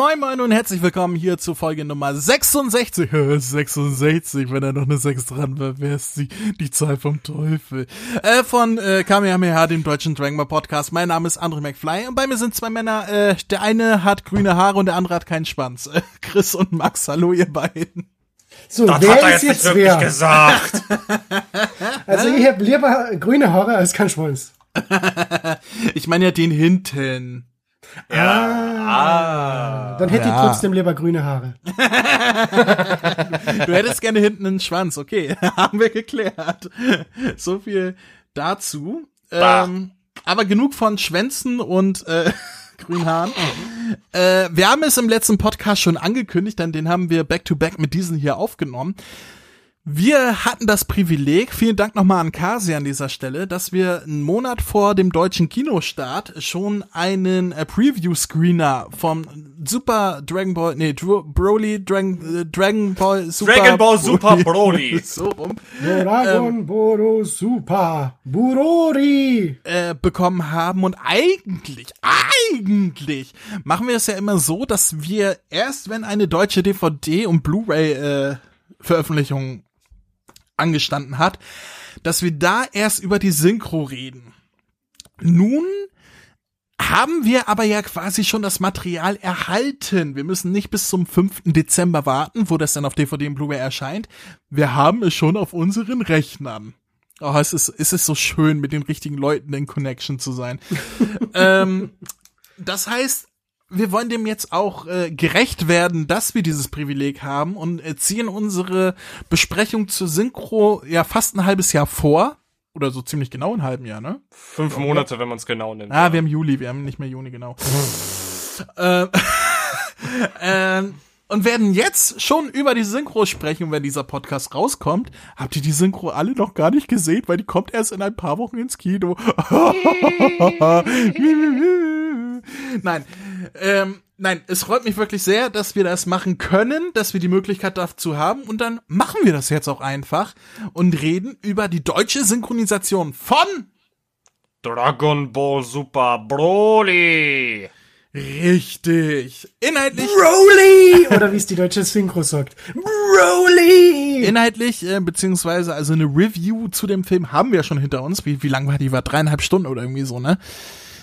Moin Moin und herzlich willkommen hier zu Folge Nummer 66. 66, wenn da noch eine 6 dran wäre, wäre es die, die Zahl vom Teufel. Äh, von äh, Kamehameha, dem deutschen Dragon Ball Podcast. Mein Name ist André McFly und bei mir sind zwei Männer. Äh, der eine hat grüne Haare und der andere hat keinen Schwanz. Äh, Chris und Max, hallo ihr beiden. So, Das wer hat er ist jetzt jetzt nicht wirklich wer? gesagt. Also ich habe lieber grüne Haare als kein Schwanz. Ich meine ja den hinten. Ah. Dann hätte Ja. ich trotzdem lieber grüne Haare. Du hättest gerne hinten einen Schwanz, okay, haben wir geklärt. So viel dazu. Ähm, aber genug von Schwänzen und äh, grünen Haaren. Äh, wir haben es im letzten Podcast schon angekündigt, denn den haben wir back-to-back mit diesen hier aufgenommen. Wir hatten das Privileg, vielen Dank nochmal an Kasi an dieser Stelle, dass wir einen Monat vor dem deutschen Kinostart schon einen äh, Preview-Screener vom Super Dragon Ball, nee, Dro Broly, Dragon, äh, Dragon Ball Super Dragon Ball Super Broly. so rum, Dragon Boro Super Burori. äh, bekommen haben und eigentlich, eigentlich machen wir es ja immer so, dass wir erst, wenn eine deutsche DVD und Blu-ray äh, Veröffentlichung angestanden hat, dass wir da erst über die Synchro reden. Nun haben wir aber ja quasi schon das Material erhalten. Wir müssen nicht bis zum 5. Dezember warten, wo das dann auf DVD und Blu-ray erscheint. Wir haben es schon auf unseren Rechnern. Oh, es ist, es ist so schön, mit den richtigen Leuten in Connection zu sein. ähm, das heißt, wir wollen dem jetzt auch äh, gerecht werden, dass wir dieses Privileg haben und äh, ziehen unsere Besprechung zur Synchro ja fast ein halbes Jahr vor. Oder so ziemlich genau ein halben Jahr, ne? Fünf Monate, wenn man es genau nimmt. Ah, wir haben Juli, wir haben nicht mehr Juni, genau. ähm, ähm, und werden jetzt schon über die Synchro sprechen, wenn dieser Podcast rauskommt. Habt ihr die Synchro alle noch gar nicht gesehen, weil die kommt erst in ein paar Wochen ins Kino. nein, ähm, nein, es freut mich wirklich sehr, dass wir das machen können, dass wir die Möglichkeit dazu haben und dann machen wir das jetzt auch einfach und reden über die deutsche Synchronisation von Dragon Ball Super Broly. Richtig. Inhaltlich, Broly! Oder wie es die deutsche Synchro sagt. Broly! inhaltlich, äh, beziehungsweise also eine Review zu dem Film haben wir schon hinter uns. Wie, wie lang war die? War dreieinhalb Stunden oder irgendwie so, ne?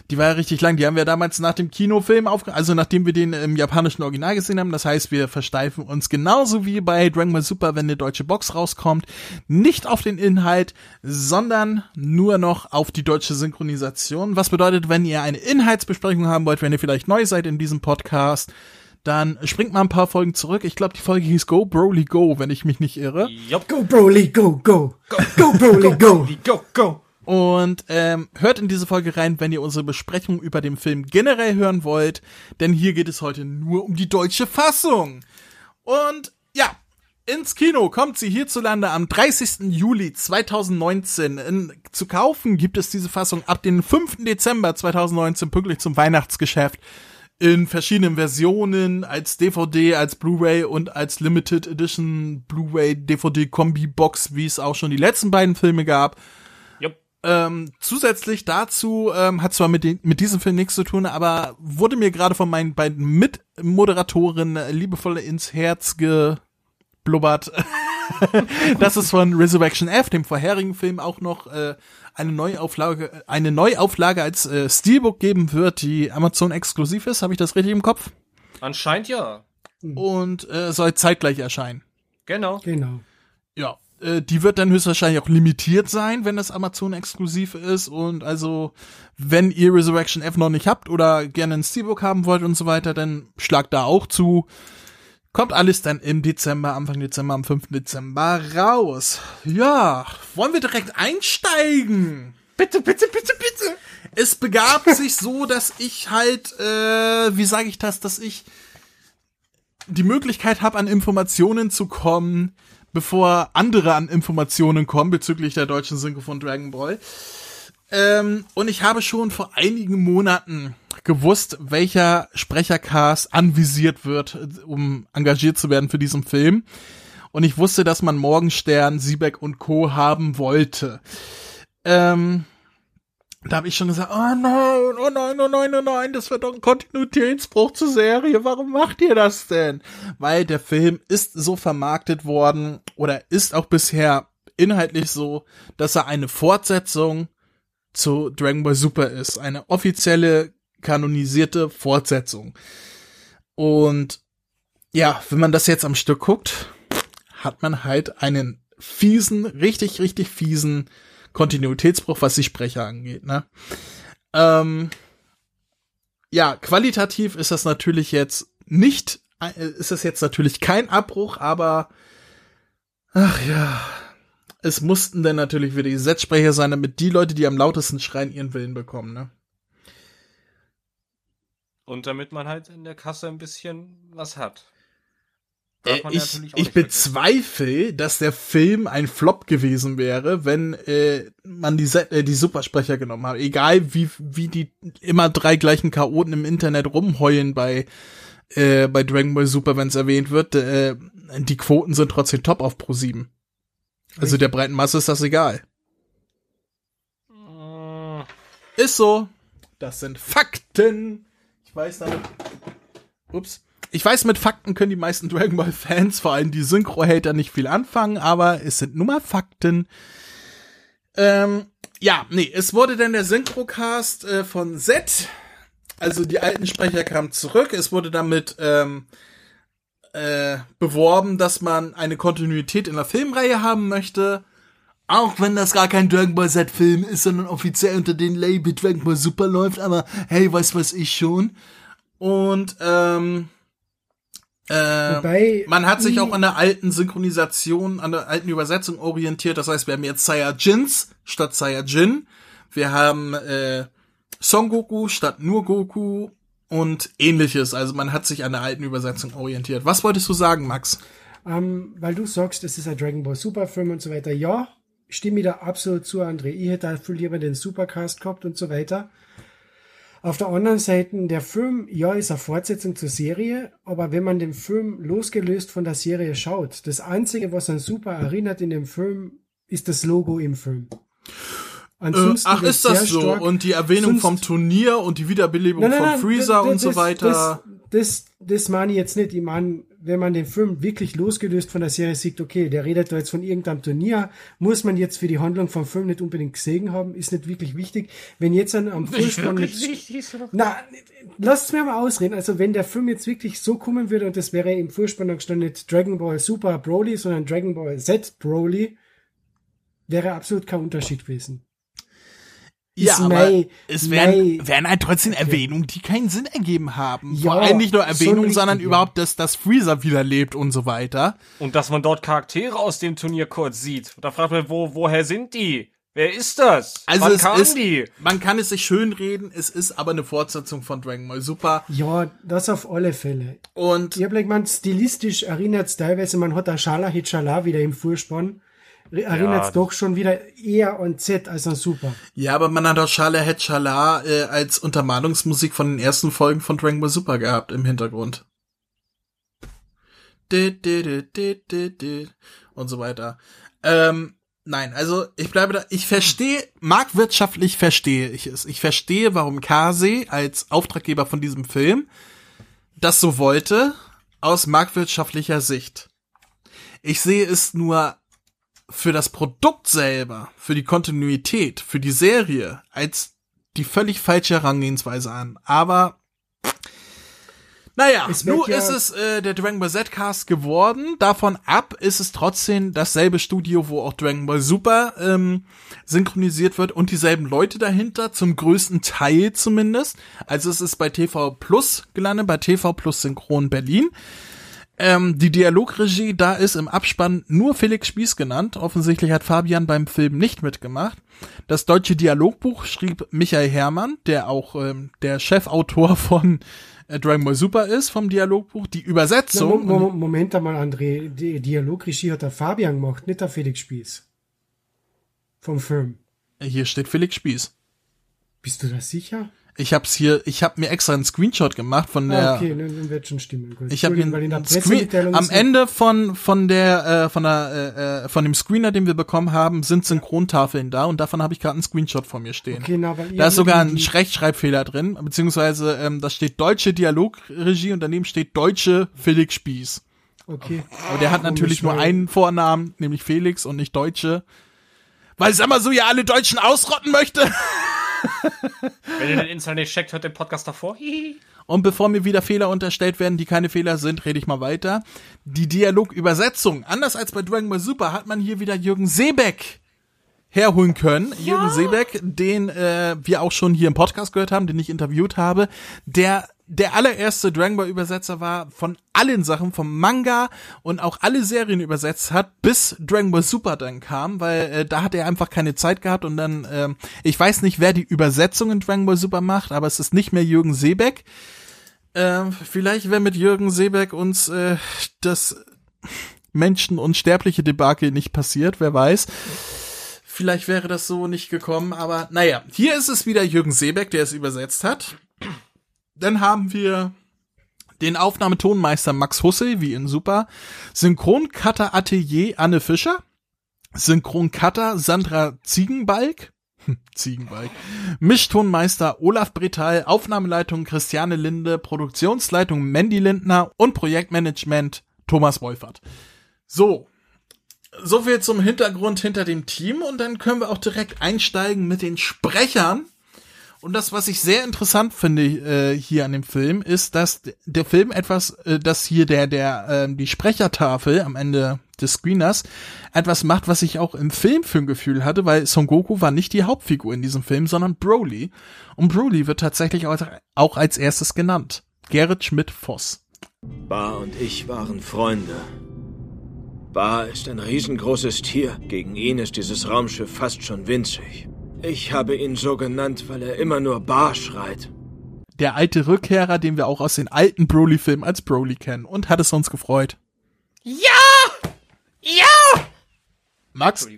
Die war ja richtig lang. Die haben wir damals nach dem Kinofilm aufge, also nachdem wir den im japanischen Original gesehen haben. Das heißt, wir versteifen uns genauso wie bei Dragon Ball Super, wenn eine deutsche Box rauskommt, nicht auf den Inhalt, sondern nur noch auf die deutsche Synchronisation. Was bedeutet, wenn ihr eine Inhaltsbesprechung haben wollt, wenn ihr vielleicht neu seid in diesem Podcast, dann springt mal ein paar Folgen zurück. Ich glaube, die Folge hieß Go Broly Go, wenn ich mich nicht irre. Jupp. Go Broly, go, go. Go Broly, go. Go, go. Und ähm, hört in diese Folge rein, wenn ihr unsere Besprechung über den Film generell hören wollt, denn hier geht es heute nur um die deutsche Fassung. Und ja, ins Kino kommt sie hierzulande am 30. Juli 2019. In, zu kaufen gibt es diese Fassung ab dem 5. Dezember 2019 pünktlich zum Weihnachtsgeschäft in verschiedenen Versionen, als DVD, als Blu-ray und als Limited Edition Blu-ray DVD Kombi Box, wie es auch schon die letzten beiden Filme gab. Ähm, zusätzlich dazu ähm, hat zwar mit, den, mit diesem Film nichts zu tun, aber wurde mir gerade von meinen beiden Mitmoderatoren äh, liebevoll ins Herz geblubbert, dass es von Resurrection F, dem vorherigen Film, auch noch äh, eine Neuauflage, eine Neuauflage als äh, Steelbook geben wird, die Amazon exklusiv ist. Habe ich das richtig im Kopf? Anscheinend ja. Und äh, soll zeitgleich erscheinen. Genau. Genau. Ja, äh, die wird dann höchstwahrscheinlich auch limitiert sein, wenn das Amazon exklusiv ist. Und also, wenn ihr Resurrection F noch nicht habt oder gerne ein Steelbook haben wollt und so weiter, dann schlagt da auch zu. Kommt alles dann im Dezember, Anfang Dezember, am 5. Dezember raus. Ja, wollen wir direkt einsteigen? Bitte, bitte, bitte, bitte. Es begab sich so, dass ich halt, äh, wie sage ich das, dass ich die Möglichkeit habe, an Informationen zu kommen, bevor andere an Informationen kommen bezüglich der deutschen Synchro von Dragon Ball. Ähm, und ich habe schon vor einigen Monaten gewusst, welcher Sprechercast anvisiert wird, um engagiert zu werden für diesen Film. Und ich wusste, dass man Morgenstern, Siebeck und Co. haben wollte. Ähm, Da habe ich schon gesagt, oh nein, oh nein, oh nein, oh nein, das wird doch ein Kontinuitätsbruch zur Serie. Warum macht ihr das denn? Weil der Film ist so vermarktet worden oder ist auch bisher inhaltlich so, dass er eine Fortsetzung zu Dragon Ball Super ist. Eine offizielle, kanonisierte Fortsetzung. Und ja, wenn man das jetzt am Stück guckt, hat man halt einen fiesen, richtig, richtig fiesen Kontinuitätsbruch, was die Sprecher angeht, ne? Ähm, ja, qualitativ ist das natürlich jetzt nicht, äh, ist das jetzt natürlich kein Abbruch, aber ach ja, es mussten dann natürlich wieder die Setzsprecher sein, damit die Leute, die am lautesten schreien, ihren Willen bekommen, ne? Und damit man halt in der Kasse ein bisschen was hat. Äh, ich ich bezweifle, dass der Film ein Flop gewesen wäre, wenn äh, man die, äh, die Supersprecher genommen hat. Egal wie, wie die immer drei gleichen Chaoten im Internet rumheulen bei, äh, bei Dragon Ball Super, wenn es erwähnt wird, äh, die Quoten sind trotzdem top auf Pro 7. Also der breiten Masse ist das egal. Äh. Ist so. Das sind Fakten. Ich weiß damit. Ups. Ich weiß, mit Fakten können die meisten Dragon Ball Fans, vor allem die Synchro-Hater, nicht viel anfangen, aber es sind nur mal Fakten. Ähm, ja, nee, es wurde dann der Synchrocast äh, von Z. Also die alten Sprecher kamen zurück. Es wurde damit ähm, äh, beworben, dass man eine Kontinuität in der Filmreihe haben möchte. Auch wenn das gar kein Dragon Ball Z-Film ist, sondern offiziell unter den Label Dragon Ball Super läuft, aber hey, weiß was ich schon. Und ähm, äh, Wobei, man hat sich auch an der alten Synchronisation, an der alten Übersetzung orientiert. Das heißt, wir haben jetzt Saiyajins statt Saiyajin. Wir haben äh, Son Goku statt nur Goku und ähnliches. Also man hat sich an der alten Übersetzung orientiert. Was wolltest du sagen, Max? Ähm, weil du sagst, es ist ein Dragon Ball Super Film und so weiter. Ja, stimme ich da absolut zu, André. Ich hätte da viel lieber den Supercast gehabt und so weiter. Auf der anderen Seite, der Film, ja, ist eine Fortsetzung zur Serie, aber wenn man den Film losgelöst von der Serie schaut, das Einzige, was an Super erinnert in dem Film, ist das Logo im Film. Äh, ach, ist das so? Stark, und die Erwähnung vom Turnier und die Wiederbelebung nein, nein, nein, von Freezer und so weiter. Das, das, das meine ich jetzt nicht. Ich meine, wenn man den Film wirklich losgelöst von der Serie sieht, okay, der redet da jetzt von irgendeinem Turnier, muss man jetzt für die Handlung vom Film nicht unbedingt gesehen haben, ist nicht wirklich wichtig. Wenn jetzt an, am Vorspann mit, na, lasst mir mal ausreden. Also wenn der Film jetzt wirklich so kommen würde und das wäre im Vorspann gestanden nicht Dragon Ball Super Broly, sondern Dragon Ball Z Broly, wäre absolut kein Unterschied gewesen. Ja, aber May, es wären, wären halt trotzdem Erwähnungen, die keinen Sinn ergeben haben. Ja, Vor allem nicht nur Erwähnungen, sondern überhaupt, dass das Freezer wieder lebt und so weiter. Und dass man dort Charaktere aus dem Turnier kurz sieht. Da fragt man, wo, woher sind die? Wer ist das? Also Wann es ist, die? man kann es sich schön reden, es ist aber eine Fortsetzung von Dragon Ball Super. Ja, das auf alle Fälle. Und ich hab like, man stilistisch erinnert es teilweise, man hat da Shala Hitchala wieder im Vorspann erinnert ja. doch schon wieder eher an Z als an Super. Ja, aber man hat auch Schala Het Schala äh, als Untermalungsmusik von den ersten Folgen von Dragon Ball Super gehabt im Hintergrund. Und so weiter. Ähm, nein, also ich bleibe da, ich verstehe, marktwirtschaftlich verstehe ich es. Ich verstehe, warum Kase als Auftraggeber von diesem Film das so wollte, aus marktwirtschaftlicher Sicht. Ich sehe es nur für das Produkt selber, für die Kontinuität, für die Serie als die völlig falsche Herangehensweise an. Aber naja, nur ja ist es äh, der Dragon Ball Z-Cast geworden. Davon ab ist es trotzdem dasselbe Studio, wo auch Dragon Ball Super ähm, synchronisiert wird und dieselben Leute dahinter, zum größten Teil zumindest. Also es ist bei TV Plus gelandet, bei TV Plus Synchron Berlin. Ähm, die Dialogregie, da ist im Abspann nur Felix Spieß genannt. Offensichtlich hat Fabian beim Film nicht mitgemacht. Das deutsche Dialogbuch schrieb Michael Herrmann, der auch ähm, der Chefautor von äh, Dragon Ball Super ist, vom Dialogbuch. Die Übersetzung. Na, Moment, Moment einmal, André. Die Dialogregie hat der Fabian gemacht, nicht der Felix Spieß. Vom Film. Hier steht Felix Spieß. Bist du da sicher? Ich hab's hier, ich habe mir extra einen Screenshot gemacht von der. Ah, okay, dann, dann wird schon stimmen. Gut. Ich habe der einen Screen, am Ende von von der äh, von der äh, äh, von dem Screener, den wir bekommen haben, sind Synchrontafeln da und davon habe ich gerade einen Screenshot vor mir stehen. Okay, na, weil Da ist sogar ein Rechtschreibfehler drin, beziehungsweise ähm, da steht deutsche Dialogregie und daneben steht deutsche Felix Spieß. Okay. Aber der hat natürlich nur einen Vornamen, nämlich Felix und nicht Deutsche. Weil sag mal so ja alle Deutschen ausrotten möchte. Wenn ihr den Insider nicht checkt, hört den Podcast davor. Hihi. Und bevor mir wieder Fehler unterstellt werden, die keine Fehler sind, rede ich mal weiter. Die Dialogübersetzung, anders als bei Dragon Ball Super, hat man hier wieder Jürgen Seebeck herholen können. Jürgen Seebeck, den äh, wir auch schon hier im Podcast gehört haben, den ich interviewt habe, der der allererste Dragon Ball Übersetzer war von allen Sachen, vom Manga und auch alle Serien übersetzt hat, bis Dragon Ball Super dann kam, weil äh, da hat er einfach keine Zeit gehabt und dann, ähm, ich weiß nicht, wer die Übersetzung in Dragon Ball Super macht, aber es ist nicht mehr Jürgen Seebeck. Ähm, vielleicht, wenn mit Jürgen Seebeck uns äh, das Menschen- und sterbliche Debakel nicht passiert, wer weiß. Vielleicht wäre das so nicht gekommen, aber naja, hier ist es wieder Jürgen Seebeck, der es übersetzt hat. Dann haben wir den Aufnahmetonmeister Max Husse, wie in Super, Synchroncutter Atelier Anne Fischer, Synchroncutter Sandra Ziegenbalg, Hm, Ziegenbalg, Mischtonmeister Olaf Bretal, Aufnahmeleitung Christiane Linde, Produktionsleitung Mandy Lindner. Und Projektmanagement Thomas Wolfert. So, so viel zum Hintergrund hinter dem Team. Und dann können wir auch direkt einsteigen mit den Sprechern. Und das, was ich sehr interessant finde äh, hier an dem Film, ist, dass der Film etwas, äh, dass hier der der äh, die Sprechertafel am Ende des Screeners etwas macht, was ich auch im Film für ein Gefühl hatte, weil Son Goku war nicht die Hauptfigur in diesem Film, sondern Broly. Und Broly wird tatsächlich auch als erstes genannt. Gerrit Schmidt-Voss. Bar und ich waren Freunde. Bar ist ein riesengroßes Tier. Gegen ihn ist dieses Raumschiff fast schon winzig. Ich habe ihn so genannt, weil er immer nur Bar schreit. Der alte Rückkehrer, den wir auch aus den alten Broly-Filmen als Broly kennen. Und hat es uns gefreut. Ja! Ja! Max?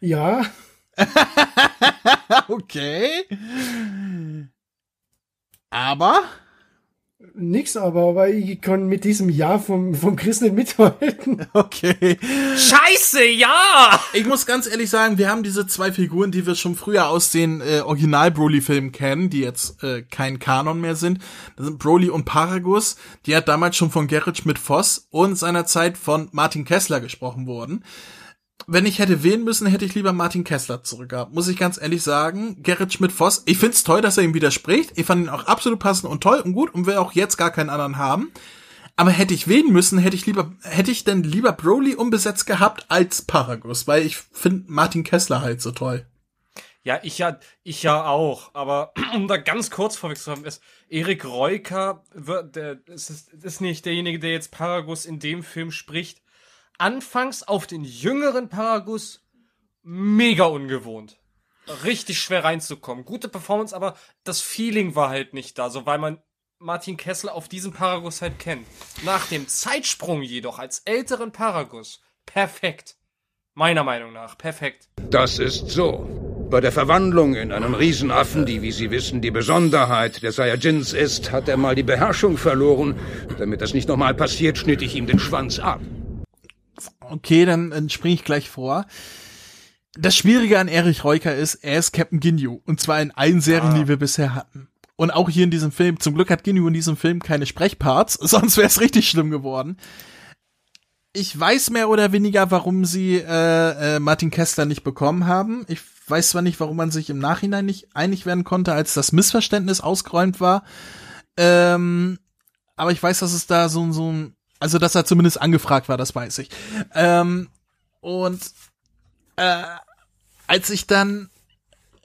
Ja, Okay. Aber nix, aber, aber ich kann mit diesem Ja vom, vom Chris nicht mithalten. Okay. Scheiße, ja! Ich muss ganz ehrlich sagen, wir haben diese zwei Figuren, die wir schon früher aus den äh, Original-Broly-Filmen kennen, die jetzt äh, kein Kanon mehr sind. Das sind Broly und Paragus. Die hat damals schon von Gerrit Schmidt-Voss und seinerzeit von Martin Kessler gesprochen worden. Wenn ich hätte wählen müssen, hätte ich lieber Martin Kessler zurückgehabt. Muss ich ganz ehrlich sagen. Gerrit Schmidt-Voss, ich find's toll, dass er ihm widerspricht. Ich fand ihn auch absolut passend und toll und gut und will auch jetzt gar keinen anderen haben. Aber hätte ich wählen müssen, hätte ich lieber, hätte ich denn lieber Broly unbesetzt gehabt als Paragus, weil ich finde Martin Kessler halt so toll. Ja, ich ja, ich ja auch. Aber um da ganz kurz vorwegzukommen, ist Erik Reuker, der, ist ist nicht derjenige, der jetzt Paragus in dem Film spricht. Anfangs auf den jüngeren Paragus mega ungewohnt. Richtig schwer reinzukommen. Gute Performance, aber das Feeling war halt nicht da, so weil man Martin Kessler auf diesem Paragus halt kennt. Nach dem Zeitsprung jedoch als älteren Paragus perfekt. Meiner Meinung nach perfekt. Das ist so. Bei der Verwandlung in einen Riesenaffen, die, wie Sie wissen, die Besonderheit der Saiyajins ist, hat er mal die Beherrschung verloren. Damit das nicht nochmal passiert, schnitt ich ihm den Schwanz ab. Okay, dann, springe ich gleich vor. Das Schwierige an Erich Reuker ist, er ist Captain Ginyu. Und zwar in allen Serien, die wir bisher hatten. Und auch hier in diesem Film. Zum Glück hat Ginyu in diesem Film keine Sprechparts, sonst wäre es richtig schlimm geworden. Ich weiß mehr oder weniger, warum sie äh, äh, Martin Kessler nicht bekommen haben. Ich weiß zwar nicht, warum man sich im Nachhinein nicht einig werden konnte, als das Missverständnis ausgeräumt war. Ähm, aber ich weiß, dass es da so, so ein, also dass er zumindest angefragt war, das weiß ich. Ähm, und äh, als ich dann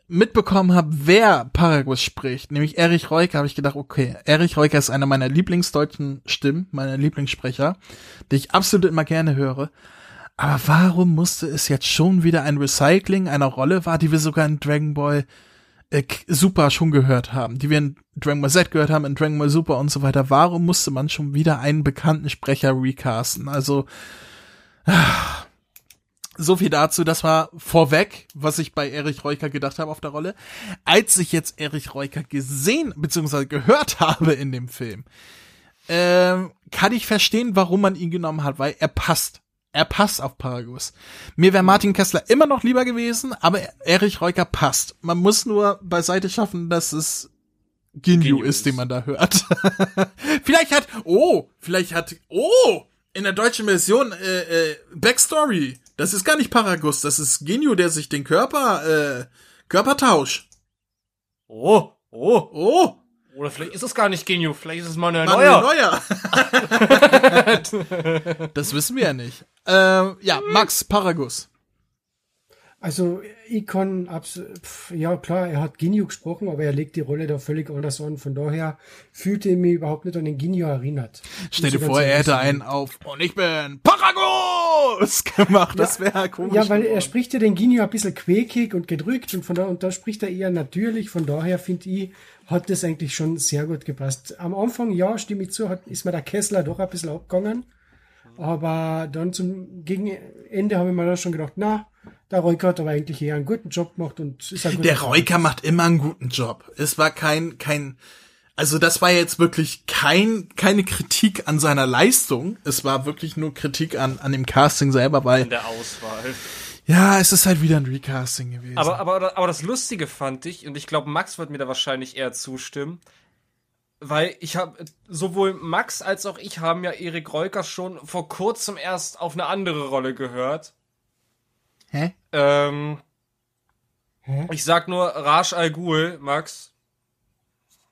mitbekommen habe, wer Paragus spricht, nämlich Erich Reuker, habe ich gedacht, okay, Erich Reuker ist einer meiner Lieblingsdeutschen Stimmen, meiner Lieblingssprecher, die ich absolut immer gerne höre. Aber warum musste es jetzt schon wieder ein Recycling einer Rolle war, die wir sogar in Dragon Ball äh, Super schon gehört haben, die wir in Dragon Ball Z gehört haben, in Dragon Ball Super und so weiter. Warum musste man schon wieder einen bekannten Sprecher recasten? Also, ah, so viel dazu, das war vorweg, was ich bei Erich Reuker gedacht habe auf der Rolle. Als ich jetzt Erich Reuker gesehen bzw. gehört habe in dem Film, ähm, kann ich verstehen, warum man ihn genommen hat, weil er passt. Er passt auf Paragus. Mir wäre Martin Kessler immer noch lieber gewesen, aber Erich Reuker passt. Man muss nur beiseite schaffen, dass es Ginyu Ginyu ist, ist. den man da hört. vielleicht hat, oh, vielleicht hat, oh, in der deutschen Version äh, äh, Backstory. Das ist gar nicht Paragus, das ist Ginyu, der sich den Körper, äh, Körper tauscht. Oh, oh. Oh, Oder vielleicht ist es gar nicht Genio, vielleicht ist es Manuel Manuel Neuer. Neuer. das wissen wir ja nicht. Ähm, ja, Max Paragus. Also ich kann abs pf, ja klar, er hat Ginyu gesprochen, aber er legt die Rolle da völlig anders an. Von daher fühlte ich mich überhaupt nicht an den Ginyu erinnert. Stell dir vor, er hätte einen auf und ich bin Paragus gemacht. Das wäre komisch. Ja, weil er geworden. spricht ja den Ginyu ein bisschen quäkig und gedrückt und von da und da spricht er eher natürlich. Von daher finde ich, hat das eigentlich schon sehr gut gepasst. Am Anfang, ja, stimme ich zu, hat, ist mir der Kessler doch ein bisschen abgegangen. Aber dann zum Gegenende habe ich mir dann schon gedacht, na, der Reuker hat aber eigentlich eher einen guten Job gemacht und ist ein guter Der. Reuker macht immer einen guten Job. Es war kein, kein, also das war jetzt wirklich kein, keine Kritik an seiner Leistung. Es war wirklich nur Kritik an, an dem Casting selber, In weil, der Auswahl. Ja, es ist halt wieder ein Recasting gewesen. Aber, aber, aber das Lustige fand ich, und ich glaube, Max wird mir da wahrscheinlich eher zustimmen, weil ich habe, sowohl Max als auch ich haben ja Erik Reuker schon vor kurzem erst auf eine andere Rolle gehört. Hä? Ähm, Hä? ich sag nur Raj Al Ghul, Max.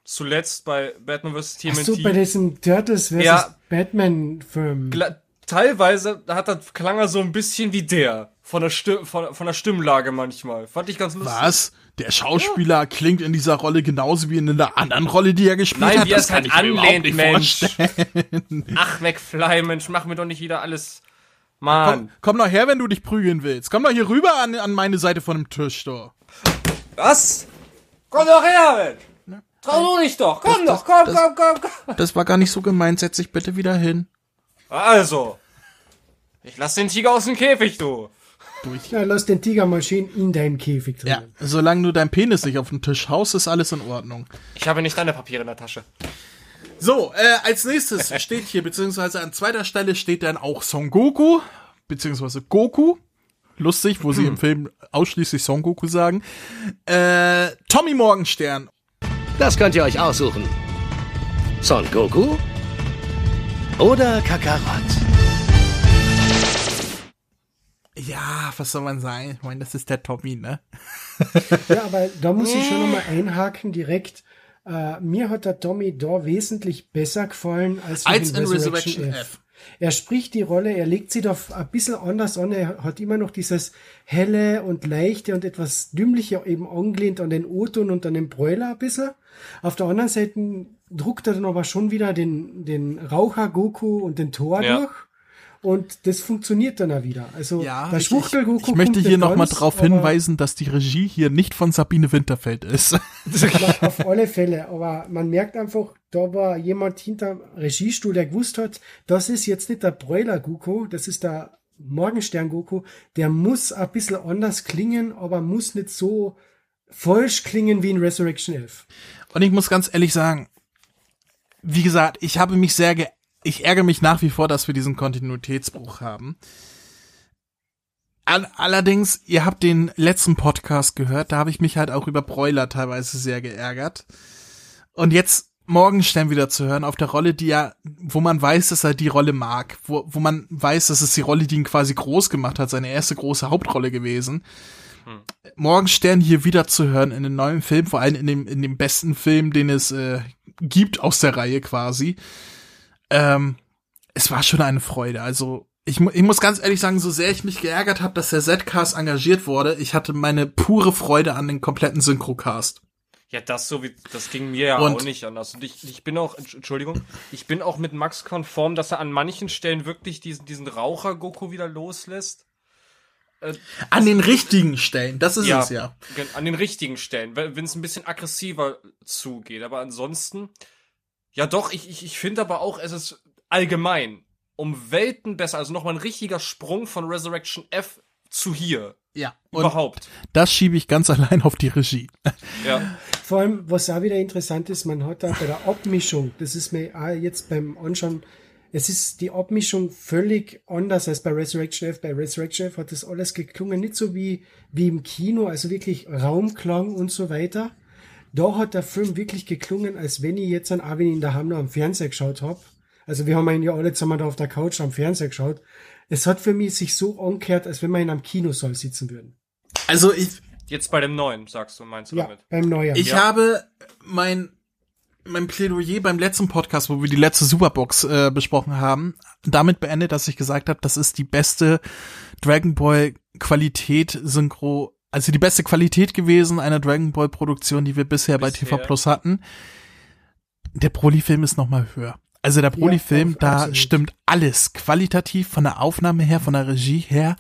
Zuletzt bei Batman vs. Ach so, TMNT. bei diesem Turtles vs. Ja. Batman-Film. Teilweise hat er, klang er so ein bisschen wie der. Von der, Stimm, von, von der Stimmlage manchmal. Fand ich ganz lustig. Was? Der Schauspieler klingt in dieser Rolle genauso wie in der anderen Rolle, die er gespielt Nein, hat. wie er das es kann halt ich mir überhaupt anlehnt, nicht Mensch. vorstellen. Ach, McFly, Mensch, mach mir doch nicht wieder alles. Komm, Mann. komm doch her, wenn du dich prügeln willst. Komm doch hier rüber an, an meine Seite von dem Tisch, doch. Was? Komm doch her, Mensch. Trau du dich doch. Komm Das- doch, komm, das- komm, komm, komm. Das war gar nicht so gemeint. Setz dich bitte wieder hin. Also. Ich lass den Tiger aus dem Käfig, du. Ja, lass den Tiger mal schön in deinem Käfig drin. Ja, solange du dein Penis nicht auf den Tisch haust, ist alles in Ordnung. Ich habe nicht deine Papiere in der Tasche. So, äh, als nächstes steht hier, beziehungsweise an zweiter Stelle steht dann auch Son Goku, beziehungsweise Goku. Lustig, wo sie im Film ausschließlich Son Goku sagen. Äh, Tommy Morgenstern. Das könnt ihr euch aussuchen. Son Goku oder Kakarot. Ja, was soll man sagen? Ich meine, das ist der Tommy, ne? Ja, aber da muss ich schon nochmal einhaken direkt. Äh, mir hat der Tommy da wesentlich besser gefallen als, Als in Resurrection F. F. Er spricht die Rolle, er legt sie da ein bisschen anders an. Er hat immer noch dieses helle und leichte und etwas dümmliche eben angelehnt an den O-Ton und an den Broiler ein bisschen. Auf der anderen Seite druckt er dann aber schon wieder den, den Raucher Goku und den Thor Ja. durch. Und das funktioniert dann auch wieder. Also Ja, der ich, ich, Schwuchtel Goku ich möchte kommt hier nochmal darauf hinweisen, dass die Regie hier nicht von Sabine Winterfeld ist. Ja, auf alle Fälle. Aber man merkt einfach, da war jemand hinterm Regiestuhl, der gewusst hat, das ist jetzt nicht der Broiler Goku, das ist der Morgenstern Goku. Der muss ein bisschen anders klingen, aber muss nicht so falsch klingen wie in Resurrection 11. Und ich muss ganz ehrlich sagen, wie gesagt, ich habe mich sehr ge ich ärgere mich nach wie vor, dass wir diesen Kontinuitätsbruch haben. All allerdings, ihr habt den letzten Podcast gehört, da habe ich mich halt auch über Broiler teilweise sehr geärgert. Und jetzt Morgenstern wieder zu hören auf der Rolle, die ja, wo man weiß, dass er die Rolle mag, wo, wo man weiß, dass es die Rolle, die ihn quasi groß gemacht hat, seine erste große Hauptrolle gewesen. Morgenstern hier wieder zu hören in einem neuen Film, vor allem in dem, in dem besten Film, den es äh, gibt aus der Reihe quasi. Ähm, es war schon eine Freude. Also ich, mu ich muss ganz ehrlich sagen, so sehr ich mich geärgert habe, dass der Z-Cast engagiert wurde, ich hatte meine pure Freude an den kompletten Synchrocast. Ja, das so wie, das ging mir ja Und- auch nicht anders. Und ich, ich bin auch, Entsch- Entschuldigung, ich bin auch mit Max konform, dass er an manchen Stellen wirklich diesen, diesen Raucher-Goku wieder loslässt. An den richtigen Stellen, das ist Ja. es ja. An den richtigen Stellen, wenn es ein bisschen aggressiver zugeht. Aber ansonsten, ja doch, ich, ich, ich finde aber auch, es ist allgemein um Welten besser. Also nochmal ein richtiger Sprung von Resurrection F zu hier. Ja. Und Überhaupt. das schiebe ich ganz allein auf die Regie. Ja. Vor allem, was auch wieder interessant ist, man hat da bei der Abmischung, das ist mir auch jetzt beim Anschauen, es ist die Abmischung völlig anders als bei Resurrection F. Bei Resurrection F hat das alles geklungen, nicht so wie, wie im Kino, also wirklich Raumklang und so weiter. Da hat der Film wirklich geklungen, als wenn ich jetzt an ich ihn daheim noch am Fernseher geschaut habe. Also wir haben ihn ja alle zusammen da auf der Couch am Fernseher geschaut. Es hat für mich sich so angehört, als wenn wir in einem Kinosaal sitzen würden. Also ich, Jetzt bei dem neuen, sagst du, meinst du Ja, damit? beim Neujahr. ich habe mein, mein Plädoyer beim letzten Podcast, wo wir die letzte Superbox äh, besprochen haben, damit beendet, dass ich gesagt habe, das ist die beste Dragon Ball Qualität Synchro, also die beste Qualität gewesen einer Dragon Ball Produktion, die wir bisher, bei Bisher. TV Plus hatten. Der Broly-Film ist noch mal höher. Also der Broly-Film, auf- da absolut. stimmt alles qualitativ von der Aufnahme her, von der Regie her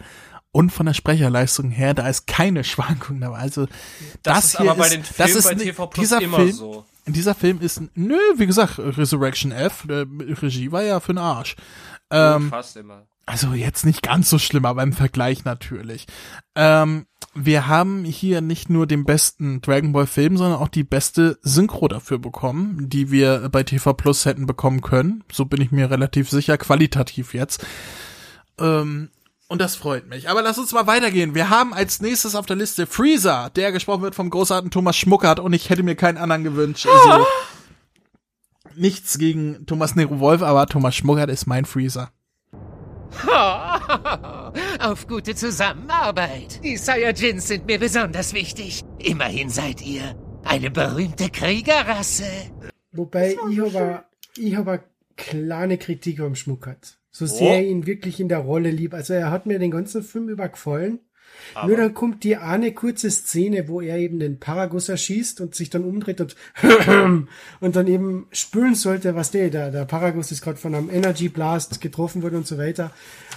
und von der Sprecherleistung her, da ist keine Schwankung dabei. Also das, Das, ist hier aber bei ist, den das Filmen ist bei TV Plus dieser immer Film, so. Dieser Film ist, nö, wie gesagt, Resurrection F, äh, Regie war ja für den Arsch. Ähm, Fast immer. also jetzt nicht ganz so schlimm, aber im Vergleich natürlich. Ähm, wir haben hier nicht nur den besten Dragon Ball Film, sondern auch die beste Synchro dafür bekommen, die wir bei TV Plus hätten bekommen können. So bin ich mir relativ sicher, qualitativ jetzt. Ähm, und das freut mich. Aber lass uns mal weitergehen. Wir haben als nächstes auf der Liste Freezer, der gesprochen wird vom großartigen Thomas Schmuckert und ich hätte mir keinen anderen gewünscht. Also, nichts gegen Thomas Nero Wolf, aber Thomas Schmuckert ist mein Freezer. Auf gute Zusammenarbeit. Die Saiyajins sind mir besonders wichtig. Immerhin seid ihr eine berühmte Kriegerrasse. Wobei ich habe ich habe eine kleine Kritik am Schmuckert. So sehr ich ihn wirklich in der Rolle lieb. Also er hat mir den ganzen Film über gefallen. Nur dann kommt die eine kurze Szene, wo er eben den Paragus erschießt und sich dann umdreht und und dann eben spülen sollte, was der, der, der Paragus ist gerade von einem Energy Blast getroffen worden und so weiter.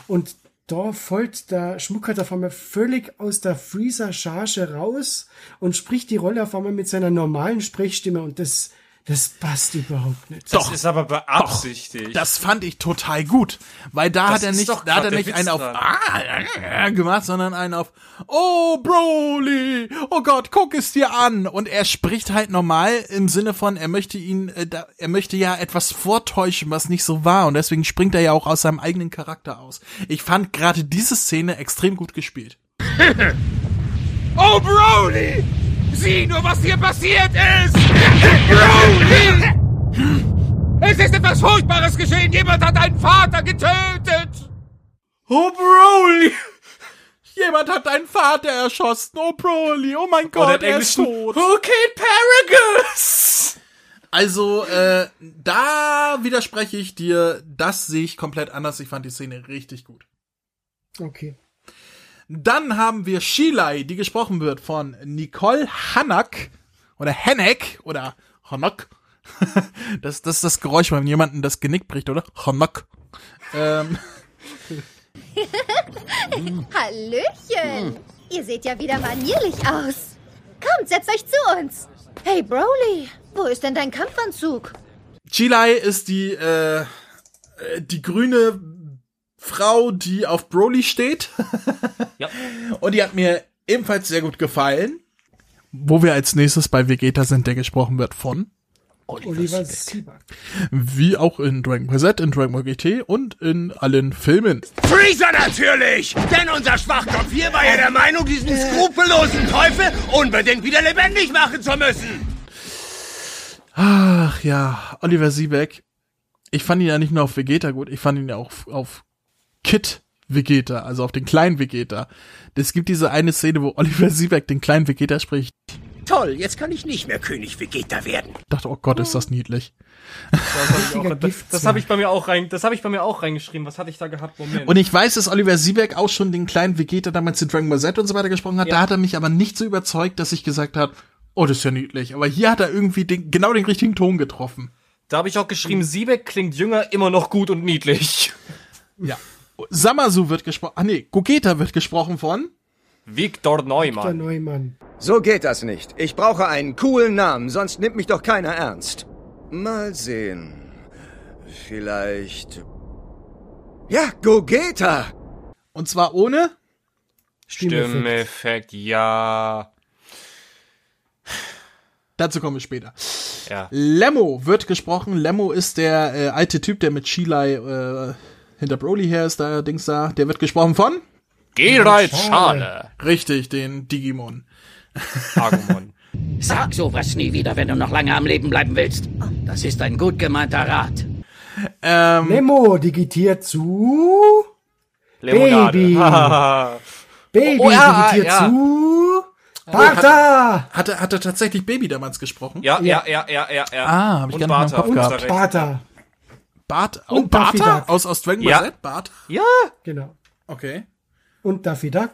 Und da folgt der Schmuckert auf einmal völlig aus der Freezer-Charge raus und spricht die Rolle auf einmal mit seiner normalen Sprechstimme und das, das passt überhaupt nicht. Das ist aber beabsichtigt. Das fand ich total gut, weil da Das hat er nicht, doch da hat er nicht Witz einen auf ah, gemacht, sondern einen auf Oh Broly, oh Gott, guck es dir an und er spricht halt normal im Sinne von er möchte ihn, äh, da, er möchte ja etwas vortäuschen, was nicht so war und deswegen springt er ja auch aus seinem eigenen Charakter aus. Ich fand gerade diese Szene extrem gut gespielt. Oh, Broly! Sieh nur, was hier passiert ist! Broly! Es ist etwas Furchtbares geschehen. Jemand hat einen Vater getötet. Oh Broly, jemand hat deinen Vater erschossen. Oh Broly, oh mein Oder Gott, im er ist tot. Who killed Paragus? Also, äh, da widerspreche ich dir, das sehe ich komplett anders. Ich fand die Szene richtig gut. Okay. Dann haben wir Shilai, die gesprochen wird von Nicole Hanak oder Henneck oder Hanak. Das, das ist das Geräusch, wenn jemanden das Genick bricht, oder? Hanak. Ähm, Hallöchen! Ihr seht ja wieder manierlich aus. Kommt, setzt euch zu uns. Hey, Broly, wo ist denn dein Kampfanzug? Chilai ist die, äh, äh, die grüne Frau, die auf Broly steht. Ja. Und die hat mir ebenfalls sehr gut gefallen. Wo wir als nächstes bei Vegeta sind, der gesprochen wird von, Oliver Sieber. wie auch in Dragon Ball Z, in Dragon Ball GT und in allen Filmen. Freezer natürlich! Denn unser Schwachkopf hier war ja der Meinung, diesen skrupellosen Teufel unbedingt wieder lebendig machen zu müssen. Ach ja, Oliver Siebeck. Ich fand ihn ja nicht nur auf Vegeta gut, ich fand ihn ja auch auf Kid Vegeta, also auf den kleinen Vegeta. Es gibt diese eine Szene, wo Oliver Siebeck den kleinen Vegeta spricht. Toll, jetzt kann ich nicht mehr König Vegeta werden. Ich dachte, oh Gott, ist das niedlich. Das habe ich, das hab ich bei mir auch rein, das habe ich bei mir auch reingeschrieben. Was hatte ich da gehabt? Moment. Und ich weiß, dass Oliver Siebeck auch schon den kleinen Vegeta damals in Dragon Ball Z und so weiter gesprochen hat. Ja. Da hat er mich aber nicht so überzeugt, dass ich gesagt habe, oh, das ist ja niedlich. Aber hier hat er irgendwie den, genau den richtigen Ton getroffen. da habe ich auch geschrieben, Siebeck klingt jünger, immer noch gut und niedlich. Ja. Samasu wird gesprochen, ah nee, Gogeta wird gesprochen von Viktor Neumann. Neumann. So geht das nicht. Ich brauche einen coolen Namen, sonst nimmt mich doch keiner ernst. Mal sehen. Vielleicht. Ja, Gogeta! Und zwar ohne Stimmeffekt. Stimmeffekt, ja. Dazu kommen wir später. Ja. Lemmo wird gesprochen. Lemmo ist der äh, alte Typ, der mit Sheila äh, hinter Broly her ist, da Dings da. Der wird gesprochen von Geralt Schale. richtig den Digimon. Agumon. Sag sowas nie wieder, wenn du noch lange am Leben bleiben willst. Das ist ein gut gemeinter Rat. Ähm, Nemo digitiert zu Lemonade. Baby. Baby Oh, ja, digitiert ja. zu Barta hat er, hat er tatsächlich Baby damals gesprochen? ja, ja, ja, ja, ja, ja. Ah, hab ich Und gar nicht. Kopf gehabt. Recht. Barta. Bart, oh, Und Daffy Barta? Duck. Aus, aus Dragon Ball Ja. Z? Bart? Ja. Genau. Okay. Und Daffy Duck.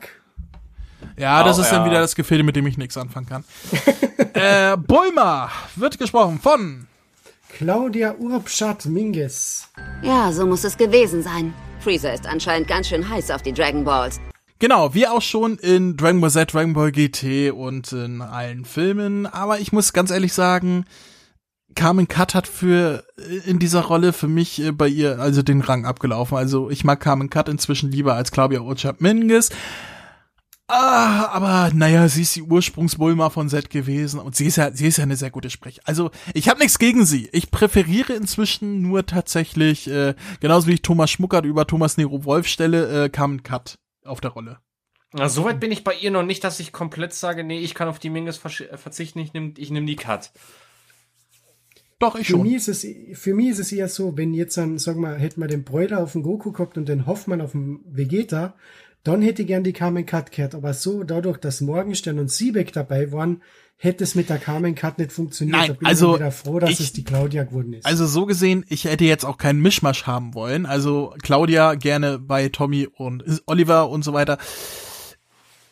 Ja, das Oh, ist dann ja. wieder das Gefilde, mit dem ich nichts anfangen kann. äh, Bulma wird gesprochen von Claudia Urbschat Minges. Ja, so muss es gewesen sein. Freezer ist anscheinend ganz schön heiß auf die Dragon Balls. Genau, wie auch schon in Dragon Ball Z, Dragon Ball GT und in allen Filmen. Aber ich muss ganz ehrlich sagen, Carmen Cut hat für in dieser Rolle für mich äh, bei ihr also den Rang abgelaufen. Also ich mag Carmen Cut inzwischen lieber als Claudia Urchap Mingus. Ah, aber naja, sie ist die Ursprungsbulma von Z gewesen und sie ist ja, sie ist ja eine sehr gute Sprech. Also ich habe nichts gegen sie. Ich präferiere inzwischen nur tatsächlich, äh, genauso wie ich Thomas Schmuckert über Thomas Nero Wolf stelle, äh, Carmen Cut auf der Rolle. Na, so weit bin ich bei ihr noch nicht, dass ich komplett sage, nee, ich kann auf die Mingus äh, verzichten, ich nehme ich nehm die Cut. Doch, ich Für schon. mich, ist es, für mich ist es eher so, wenn jetzt dann, sag mal, hätten wir den Bräuler auf den Goku gehabt und den Hoffmann auf den Vegeta, dann hätte ich gern die Carmen Cut gehört. Aber so, dadurch, dass Morgenstern und Siebeck dabei waren, hätte es mit der Carmen Cut nicht funktioniert. Nein, da bin also ich wieder froh, dass ich- es die Claudia geworden ist. Also so gesehen, ich hätte jetzt auch keinen Mischmasch haben wollen. Also Claudia gerne bei Tommy und Oliver und so weiter.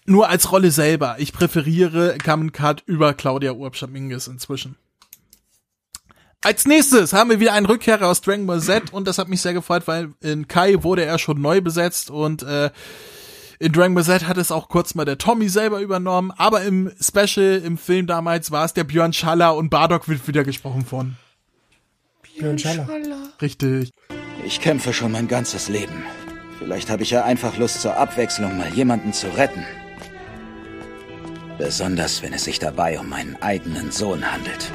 Nur als Rolle selber. Ich präferiere Carmen Cut über Claudia Urbschat-Mingus inzwischen. Als nächstes haben wir wieder einen Rückkehrer aus Dragon Ball Z und das hat mich sehr gefreut, weil in Kai wurde er schon neu besetzt und äh, in Dragon Ball Z hat es auch kurz mal der Tommy selber übernommen, aber im Special, im Film damals war es der Björn Schaller und Bardock wird wieder gesprochen von. Björn Schaller. Richtig. Ich kämpfe schon mein ganzes Leben. Vielleicht habe ich ja einfach Lust zur Abwechslung, mal jemanden zu retten. Besonders, wenn es sich dabei um meinen eigenen Sohn handelt.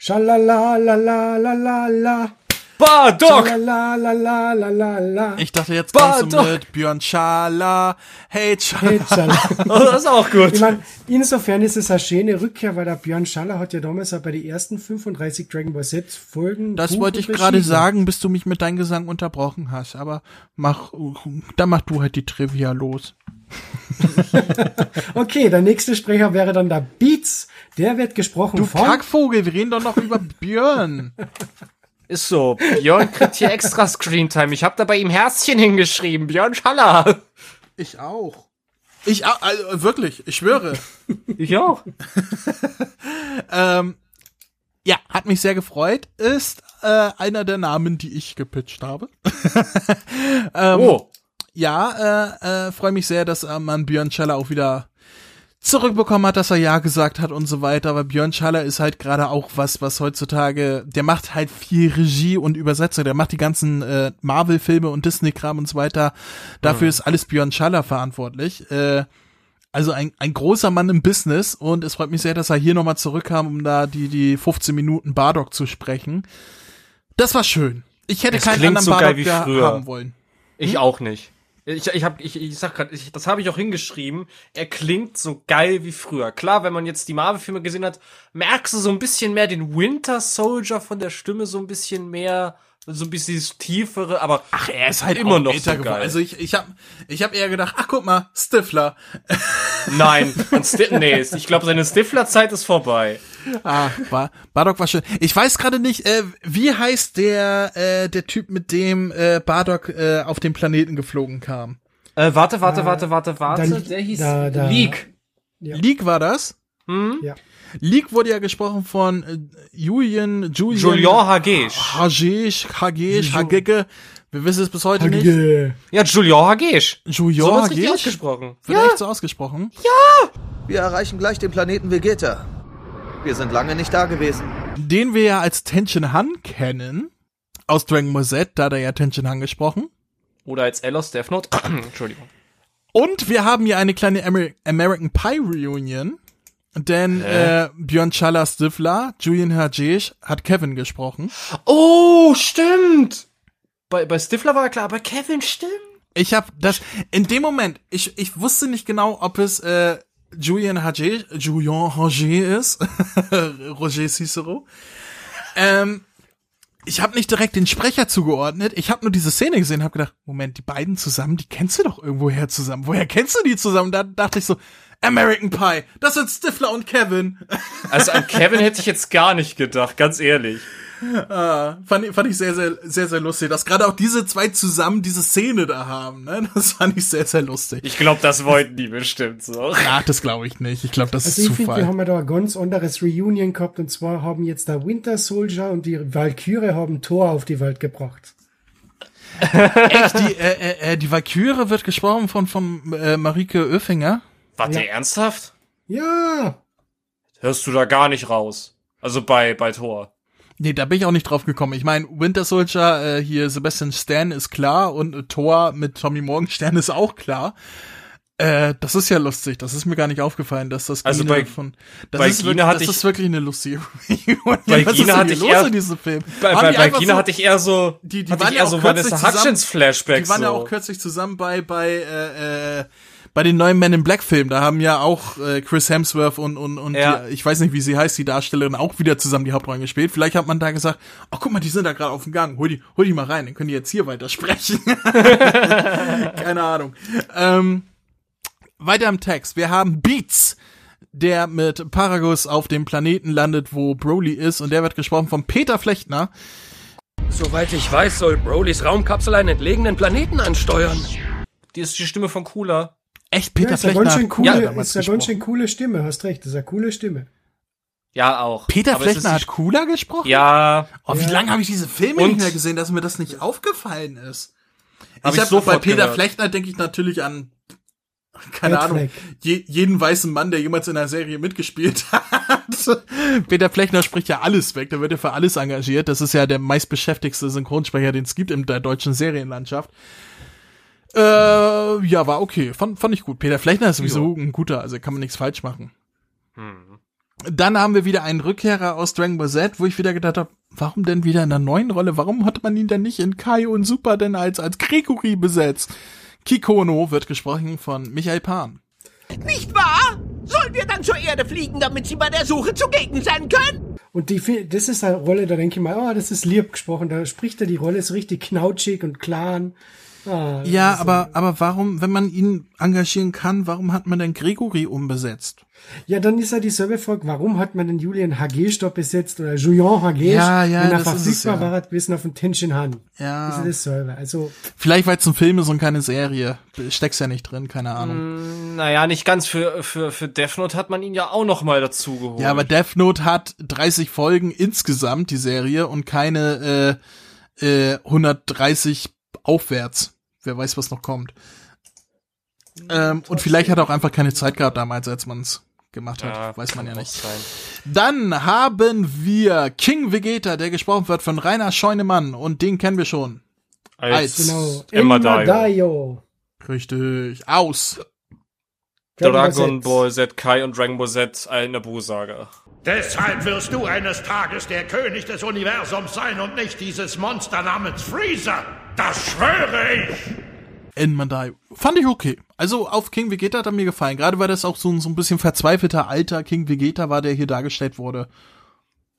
Schalala, la, la, la, la, la. Bardock! Schalala, la, la, la, la, la. Ich dachte, jetzt kommst du mit Björn Schala. Hey, Schala. Hey, Schala. Oh, das ist auch gut. Ich meine, insofern ist es eine schöne Rückkehr, weil der Björn Schaller hat ja damals auch bei den ersten 35 Dragon Ball Z Folgen. Das Buch wollte ich gerade sagen, bis du mich mit deinem Gesang unterbrochen hast. Aber mach, dann mach du halt die Trivia los. Okay, der nächste Sprecher wäre dann der Beats. Der wird gesprochen Du von. Kackvogel, wir reden doch noch über Björn. Ist so. Björn kriegt hier extra Screentime. Ich habe da bei ihm Herzchen hingeschrieben. Björn Schaller. Ich auch. Ich auch, also wirklich, ich schwöre. Ich auch. ähm, ja, hat mich sehr gefreut. Ist äh, einer der Namen, die ich gepitcht habe. ähm, Oh. Ja, äh, äh, freue mich sehr, dass äh, man Björn Scheller auch wieder zurückbekommen hat, dass er Ja gesagt hat und so weiter. Aber Björn Schaller ist halt gerade auch was, was heutzutage, der macht halt viel Regie und Übersetzung. Der macht die ganzen äh, Marvel-Filme und Disney-Kram und so weiter. Dafür Mhm. ist alles Björn Schaller verantwortlich. Äh, also ein, ein großer Mann im Business und es freut mich sehr, dass er hier nochmal zurückkam, um da die, die 15 Minuten Bardock zu sprechen. Das war schön. Ich hätte Es keinen anderen so Bardock haben wollen. Ich auch nicht. Ich, ich, hab, ich, ich sag ich, das habe ich auch hingeschrieben. Er klingt so geil wie früher. Klar, wenn man jetzt die Marvel-Filme gesehen hat, merkst du so ein bisschen mehr den Winter Soldier von der Stimme, so ein bisschen mehr, so ein bisschen das tiefere, aber Ach, er ist halt immer auch noch älter so geworden. geil. Also ich, ich habe ich hab eher gedacht, ach guck mal, Stifler. Nein, Sti nee, ich glaube, seine Stifler-Zeit ist vorbei. Ah, war, Bardock war schön. Ich weiß gerade nicht, äh, wie heißt der äh, der Typ, mit dem äh, Bardock äh, auf den Planeten geflogen kam? Äh, warte, warte, warte, warte, warte. dann- der hieß da- da- Leak. Ja. Leak war das? Hm? Ja. Leak wurde ja gesprochen von äh, Julian, Julian, Julian Hagesh. Hagesh, Hagesh, Hagege. Wir wissen es bis heute nicht. Hagge. Ja, Julian Hagesh. Julian So wird's richtig ausgesprochen. Wird echt so ausgesprochen? Wir erreichen gleich den Planeten Vegeta. Wir sind lange nicht da gewesen. Den wir ja als Tenshin Han kennen. Aus Dragon Ball Z, da hat er ja Tenshin Han gesprochen. Oder als aus Death Note. Entschuldigung. Und wir haben hier eine kleine Amer American Pie Reunion. Denn äh, Björn Challa Stifler, Julian Hajesh hat Kevin gesprochen. Oh, stimmt. Bei, bei Stifler war klar, aber Kevin stimmt. Ich habe das in dem Moment, ich, ich wusste nicht genau, ob es äh, Julian Hajesh, Julian Hajesh ist, Roger Cicero. Ähm, ich habe nicht direkt den Sprecher zugeordnet. Ich habe nur diese Szene gesehen, habe gedacht, Moment, die beiden zusammen, die kennst du doch irgendwoher zusammen. Woher kennst du die zusammen? Da dachte ich so, American Pie, das sind Stifler und Kevin. Also an Kevin hätte ich jetzt gar nicht gedacht, ganz ehrlich. Ah, fand, ich- fand ich sehr, sehr, sehr, sehr lustig, dass gerade auch diese zwei zusammen diese Szene da haben. Ne? Das fand ich sehr, sehr lustig. Ich glaube, das wollten die bestimmt so. Ach, das glaube ich nicht. Ich glaube, das Also ist ich finde, wir Zufall. haben ja da ein ganz anderes Reunion gehabt und zwar haben jetzt der Winter Soldier und die Valkyrie haben Thor auf die Welt gebracht. Echt, die, äh, äh, äh, die Valkyrie wird gesprochen von, von äh, Marike Oeffinger. Warte, ernsthaft? Ja, Hörst du da gar nicht raus? Also bei, bei Thor. Nee, da bin ich auch nicht drauf gekommen. Ich meine, Winter Soldier, äh, hier Sebastian Stan ist klar und äh, Thor mit Tommy Morgenstern ist auch klar. Äh, das ist ja lustig. Das ist mir gar nicht aufgefallen, dass das Also bei- von bei das ist Gina wirklich, hatte das ich- ist wirklich eine lustige Bei Was denn hatte ich los eher- in diesem Film? Bei, bei, bei Gina so- hatte ich eher so, die, die waren ja auch so kürzlich Vanessa zusammen, Hutchins Flashbacks. Die waren ja so. auch kürzlich zusammen bei bei äh, äh, bei den neuen Men in Black Filmen. Da haben ja auch äh, Chris Hemsworth und und und Ja. die, ich weiß nicht, wie sie heißt, die Darstellerin auch wieder zusammen die Hauptrollen gespielt. Vielleicht hat man da gesagt, oh guck mal, die sind da gerade auf dem Gang. Hol die hol die mal rein, dann können die jetzt hier weitersprechen. Keine Ahnung. Ähm, weiter im Text. Wir haben Beats, der mit Paragus auf dem Planeten landet, wo Broly ist und der wird gesprochen von Peter Flechtner. Soweit ich weiß, soll Brolys Raumkapsel einen entlegenen Planeten ansteuern. Die ist die Stimme von Cooler. Echt, ja Peter ist eine Flechtner ganz schön hat coole, damals ist eine ganz schön coole Stimme, hast recht, das ist eine coole Stimme. Ja, auch. Peter Aber ist hat Cooler gesprochen? Ja. Oh, wie Ja. lange habe ich diese Filme Und- nicht mehr gesehen, dass mir das nicht aufgefallen ist? Hab ich ich hab, bei Peter gehört. Flechtner denke ich natürlich an keine Red Ahnung, je, jeden weißen Mann, der jemals in einer Serie mitgespielt hat. Peter Flechtner spricht ja alles weg, der wird ja für alles engagiert. Das ist ja der meistbeschäftigste Synchronsprecher, den es gibt in der deutschen Serienlandschaft. Äh, ja, war okay. Fand, fand ich gut. Peter Flechtner ist sowieso ein guter, also kann man nichts falsch machen. Dann haben wir wieder einen Rückkehrer aus Dragon Ball Z, wo ich wieder gedacht habe, warum denn wieder in einer neuen Rolle? Warum hat man ihn denn nicht in Kai und Super denn als, als Gregory besetzt? Kikono wird gesprochen von Michael Pan. Nicht wahr? Sollen wir dann zur Erde fliegen, damit Sie bei der Suche zugegen sein können? Und die, das ist eine Rolle, da denke ich mal, oh, das ist lieb gesprochen, da spricht er die Rolle so richtig knautschig und klar. Ah, Ja, aber, aber warum, wenn man ihn engagieren kann, warum hat man denn Gregory umbesetzt? Ja, dann ist ja dieselbe Frage, warum hat man den Julian Hagestock besetzt oder Julian Hagesch, Ja, ja, wenn er das ist verfügbar ja. war, gewesen auf dem Tenshin Han. Ja. Ist ja dasselbe. Also, Vielleicht, weil es ein Film ist und keine Serie. Steck's ja nicht drin, keine Ahnung. Naja, nicht ganz. Für, für, für Death Note hat man ihn ja auch noch mal dazu geholt. Ja, aber Death Note hat 30 Folgen insgesamt, die Serie, und keine äh, äh, 130 aufwärts. Wer weiß, was noch kommt. Ähm, und vielleicht hat er auch einfach keine Zeit gehabt damals, als man es gemacht hat. Ja, weiß man ja nicht. sein. Dann haben wir King Vegeta, der gesprochen wird von Rainer Scheunemann. Und den kennen wir schon. Als genau. Emma Dio. Dio. Richtig. Aus. Dragon Ball Z Kai und Dragon Ball Z eine Bu-Saga. Deshalb wirst du eines Tages der König des Universums sein und nicht dieses Monster namens Freezer. Das schwöre ich. In Mandai. Fand ich okay. Also auf King Vegeta hat er mir gefallen. Gerade weil das auch so ein, so ein bisschen verzweifelter alter King Vegeta war, der hier dargestellt wurde.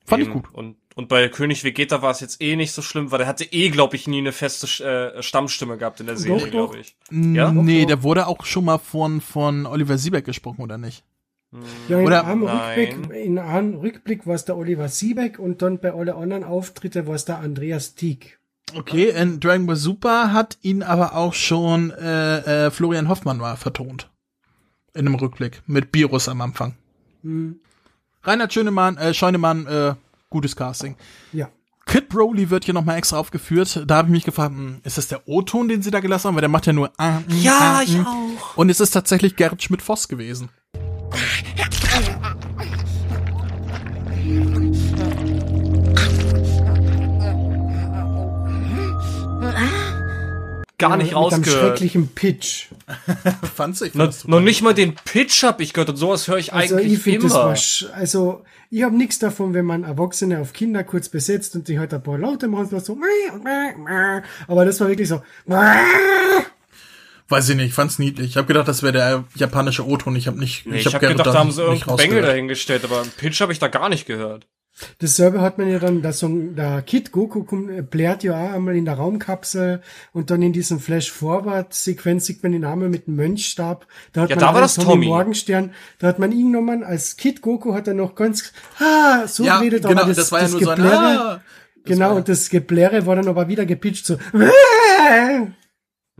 Fand ich Eben. gut. Und, und bei König Vegeta war es jetzt eh nicht so schlimm, weil der hatte eh, glaube ich, nie eine feste äh, Stammstimme gehabt in der Serie, doch. glaube ich. Ja? Ja? Nee, der wurde auch schon mal von, von Oliver Siebeck gesprochen, oder nicht? Ja, in Oder- einem Nein. Rückblick, in einem Rückblick war es der Oliver Siebeck und dann bei alle anderen Auftritte war es der Andreas Tieck. Okay, in Dragon Ball Super hat ihn aber auch schon äh, äh, Florian Hoffmann war vertont. In einem Rückblick. Mit Virus am Anfang. Hm. Reinhard Schönemann, äh, Scheunemann, äh, gutes Casting. Ja. Kid Broly wird hier nochmal extra aufgeführt. Da habe ich mich gefragt, hm, ist das der O-Ton, den sie da gelassen haben? Weil der macht ja nur ah, mm, Ja, ah, ich mm. auch. Und es ist tatsächlich Gerrit Schmidt-Voss gewesen. Gar Ja, nicht mit einem rausgehört. schrecklichen Pitch. Fand's ich. Noch, fand's noch nicht mal den Pitch hab ich gehört und sowas höre ich Also eigentlich ich finde das immer. also ich habe nichts davon, wenn man Erwachsene auf Kinder kurz besetzt und die halt ein paar Laute machen, so aber das war wirklich so Weiß ich nicht, ich fand's niedlich. Ich habe gedacht, das wäre der japanische O-Ton. Ich habe nicht, Nee, ich ich habe hab gedacht, da haben sie irgendeinen Bengel rausgehört. dahingestellt, aber einen Pitch habe ich da gar nicht gehört. Dasselbe hat man ja dann, der Song, der Kid Goku kommt, äh, blärt ja auch einmal in der Raumkapsel und dann in diesem Flash-Forward-Sequenz sieht man den Namen mit dem Mönchstab. Da hat Ja, man da war das Tommy. Morgenstern. Da hat man ihn genommen, als Kid Goku hat er noch ganz, ah, so Ja, geredet, genau, aber das, das war ja nur so ein, Geblärre- ah, Genau, und das Geblärre war dann aber wieder gepitcht so,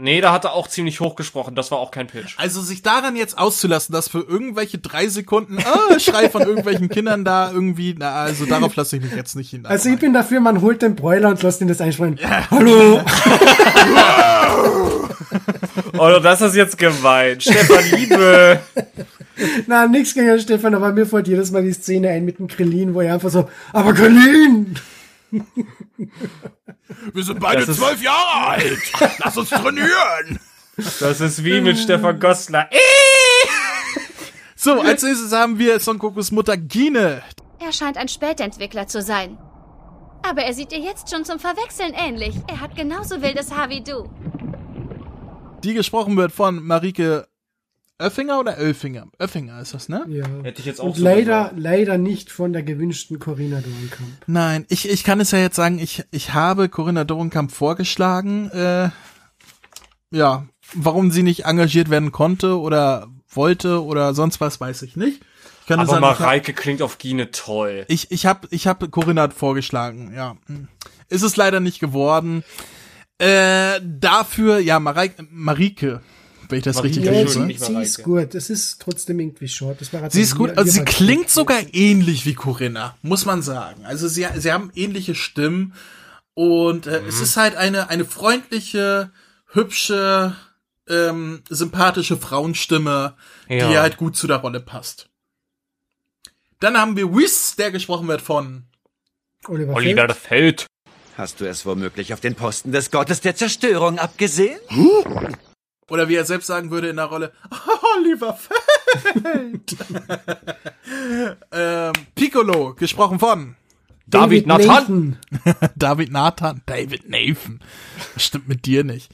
Nee, da hat er auch ziemlich hoch gesprochen, das war auch kein Pitch. Also sich daran jetzt auszulassen, dass für irgendwelche drei Sekunden ah, Schrei von irgendwelchen Kindern da irgendwie, na, also darauf lasse ich mich jetzt nicht hin. Also ich bin dafür, man holt den Bräuler und lässt ihn das einschreien. Hallo! Oh, das ist jetzt gemein. Stefan Liebe. Na, nix gegen den Stefan, aber mir fällt jedes Mal die Szene ein mit dem Krillin, wo er einfach so, aber Krillin! Wir sind beide ist- zwölf Jahre alt. Lass uns trainieren. Das ist wie mit Stefan Gostler. So, als nächstes haben wir Son Gokus Mutter Gine. Er scheint ein Spätentwickler zu sein. Aber er sieht dir jetzt schon zum Verwechseln ähnlich. Er hat genauso wildes Haar wie du. Die gesprochen wird von Marike Oeffinger oder Oeffinger? Oeffinger ist das, ne? Ja. Hätte ich jetzt Und leider, leider nicht von der gewünschten Corinna Dorenkamp. Nein, ich, ich kann es ja jetzt sagen, ich, ich habe Corinna Dorenkamp vorgeschlagen, äh, ja, warum sie nicht engagiert werden konnte oder wollte oder sonst was, weiß ich nicht. Ich kann Aber sagen, ich hab- Mareike klingt auf Gine toll. Ich, ich habe ich hab Corinna vorgeschlagen, ja. Ist es leider nicht geworden. Äh, dafür, ja, Mareike, Marike, wenn ich das Marike, richtig Ja, lese. sie, sie ist gut. Es ist trotzdem irgendwie short. Das war halt Sie ist gut, also sie klingt sogar ähnlich wie Corinna, muss man sagen. Also sie, sie haben ähnliche Stimmen und äh, es ist halt eine, eine freundliche, hübsche, ähm, sympathische Frauenstimme, die Ja. halt gut zu der Rolle passt. Dann haben wir Whis, der gesprochen wird von Oliver, Oliver Feld. Feld. Hast du es womöglich auf den Posten des Gottes der Zerstörung abgesehen? Oder wie er selbst sagen würde in der Rolle, Oliver Feld. ähm, Piccolo, gesprochen von David Nathan. David Nathan. David Nathan. Das stimmt mit dir nicht.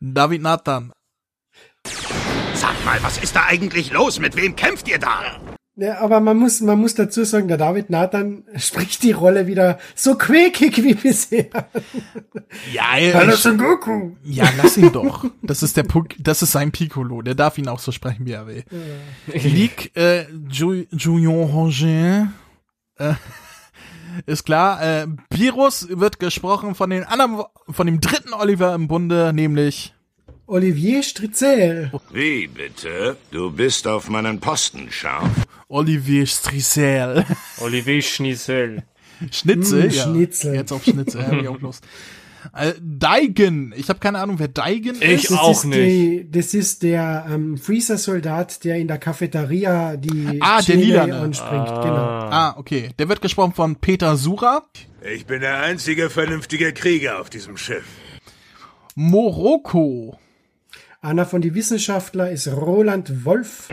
David Nathan. Sag mal, was ist da eigentlich los? Mit wem kämpft ihr da? Ja, aber man muss, man muss dazu sagen, der David Nathan spricht die Rolle wieder so quäkig wie bisher. Ja, Hallo ich, Goku. ja, lass ihn doch. Das ist der Puck, das ist sein Piccolo. Der darf ihn auch so sprechen, wie er will. Ligue äh, Ju- Julien Rangin. Äh, ist klar. Äh, Virus wird gesprochen von den anderen, von dem dritten Oliver im Bunde, nämlich Olivier Stritzel. Wie bitte? Du bist auf meinen Posten scharf. Olivier Strissel. Olivier Schniesel. Schnitzel, Mm, ja. Schnitzel. Jetzt auf Schnitzel, hab ich auch Lust. Äh, Daigen. Ich habe keine Ahnung, wer Daigen Ich ist. Das auch ist nicht. Die, das ist der ähm, Freezer-Soldat, der in der Cafeteria die Ah, der Lilane. anspringt. Genau. Ah, okay. Der wird gesprochen von Peter Sura. Ich bin der einzige vernünftige Krieger auf diesem Schiff. Morocco. Einer von den Wissenschaftler ist Roland Wolf.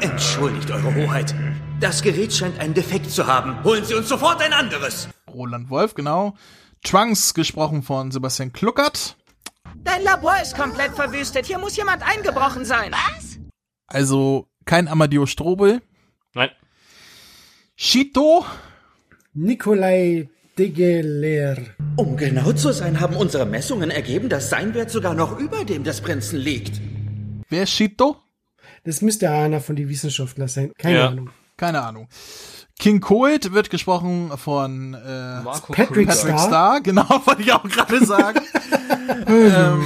Entschuldigt, Eure Hoheit. Das Gerät scheint einen Defekt zu haben. Holen Sie uns sofort ein anderes. Roland Wolf, genau. Trunks, gesprochen von Sebastian Kluckert. Dein Labor ist komplett verwüstet. Hier muss jemand eingebrochen sein. Was? Also kein Amadeo Strobel. Nein. Shito. Nikolai Degeler. Um genau zu sein, haben unsere Messungen ergeben, dass sein Wert sogar noch über dem des Prinzen liegt. Wer ist Shito? Das müsste einer von den Wissenschaftlern sein. Keine Ja. Ahnung. Keine Ahnung. King Colt wird gesprochen von äh, Marco Patrick. Patrick Star. Star. Genau, wollte ich auch gerade sagen. ähm,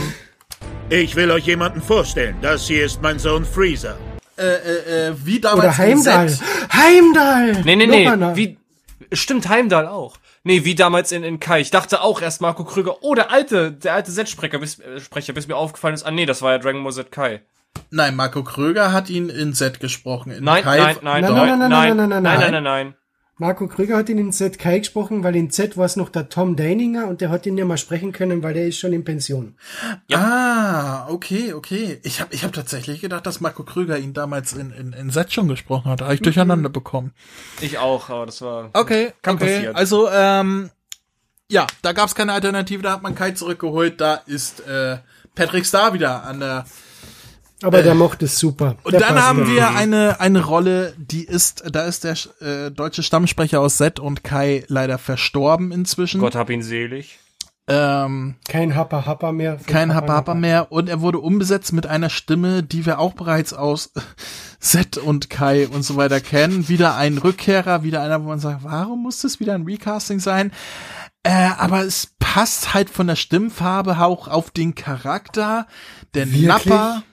Ich will euch jemanden vorstellen. Das hier ist mein Sohn Freezer. äh, äh, äh, wie damals Oder Heimdall. Heimdall! Nee, nee, nee. Wie, stimmt Heimdall auch. Nee, wie damals in, in Kai. Ich dachte auch erst Marco Krüger. Oh, der alte, der alte Set-Sprecher, bis, äh, Sprecher, bis mir aufgefallen ist. Ah, nee, das war ja Dragon Ball Z Kai. Nein, Marco Kröger hat ihn in Set gesprochen. In Nein, Kai- nein, nein, Nein, nein, nein, nein, nein, nein, nein, nein, nein, nein. nein, nein. Marco Krüger hat ihn in Z Kai gesprochen, weil in Z war es noch der Tom Deininger und der hat ihn nicht mehr sprechen können, weil der ist schon in Pension. Ah, okay, okay. Ich habe ich hab tatsächlich gedacht, dass Marco Krüger ihn damals in, in, in Set schon gesprochen hat. Habe ich durcheinander bekommen. Ich auch, aber das war. Okay, kann okay. passieren. Also, ähm, ja, da gab's keine Alternative, da hat man Kai zurückgeholt. Da ist äh, Patrick Star wieder an der Aber Äh, der macht es super. Und Der dann passt haben wir eine, eine Rolle, die ist, da ist der äh, deutsche Stammsprecher aus Set und Kai leider verstorben inzwischen. Gott hab ihn selig. Ähm, Kein Happa Happa mehr. kein Happa Happa mehr und er wurde umbesetzt mit einer Stimme, die wir auch bereits aus Set und Kai und so weiter kennen. Wieder ein Rückkehrer, wieder einer, wo man sagt, warum muss das wieder ein Recasting sein? Äh, aber es passt halt von der Stimmfarbe auch auf den Charakter. Der Wirklich? Nappa,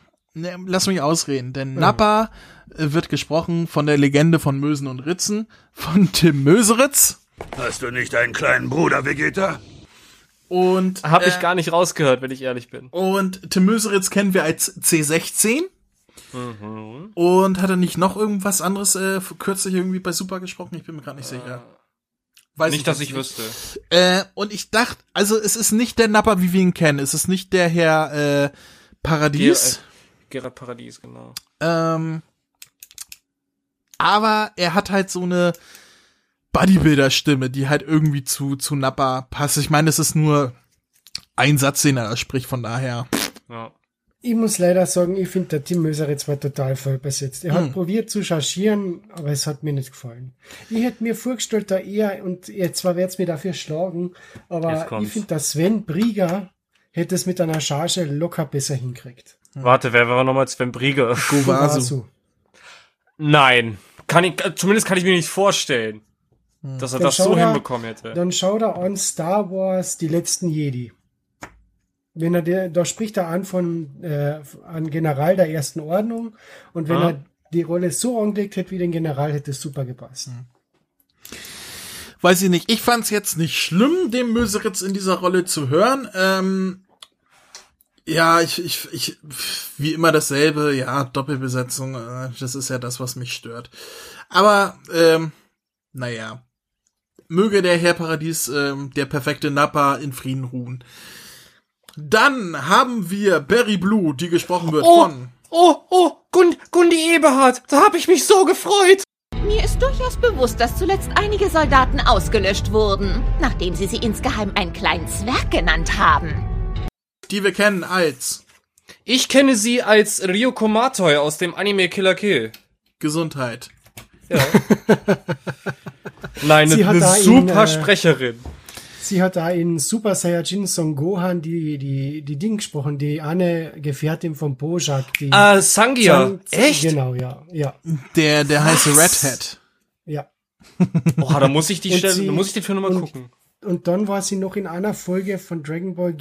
ne, lass mich ausreden, der Nappa äh, wird gesprochen von der Legende von Mösen und Ritzen, von Tim Möseritz. Hast du nicht einen kleinen Bruder, Vegeta? Und Hab äh, ich gar nicht rausgehört, wenn ich ehrlich bin. Und Tim Möseritz kennen wir als C16. Mhm. Und hat er nicht noch irgendwas anderes äh, kürzlich irgendwie bei Super gesprochen? Ich bin mir gerade nicht sicher. Weiß nicht, dass jetzt ich wüsste. Äh, und ich dachte, also es ist nicht der Napper, wie wir ihn kennen. Es ist nicht der Herr äh, Paradies. Ger Gerard Paradies, genau. Ähm, aber er hat halt so eine Bodybuilder-Stimme, die halt irgendwie zu, zu Nappa passt. Ich meine, es ist nur ein Satz, den er da spricht, von daher. Ja. Ich muss leider sagen, ich finde der Tim Möseritz war total voll besetzt. Er hat Hm. probiert zu chargieren, aber es hat mir nicht gefallen. Ich hätte mir vorgestellt, da eher, und jetzt zwar wird's mir dafür schlagen, Jetzt aber ich finde, der Sven Brieger hätte es mit einer Charge locker besser hinkriegt. Warte, wer war nochmal Sven Brieger? Govasu. Nein. Kann ich, äh, zumindest kann ich mir nicht vorstellen, dass er Dann das so da- hinbekommen hätte. Dann schau da an Star Wars, die letzten Jedi. Wenn er der, da spricht er an von äh, an General der ersten Ordnung und wenn Ah. er die Rolle so angelegt hätte wie den General, hätte es super gepasst. weiß ich nicht. Ich fand's jetzt nicht schlimm, dem Möseritz in dieser Rolle zu hören. Ähm, ja, ich, ich, ich, wie immer dasselbe, ja, Doppelbesetzung, äh, das ist ja das, was mich stört. Aber, ähm, naja. Möge der Herr Paradies, ähm, der perfekte Nappa, in Frieden ruhen. Dann haben wir Barry Blue, die gesprochen wird Oh, von oh, oh, Gund, Gundi Eberhard, da hab ich mich so gefreut. Mir ist durchaus bewusst, dass zuletzt einige Soldaten ausgelöscht wurden, nachdem sie sie insgeheim einen kleinen Zwerg genannt haben. Die wir kennen als Ich kenne sie als Ryoko Matoi aus dem Anime Killer Kill. Gesundheit. Ja. Nein, Sie eine, super äh, Sprecherin. Sie hat da in Super Saiyajin Son Gohan die, die, die Ding gesprochen, die eine Gefährtin von Bojack. Die Ah, Sangia. Sang- Echt? Genau, ja, ja, Der, der heißt Was? Red Hat. ja. Oh, da muss ich die Und Stelle, sie- da muss ich den Film nochmal gucken. Und dann war sie noch in einer Folge von Dragon Ball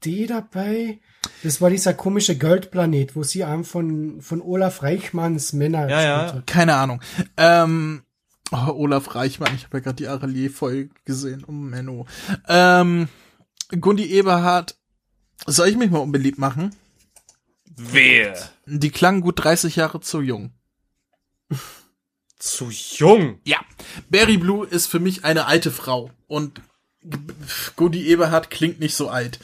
GT dabei. Das war dieser komische Goldplanet, wo sie einem von, von Olaf Reichmanns Männer Ja, ja. hat. Keine Ahnung. Ähm, oh, Olaf Reichmann, ich habe ja gerade die Arelier-Folge gesehen. Oh, Menno. Ähm, Gundi Eberhardt, soll ich mich mal unbeliebt machen? Wer? Die klangen gut 30 Jahre zu jung. Zu jung? Ja. Barry Blue ist für mich eine alte Frau und Gundi Eberhardt klingt nicht so alt.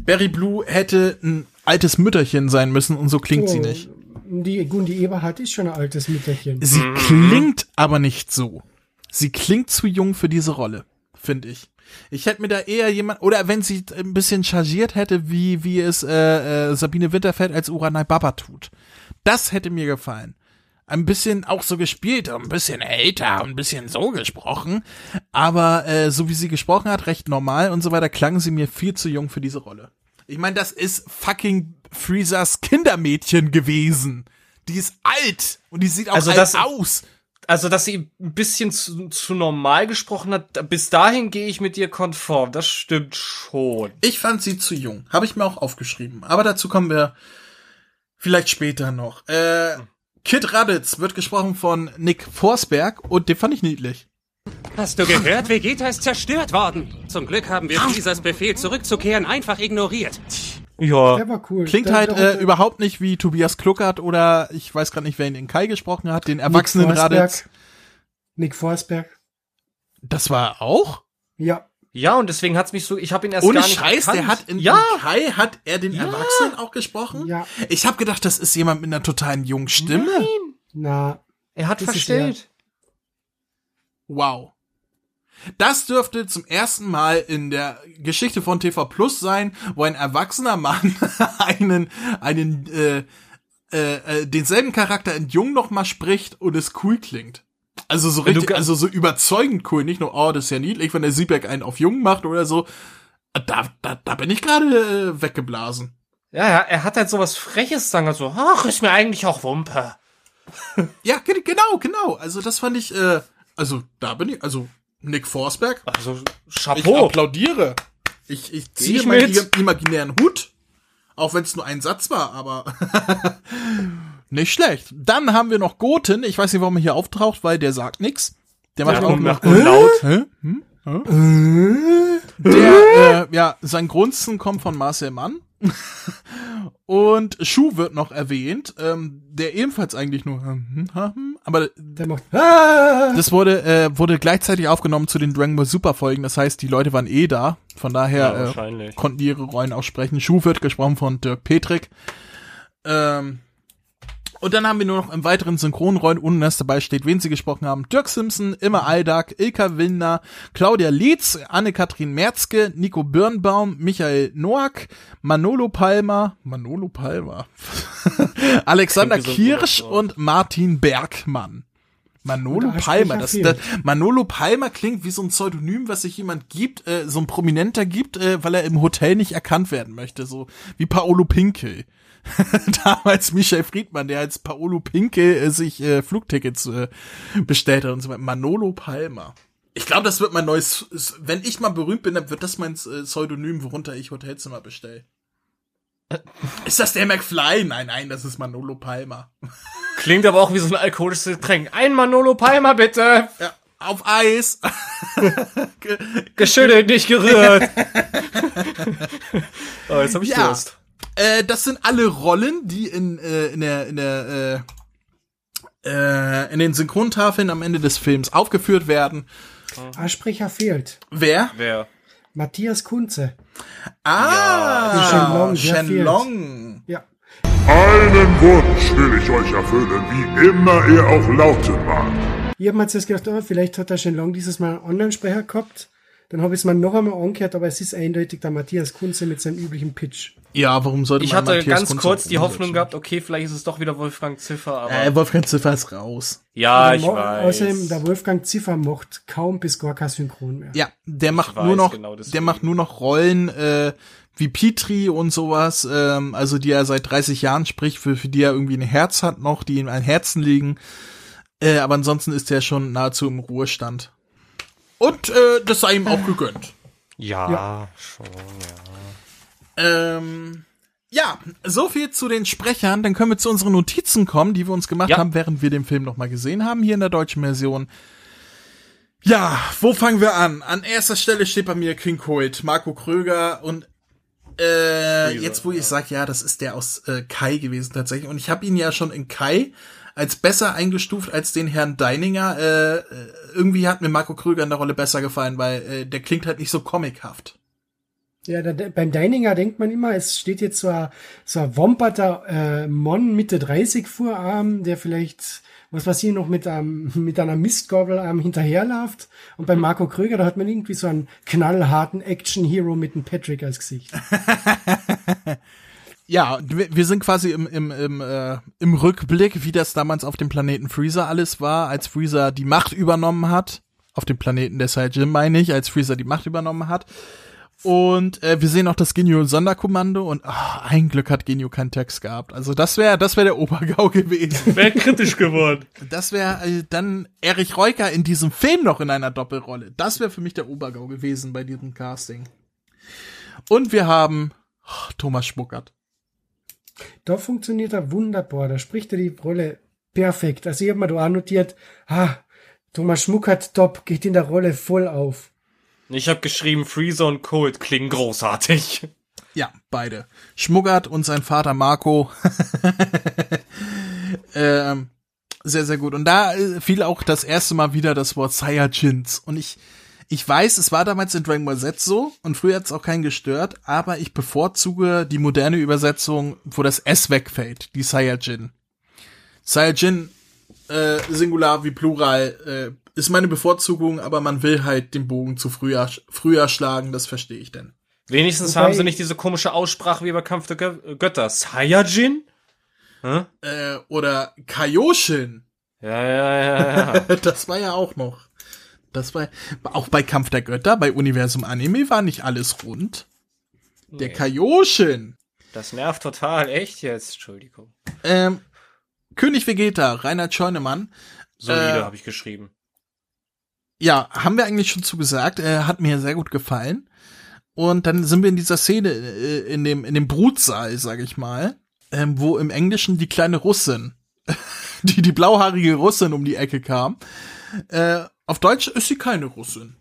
Barry Blue hätte ein altes Mütterchen sein müssen und so klingt sie Oh, nicht. Die Gundi Eberhardt ist schon ein altes Mütterchen. Sie klingt aber nicht so. Sie klingt zu jung für diese Rolle, finde ich. Ich hätte mir da eher jemand, oder wenn sie ein bisschen chargiert hätte, wie, wie es äh, äh, Sabine Winterfeld als Uranai Baba tut. Das hätte mir gefallen. Ein bisschen auch so gespielt, ein bisschen älter, ein bisschen so gesprochen. Aber äh, so wie sie gesprochen hat, recht normal und so weiter, klang sie mir viel zu jung für diese Rolle. Ich meine, das ist fucking Freezers Kindermädchen gewesen. Die ist alt und die sieht auch Also alt das- aus. Also, dass sie ein bisschen zu, zu normal gesprochen hat, bis dahin gehe ich mit dir konform. Das stimmt schon. Ich fand sie zu jung. Habe ich mir auch aufgeschrieben. Aber dazu kommen wir vielleicht später noch. Äh, Kid Raditz wird gesprochen von Nick Forsberg und den fand ich niedlich. Hast du gehört? Vegeta ist zerstört worden. Zum Glück haben wir Freezers Befehl zurückzukehren einfach ignoriert. Ja. Cool. Klingt halt äh, überhaupt nicht wie Tobias Kluckert oder ich weiß gerade nicht, wer ihn in Kai gesprochen hat, den Nick erwachsenen Forsberg. Raditz. Nick Forsberg. Das war auch? Ja. Ja, und deswegen hat's mich so, ich habe ihn erst Ohne gar nicht Scheiß, erkannt. der hat in, ja. in Kai hat er den Ja. Erwachsenen auch gesprochen? Ja. Ich habe gedacht, das ist jemand mit einer totalen jungen Stimme. Na. Er hat verstellt. Wow. Das dürfte zum ersten Mal in der Geschichte von TV Plus sein, wo ein erwachsener Mann einen, einen, äh, äh, äh, denselben Charakter in Jung noch mal spricht und es cool klingt. Also so du richtig, also so überzeugend cool, nicht nur, oh, das ist ja niedlich, wenn der Siebeck einen auf Jung macht oder so. Da, da, da bin ich gerade äh, weggeblasen. Ja, ja, er hat halt sowas Freches sagen, also, ach, ist mir eigentlich auch Wumpe. Ja, ge- genau, genau. Also das fand ich, äh, also da bin ich, also Nick Forsberg. Also Ich Chapeau. applaudiere. Ich, ich ziehe ich meinen imaginären Hut. Auch wenn es nur ein Satz war, aber nicht schlecht. Dann haben wir noch Goten. Ich weiß nicht, warum er hier auftaucht, weil der sagt nix. Der macht Ja, auch nur nur laut. Hä? Hm? Hä? Der, äh, ja, sein Grunzen kommt von Marcel Mann. Und Schuh wird noch erwähnt, ähm, der ebenfalls eigentlich nur, hm, hm, hm, aber Der macht. Ah! das wurde, äh, wurde gleichzeitig aufgenommen zu den Dragon Ball Super Folgen. Das heißt, die Leute waren eh da. Von daher Ja, äh, konnten die ihre Rollen auch sprechen. Schuh wird gesprochen von Dirk Petrik. Ähm, und dann haben wir nur noch im weiteren Synchronrollen, ohne dass dabei steht, wen sie gesprochen haben. Dirk Simpson, Immer Aldag, Ilka Windner, Claudia Lietz, Anne-Kathrin Merzke, Nico Birnbaum, Michael Noack, Manolo Palmer, Manolo Palmer, Alexander so Kirsch und Martin Bergmann. Manolo da Palmer, das, das Manolo Palmer klingt wie so ein Pseudonym, was sich jemand gibt, äh, so ein Prominenter gibt, äh, weil er im Hotel nicht erkannt werden möchte, so wie Paolo Pinkel. Damals Michael Friedmann, der als Paolo Pinkel äh, sich äh, Flugtickets äh, bestellt hat und so weiter. Manolo Palmer. Ich glaube, das wird mein neues, wenn ich mal berühmt bin, dann wird das mein äh, Pseudonym, worunter ich Hotelzimmer bestelle. Ist das der McFly? Nein, nein, das ist Manolo Palmer. Klingt aber auch wie so ein alkoholisches Getränk. Ein Manolo Palmer, bitte. Ja, auf Eis. Geschüttelt, nicht gerührt. oh, jetzt hab ich Ja. Durst. Äh, das sind alle Rollen, die in, äh, in der, in der, äh, äh, in den Synchrontafeln am Ende des Films aufgeführt werden. Ein Sprecher fehlt. Wer? Wer? Matthias Kunze. Ah, Shenlong, der Shenlong. Ja. Einen Wunsch will ich euch erfüllen, wie immer er auch lauten mag. Ich hab mir jetzt gedacht, oh, vielleicht hat der Shenlong dieses Mal einen anderen Sprecher gehabt. Dann habe ich es mir noch einmal angehört, aber es ist eindeutig der Matthias Kunze mit seinem üblichen Pitch. Ja, warum sollte Ich man hatte Matthias ganz Kunze kurz die Hoffnung gehabt, okay, vielleicht ist es doch wieder Wolfgang Ziffer, aber. Äh, Wolfgang Ziffer ist raus. ja, Der ich Mo- weiß. Außerdem, der Wolfgang Ziffer macht kaum bis gar kein Synchron mehr. Ja, der macht weiß nur noch, genau der macht nur noch Rollen äh, wie Petri und sowas, ähm, also die er seit 30 Jahren spricht, für, für die er irgendwie ein Herz hat noch, die ihm ein Herzen liegen. Äh, aber ansonsten ist er schon nahezu im Ruhestand. Und äh, das sei ihm auch gegönnt. Ja, Ja. schon, ja. Ähm, ja, so viel zu den Sprechern. Dann können wir zu unseren Notizen kommen, die wir uns gemacht Ja. haben, während wir den Film nochmal gesehen haben, hier in der deutschen Version. Ja, wo fangen wir an? An erster Stelle steht bei mir King Coit, Marco Kröger und äh, jetzt wo ich sag, ja, das ist der aus äh, Kai gewesen tatsächlich. Und ich habe ihn ja schon in Kai als besser eingestuft als den Herrn Deininger. Äh, äh, irgendwie hat mir Marco Kröger in der Rolle besser gefallen, weil äh, der klingt halt nicht so comichaft. Ja, da, beim Deininger denkt man immer, es steht jetzt so ein, so ein womperter äh, Mann Mitte 30 Vorarm, der vielleicht, was weiß ich, noch mit, einem, mit einer Mistgabel ähm, hinterherläuft. Und bei Marco Kröger, da hat man irgendwie so einen knallharten Action-Hero mit einem Patrick als Gesicht. Ja, wir wir sind quasi im, im, im, äh, im Rückblick, wie das damals auf dem Planeten Freezer alles war, als Freezer die Macht übernommen hat. Auf dem Planeten der Saiyajin meine ich, als Freezer die Macht übernommen hat. Und äh, wir sehen auch das Genio Sonderkommando und ah, ein Glück hat Genio keinen Text gehabt. Also das wäre das wäre der Obergau gewesen. Wäre kritisch geworden. Das wäre äh, dann Erich Reuker in diesem Film noch in einer Doppelrolle. Das wäre für mich der Obergau gewesen bei diesem Casting. Und wir haben oh, Thomas Schmuckert. Da funktioniert er wunderbar, da spricht er die Rolle perfekt. Also ich habe mir da auch notiert, ah, Thomas Schmuckert top, geht in der Rolle voll auf. Ich habe geschrieben, Freezer und Cold klingen großartig. Ja, beide. Schmuggert und sein Vater Marco. ähm, Sehr, sehr gut. Und da äh, fiel auch das erste Mal wieder das Wort Saiyajins. Und ich, ich weiß, es war damals in Dragon Ball Z so und früher hat es auch keinen gestört, aber ich bevorzuge die moderne Übersetzung, wo das S wegfällt, die Saiyajin. Saiyajin, äh, Singular wie Plural, äh, ist meine Bevorzugung, aber man will halt den Bogen zu früher, früher schlagen, das verstehe ich denn. Wenigstens Wobei- haben sie nicht diese komische Aussprache wie bei Kampf der Gö Götter. Saiyajin? Hä? Äh, oder Kaioshin. Ja, ja, ja, ja. das war ja auch noch. Das war auch bei Kampf der Götter, bei Universum Anime war nicht alles rund. Der Kaioshin. Das nervt total, echt jetzt. Entschuldigung. Ähm, König Vegeta, Reinhard Scheunemann. Solide Äh, habe ich geschrieben. Ja, haben wir eigentlich schon zugesagt. Äh, hat mir sehr gut gefallen. Und dann sind wir in dieser Szene äh, in dem in dem Brutsaal, sag ich mal, ähm, wo im Englischen die kleine Russin, die die blauhaarige Russin um die Ecke kam. Äh, auf Deutsch ist sie keine Russin.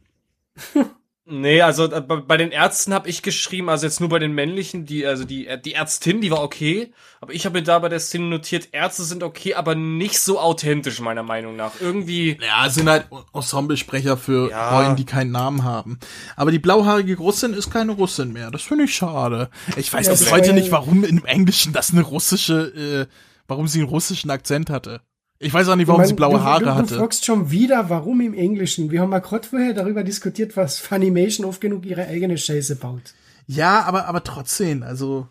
Nee, also äh, bei den Ärzten habe ich geschrieben, also jetzt nur bei den männlichen, die also die äh, die Ärztin, die war okay, aber ich habe mir da bei der Szene notiert, Ärzte sind okay, aber nicht so authentisch meiner Meinung nach. Irgendwie Ja, sind halt Ensemblesprecher für Ja. Rollen, die keinen Namen haben. Aber die blauhaarige Russin ist keine Russin mehr. Das finde ich schade. Ich weiß bis heute nicht, warum im Englischen das eine russische, äh, warum sie einen russischen Akzent hatte. Ich weiß auch nicht, warum Ich sie blaue du, Haare du, du hatte. fragst schon wieder, warum im Englischen. Wir haben ja gerade vorher darüber diskutiert, was Funimation oft genug ihre eigene Scheiße baut. Ja, aber, aber trotzdem, also,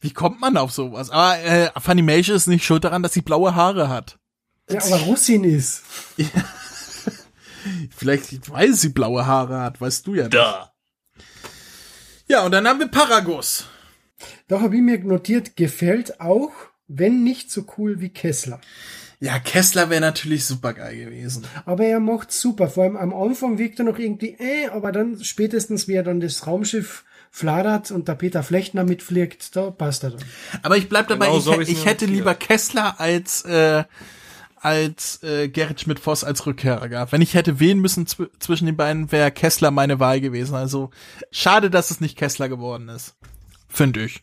wie kommt man auf sowas? Aber äh, Funimation ist nicht schuld daran, dass sie blaue Haare hat. Ja, aber Russin ist. Vielleicht, weil sie blaue Haare hat, weißt du ja nicht. da. Ja, und dann haben wir Paragus. Da habe ich mir notiert, gefällt auch, wenn nicht so cool wie Kessler. Ja, Kessler wäre natürlich super geil gewesen. Aber er macht super. Vor allem am Anfang wirkt er noch irgendwie, äh, aber dann spätestens, wie er dann das Raumschiff fladert und der Peter Flechtner mitfliegt, da passt er dann. Aber ich bleib dabei, Genau ich, so ich hätte lieber Kessler als äh, als äh, Gerrit Schmidt-Voss als Rückkehrer gehabt. Wenn ich hätte wählen müssen zw zwischen den beiden, wäre Kessler meine Wahl gewesen. Also schade, dass es nicht Kessler geworden ist. Finde ich.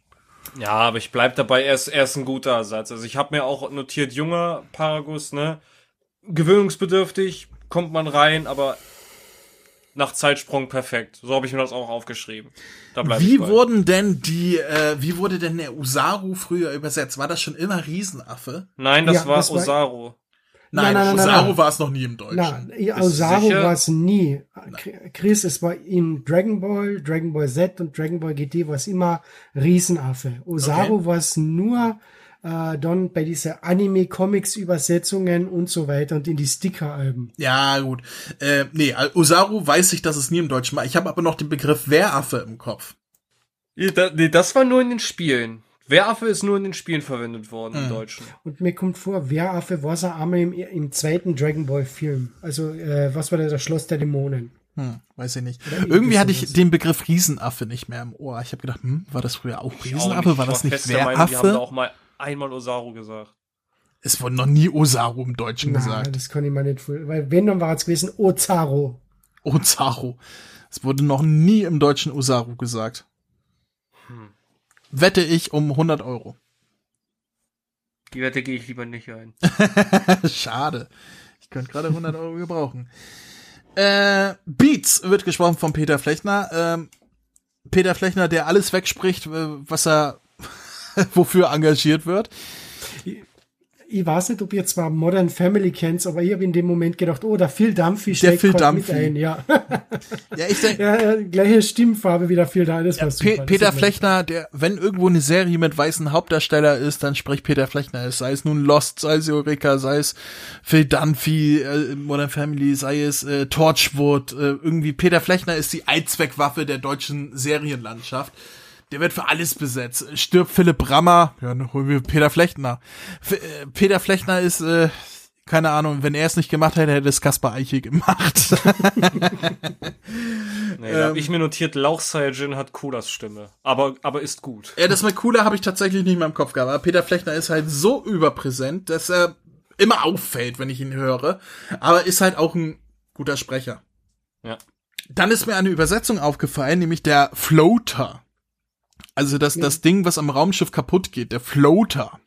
Ja, aber ich bleib dabei, er ist, er ist ein guter Ersatz. Also ich habe mir auch notiert, junger Paragus, ne? Gewöhnungsbedürftig, kommt man rein, aber nach Zeitsprung perfekt. So habe ich mir das auch aufgeschrieben. Da bleib Wie ich bei. wurden denn die, äh, wie wurde denn der Usaru früher übersetzt? War das schon immer Riesenaffe? Nein, das Ja, war das war- Osaru. Nein, Nein, nein, nein, Usaru nein. war es noch nie im Deutschen. Du Osaru war es nie. Chris, es war in Dragon Ball, Dragon Ball Z und Dragon Ball GT war es immer Riesenaffe. Osaru Okay. war es nur äh, dann bei dieser Anime-Comics-Übersetzungen und so weiter und in die Sticker-Alben. Ja, gut. Äh, nee, Osaru weiß ich, dass es nie im Deutschen war. Ich habe aber noch den Begriff Wehraffe im Kopf. Da- nee, das war nur in den Spielen. Wehraffe ist nur in den Spielen verwendet worden Hm. im Deutschen. Und mir kommt vor, Wehraffe war es auch einmal im, im zweiten Dragon Ball Film. Also, äh, was war der, das Schloss der Dämonen? Hm, weiß ich nicht. Oder Irgendwie hatte ich den Begriff Riesenaffe nicht mehr im Ohr. Ich habe gedacht, hm, war das früher auch Riesenaffe? War das nicht der Meinung, Die haben da Wehraffe? auch mal einmal Osaru gesagt. Es wurde noch nie Osaru im Deutschen Na, gesagt. das kann ich mir nicht vorstellen. Weil wenn, dann war es gewesen Ozaro. Ozaru. Es wurde noch nie im Deutschen Osaru gesagt. Wette ich um 100 Euro. Die Wette gehe ich lieber nicht ein. Schade. Ich könnte gerade 100 Euro gebrauchen. Äh, Beats wird gesprochen von Peter Flechner. Ähm, Peter Flechner, der alles wegspricht, äh, was er wofür engagiert wird. Ich weiß nicht, ob ihr zwar Modern Family kennt, aber ich habe in dem Moment gedacht, oh, der Phil Der steckt Phil grad mit ein. Ja, Ja, ich denke, ja ja, gleiche Stimmfarbe wie der Phil Dunphy. Das war super. Pe Peter Flechner, der, wenn irgendwo eine Serie mit weißen Hauptdarsteller ist, dann spricht Peter Flechner. es. Sei es nun Lost, sei es Eureka, sei es Phil Dunphy, äh, Modern Family, sei es äh, Torchwood. Äh, irgendwie Peter Flechner ist die Allzweckwaffe der deutschen Serienlandschaft. Der wird für alles besetzt. Stirbt Philipp Rammer, ja, dann holen wir Peter Flechner. F äh, Peter Flechner ist, äh, keine Ahnung, wenn er es nicht gemacht hätte, hätte es Kaspar Eichel gemacht. Nee, da hab ich mir notiert, Lauch Saiyajin hat Kulas Stimme. Aber, aber ist gut. Ja, das mit Cooler habe ich tatsächlich nicht mehr im Kopf gehabt. Aber Peter Flechner ist halt so überpräsent, dass er immer auffällt, wenn ich ihn höre. Aber ist halt auch ein guter Sprecher. Ja. Dann ist mir eine Übersetzung aufgefallen, nämlich der Floater. Also das, das Ding, was am Raumschiff kaputt geht, der Floater.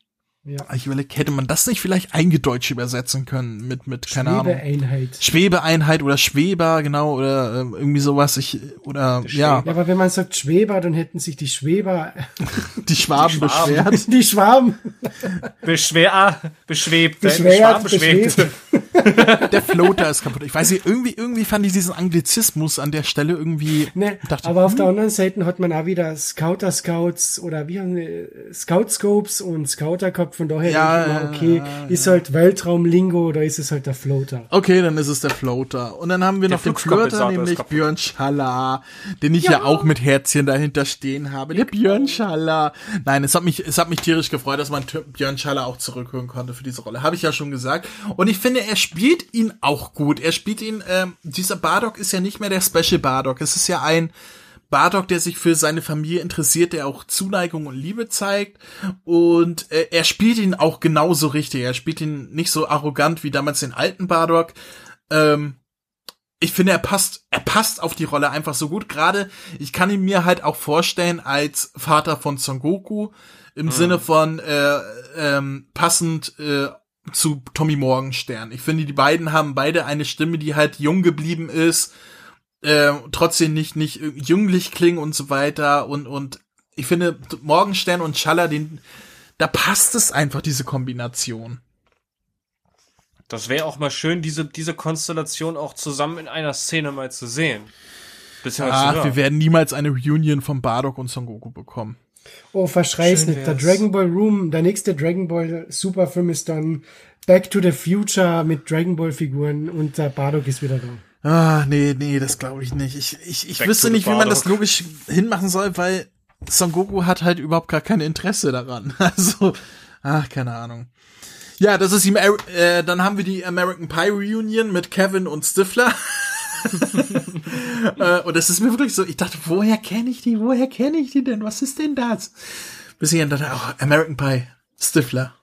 Ja. Ich überlege, hätte man das nicht vielleicht eingedeutscht übersetzen können mit, mit, keine Ahnung. Schwebeeinheit. Schwebeeinheit oder Schweber, genau, oder ähm, irgendwie sowas, ich, oder, ja. Ja, aber wenn man sagt Schweber, dann hätten sich die Schweber, Die Schwaben, Die Schwaben. beschwert. die Schwaben, Beschwer, beschwebt, Beschwert, Schwarm beschwebt. Der Floater ist kaputt. Ich weiß nicht, irgendwie, irgendwie fand ich diesen Anglizismus an der Stelle irgendwie, ne, dachte, aber auf hm, der anderen Seite hat man auch wieder Scouter Scouts oder wie haben wir, Scout Scopes und Scouter gehabt, von daher Ja, denke ich mir, okay, ist halt Weltraumlingo oder ist es halt der Floater? Okay, dann ist es der Floater. Und dann haben wir Der noch den Flirter, nämlich. Björn Schaller, den ich ja. auch mit Herzchen dahinter stehen habe. Der Björn Schaller. Nein, es hat mich, es hat mich tierisch gefreut, dass man Björn Schaller auch zurückholen konnte für diese Rolle. Habe ich ja schon gesagt. Und ich finde, er spielt ihn auch gut. Er spielt ihn, ähm, dieser Bardock ist ja nicht mehr der Special Bardock. Es ist ja ein Bardock, der sich für seine Familie interessiert, der auch Zuneigung und Liebe zeigt. Und äh, er spielt ihn auch genauso richtig. Er spielt ihn nicht so arrogant wie damals den alten Bardock. Ähm, ich finde, er passt, er passt auf die Rolle einfach so gut. Gerade, ich kann ihn mir halt auch vorstellen als Vater von Son Goku im Sinne von äh, ähm, passend äh, zu Tommy Morgenstern. Ich finde, die beiden haben beide eine Stimme, die halt jung geblieben ist, äh, trotzdem nicht nicht jünglich klingen und so weiter. Und und ich finde, Morgenstern und Schaller, den da passt es einfach diese Kombination. Das wäre auch mal schön, diese, diese Konstellation auch zusammen in einer Szene mal zu sehen. Ach, hören. wir werden niemals eine Reunion von Bardock und Son Goku bekommen. Oh, verschrei's nicht. Der. Dragon Ball Room, der nächste Dragon Ball Superfilm ist dann Back to the Future mit Dragon Ball Figuren und der Bardock ist wieder da. Ah, nee, nee, das glaube ich nicht. Ich, ich, ich Back wüsste nicht, wie man das logisch hinmachen soll, weil Son Goku hat halt überhaupt gar kein Interesse daran. Also, ach, keine Ahnung. Ja, das ist die, Amer- äh, dann haben wir die American Pie Reunion mit Kevin und Stifler. äh, und das ist mir wirklich so, ich dachte, woher kenne ich die? Woher kenne ich die denn? Was ist denn das? Bis ich dann dachte, oh, American Pie, Stifler.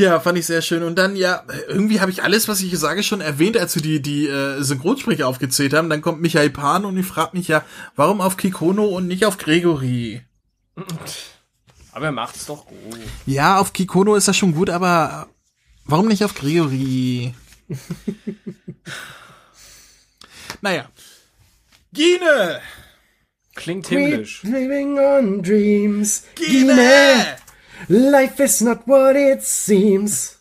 Ja, fand ich sehr schön. Und dann, ja, irgendwie habe ich alles, was ich hier sage, schon erwähnt, als wir die, die äh, Synchronsprecher aufgezählt haben. Dann kommt Michael Pan und ich fragt mich ja, warum auf Kikono und nicht auf Gregory? Aber er macht's doch gut. Ja, auf Kikono ist das schon gut, aber warum nicht auf Gregory? naja. Gine! Klingt himmlisch. living on dreams. Gine! Life is not what it seems.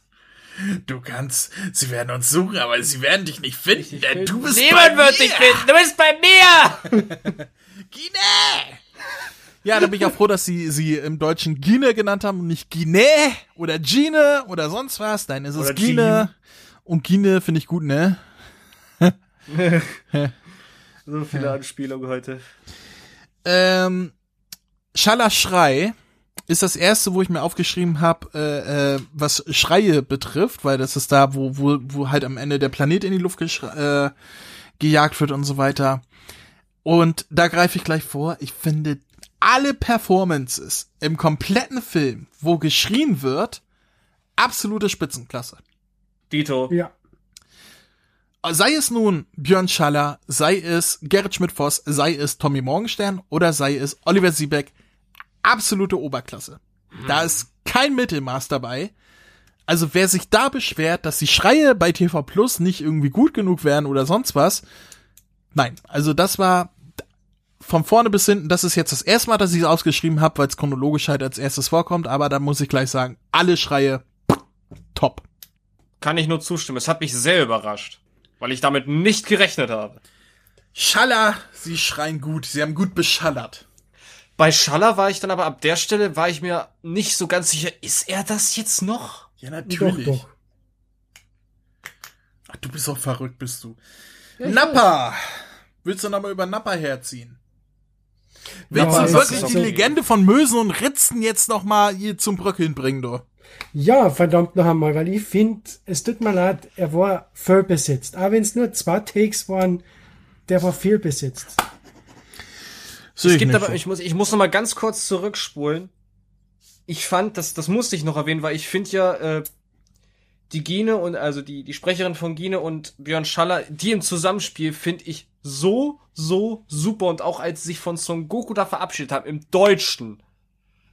Du kannst, sie werden uns suchen, aber sie werden dich nicht finden, denn du bist Niemand bei wird mir. dich finden. Du bist bei mir! Gine! Ja, da bin ich auch froh, dass sie sie im Deutschen Gine genannt haben und nicht Gine oder Gine oder sonst was. Nein, es ist Oder Gine. Und Gine finde ich gut, ne? So viele Anspielungen heute. Ähm, Schallerschrei ist das erste, wo ich mir aufgeschrieben habe, äh, äh, was Schreie betrifft, weil das ist da, wo, wo, wo halt am Ende der Planet in die Luft äh, gejagt wird und so weiter. Und da greife ich gleich vor, ich finde alle Performances im kompletten Film, wo geschrien wird, absolute Spitzenklasse. Dito. Ja. Sei es nun Björn Schaller, sei es Gerrit Schmidt-Voss, sei es Tommy Morgenstern oder sei es Oliver Siebeck, absolute Oberklasse. Da ist kein Mittelmaß dabei. Also wer sich da beschwert, dass die Schreie bei TV Plus nicht irgendwie gut genug wären oder sonst was, nein. Also das war von vorne bis hinten, das ist jetzt das erste Mal, dass ich es ausgeschrieben habe, weil es chronologisch halt als erstes vorkommt, aber da muss ich gleich sagen, alle Schreie top. Kann ich nur zustimmen. Es hat mich sehr überrascht. Weil ich damit nicht gerechnet habe. Schaller, sie schreien gut, sie haben gut beschallert. Bei Schaller war ich dann aber ab der Stelle, war ich mir nicht so ganz sicher, ist er das jetzt noch? Ja, natürlich. Doch, doch. Ach, du bist auch verrückt, bist du. Nappa! Willst du nochmal über Nappa herziehen? Willst Nappa du wirklich die Legende von Mösen und Ritzen jetzt nochmal hier zum Bröckeln bringen, du? Ja, verdammt noch einmal, weil ich finde, es tut mir leid, er war voll besetzt. Auch wenn es nur zwei Takes waren, der war viel besetzt. Sehe es ich gibt aber, so. ich muss, ich muss noch mal ganz kurz zurückspulen. Ich fand, das, das musste ich noch erwähnen, weil ich finde ja, äh, die Gine und, also die, die Sprecherin von Gine und Björn Schaller, die im Zusammenspiel finde ich so, so super und auch als sie sich von Son Goku da verabschiedet haben, im Deutschen,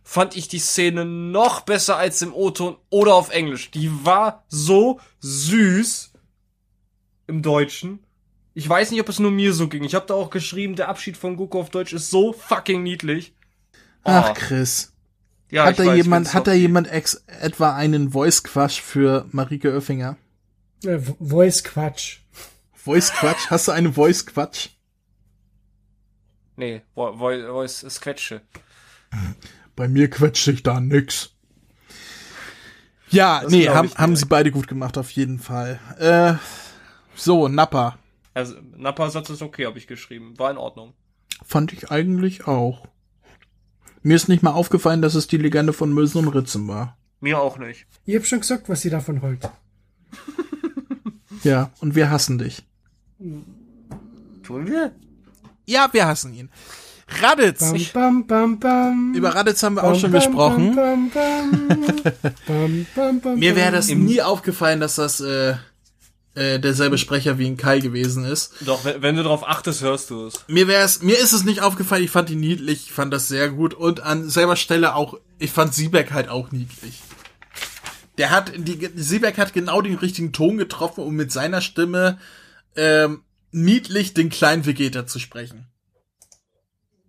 fand ich die Szene noch besser als im O-Ton oder auf Englisch. Die war so süß im Deutschen. Ich weiß nicht, ob es nur mir so ging. Ich habe da auch geschrieben, der Abschied von Goku auf Deutsch ist so fucking niedlich. Ach, Oh. Chris. Ja, hat ich da weiß, jemand, hat da jemand ex etwa einen Voice-Quatsch für Marike Oeffinger? Äh, Voice Quatsch. Voice-Quatsch? Hast du einen Voice-Quatsch? Nee, Vo- Vo- Voice ist Quetsche. Bei mir quetscht sich da nix. Ja, Das nee, haben, haben sie beide gut gemacht, auf jeden Fall. Äh, so, Nappa. Also, Nappa-Satz ist okay, habe ich geschrieben. War in Ordnung. Fand ich eigentlich auch. Mir ist nicht mal aufgefallen, dass es die Legende von Mösen und Ritzen war. Mir auch nicht. Ich hab schon gesagt, was sie davon holt. Ja, und wir hassen dich. Tun wir? Ja, wir hassen ihn. Raditz. Bam, Ich, bam, bam, bam. über Raditz haben wir Bam, auch schon bam, gesprochen. Bam, bam, bam. bam, bam, bam, Mir wäre das nie aufgefallen, dass das äh, äh, derselbe Sprecher wie in Kai gewesen ist. Doch, wenn, wenn du darauf achtest, hörst du es. Mir wär's, mir ist es nicht aufgefallen, ich fand die niedlich, ich fand das sehr gut und an selber Stelle auch, ich fand Siebeck halt auch niedlich. Der hat, die, Siebeck hat genau den richtigen Ton getroffen, um mit seiner Stimme ähm, niedlich den kleinen Vegeta zu sprechen.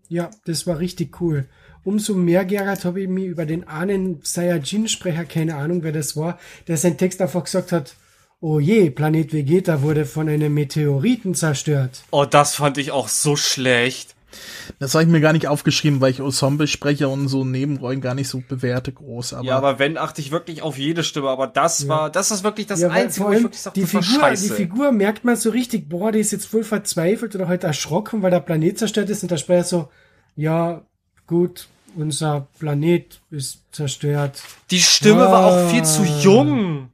Ja, das war richtig cool. Umso mehr geärgert habe ich mich über den einen Saiyajin-Sprecher, keine Ahnung, wer das war, der seinen Text einfach gesagt hat, oh je, Planet Vegeta wurde von einem Meteoriten zerstört. Oh, das fand ich auch so schlecht. Das habe ich mir gar nicht aufgeschrieben, weil ich Ensemble-Sprecher und so Nebenrollen gar nicht so bewerte groß. Aber, ja, aber wenn, achte ich wirklich auf jede Stimme. Aber das war, das ist wirklich das Ja, weil Einzige, wo ich wirklich sage, die Figur, scheiße. die Figur merkt man so richtig, boah, die ist jetzt voll verzweifelt oder halt erschrocken, weil der Planet zerstört ist und der Sprecher so, ja, gut, unser Planet ist zerstört. Die Stimme war auch viel Ah. zu jung.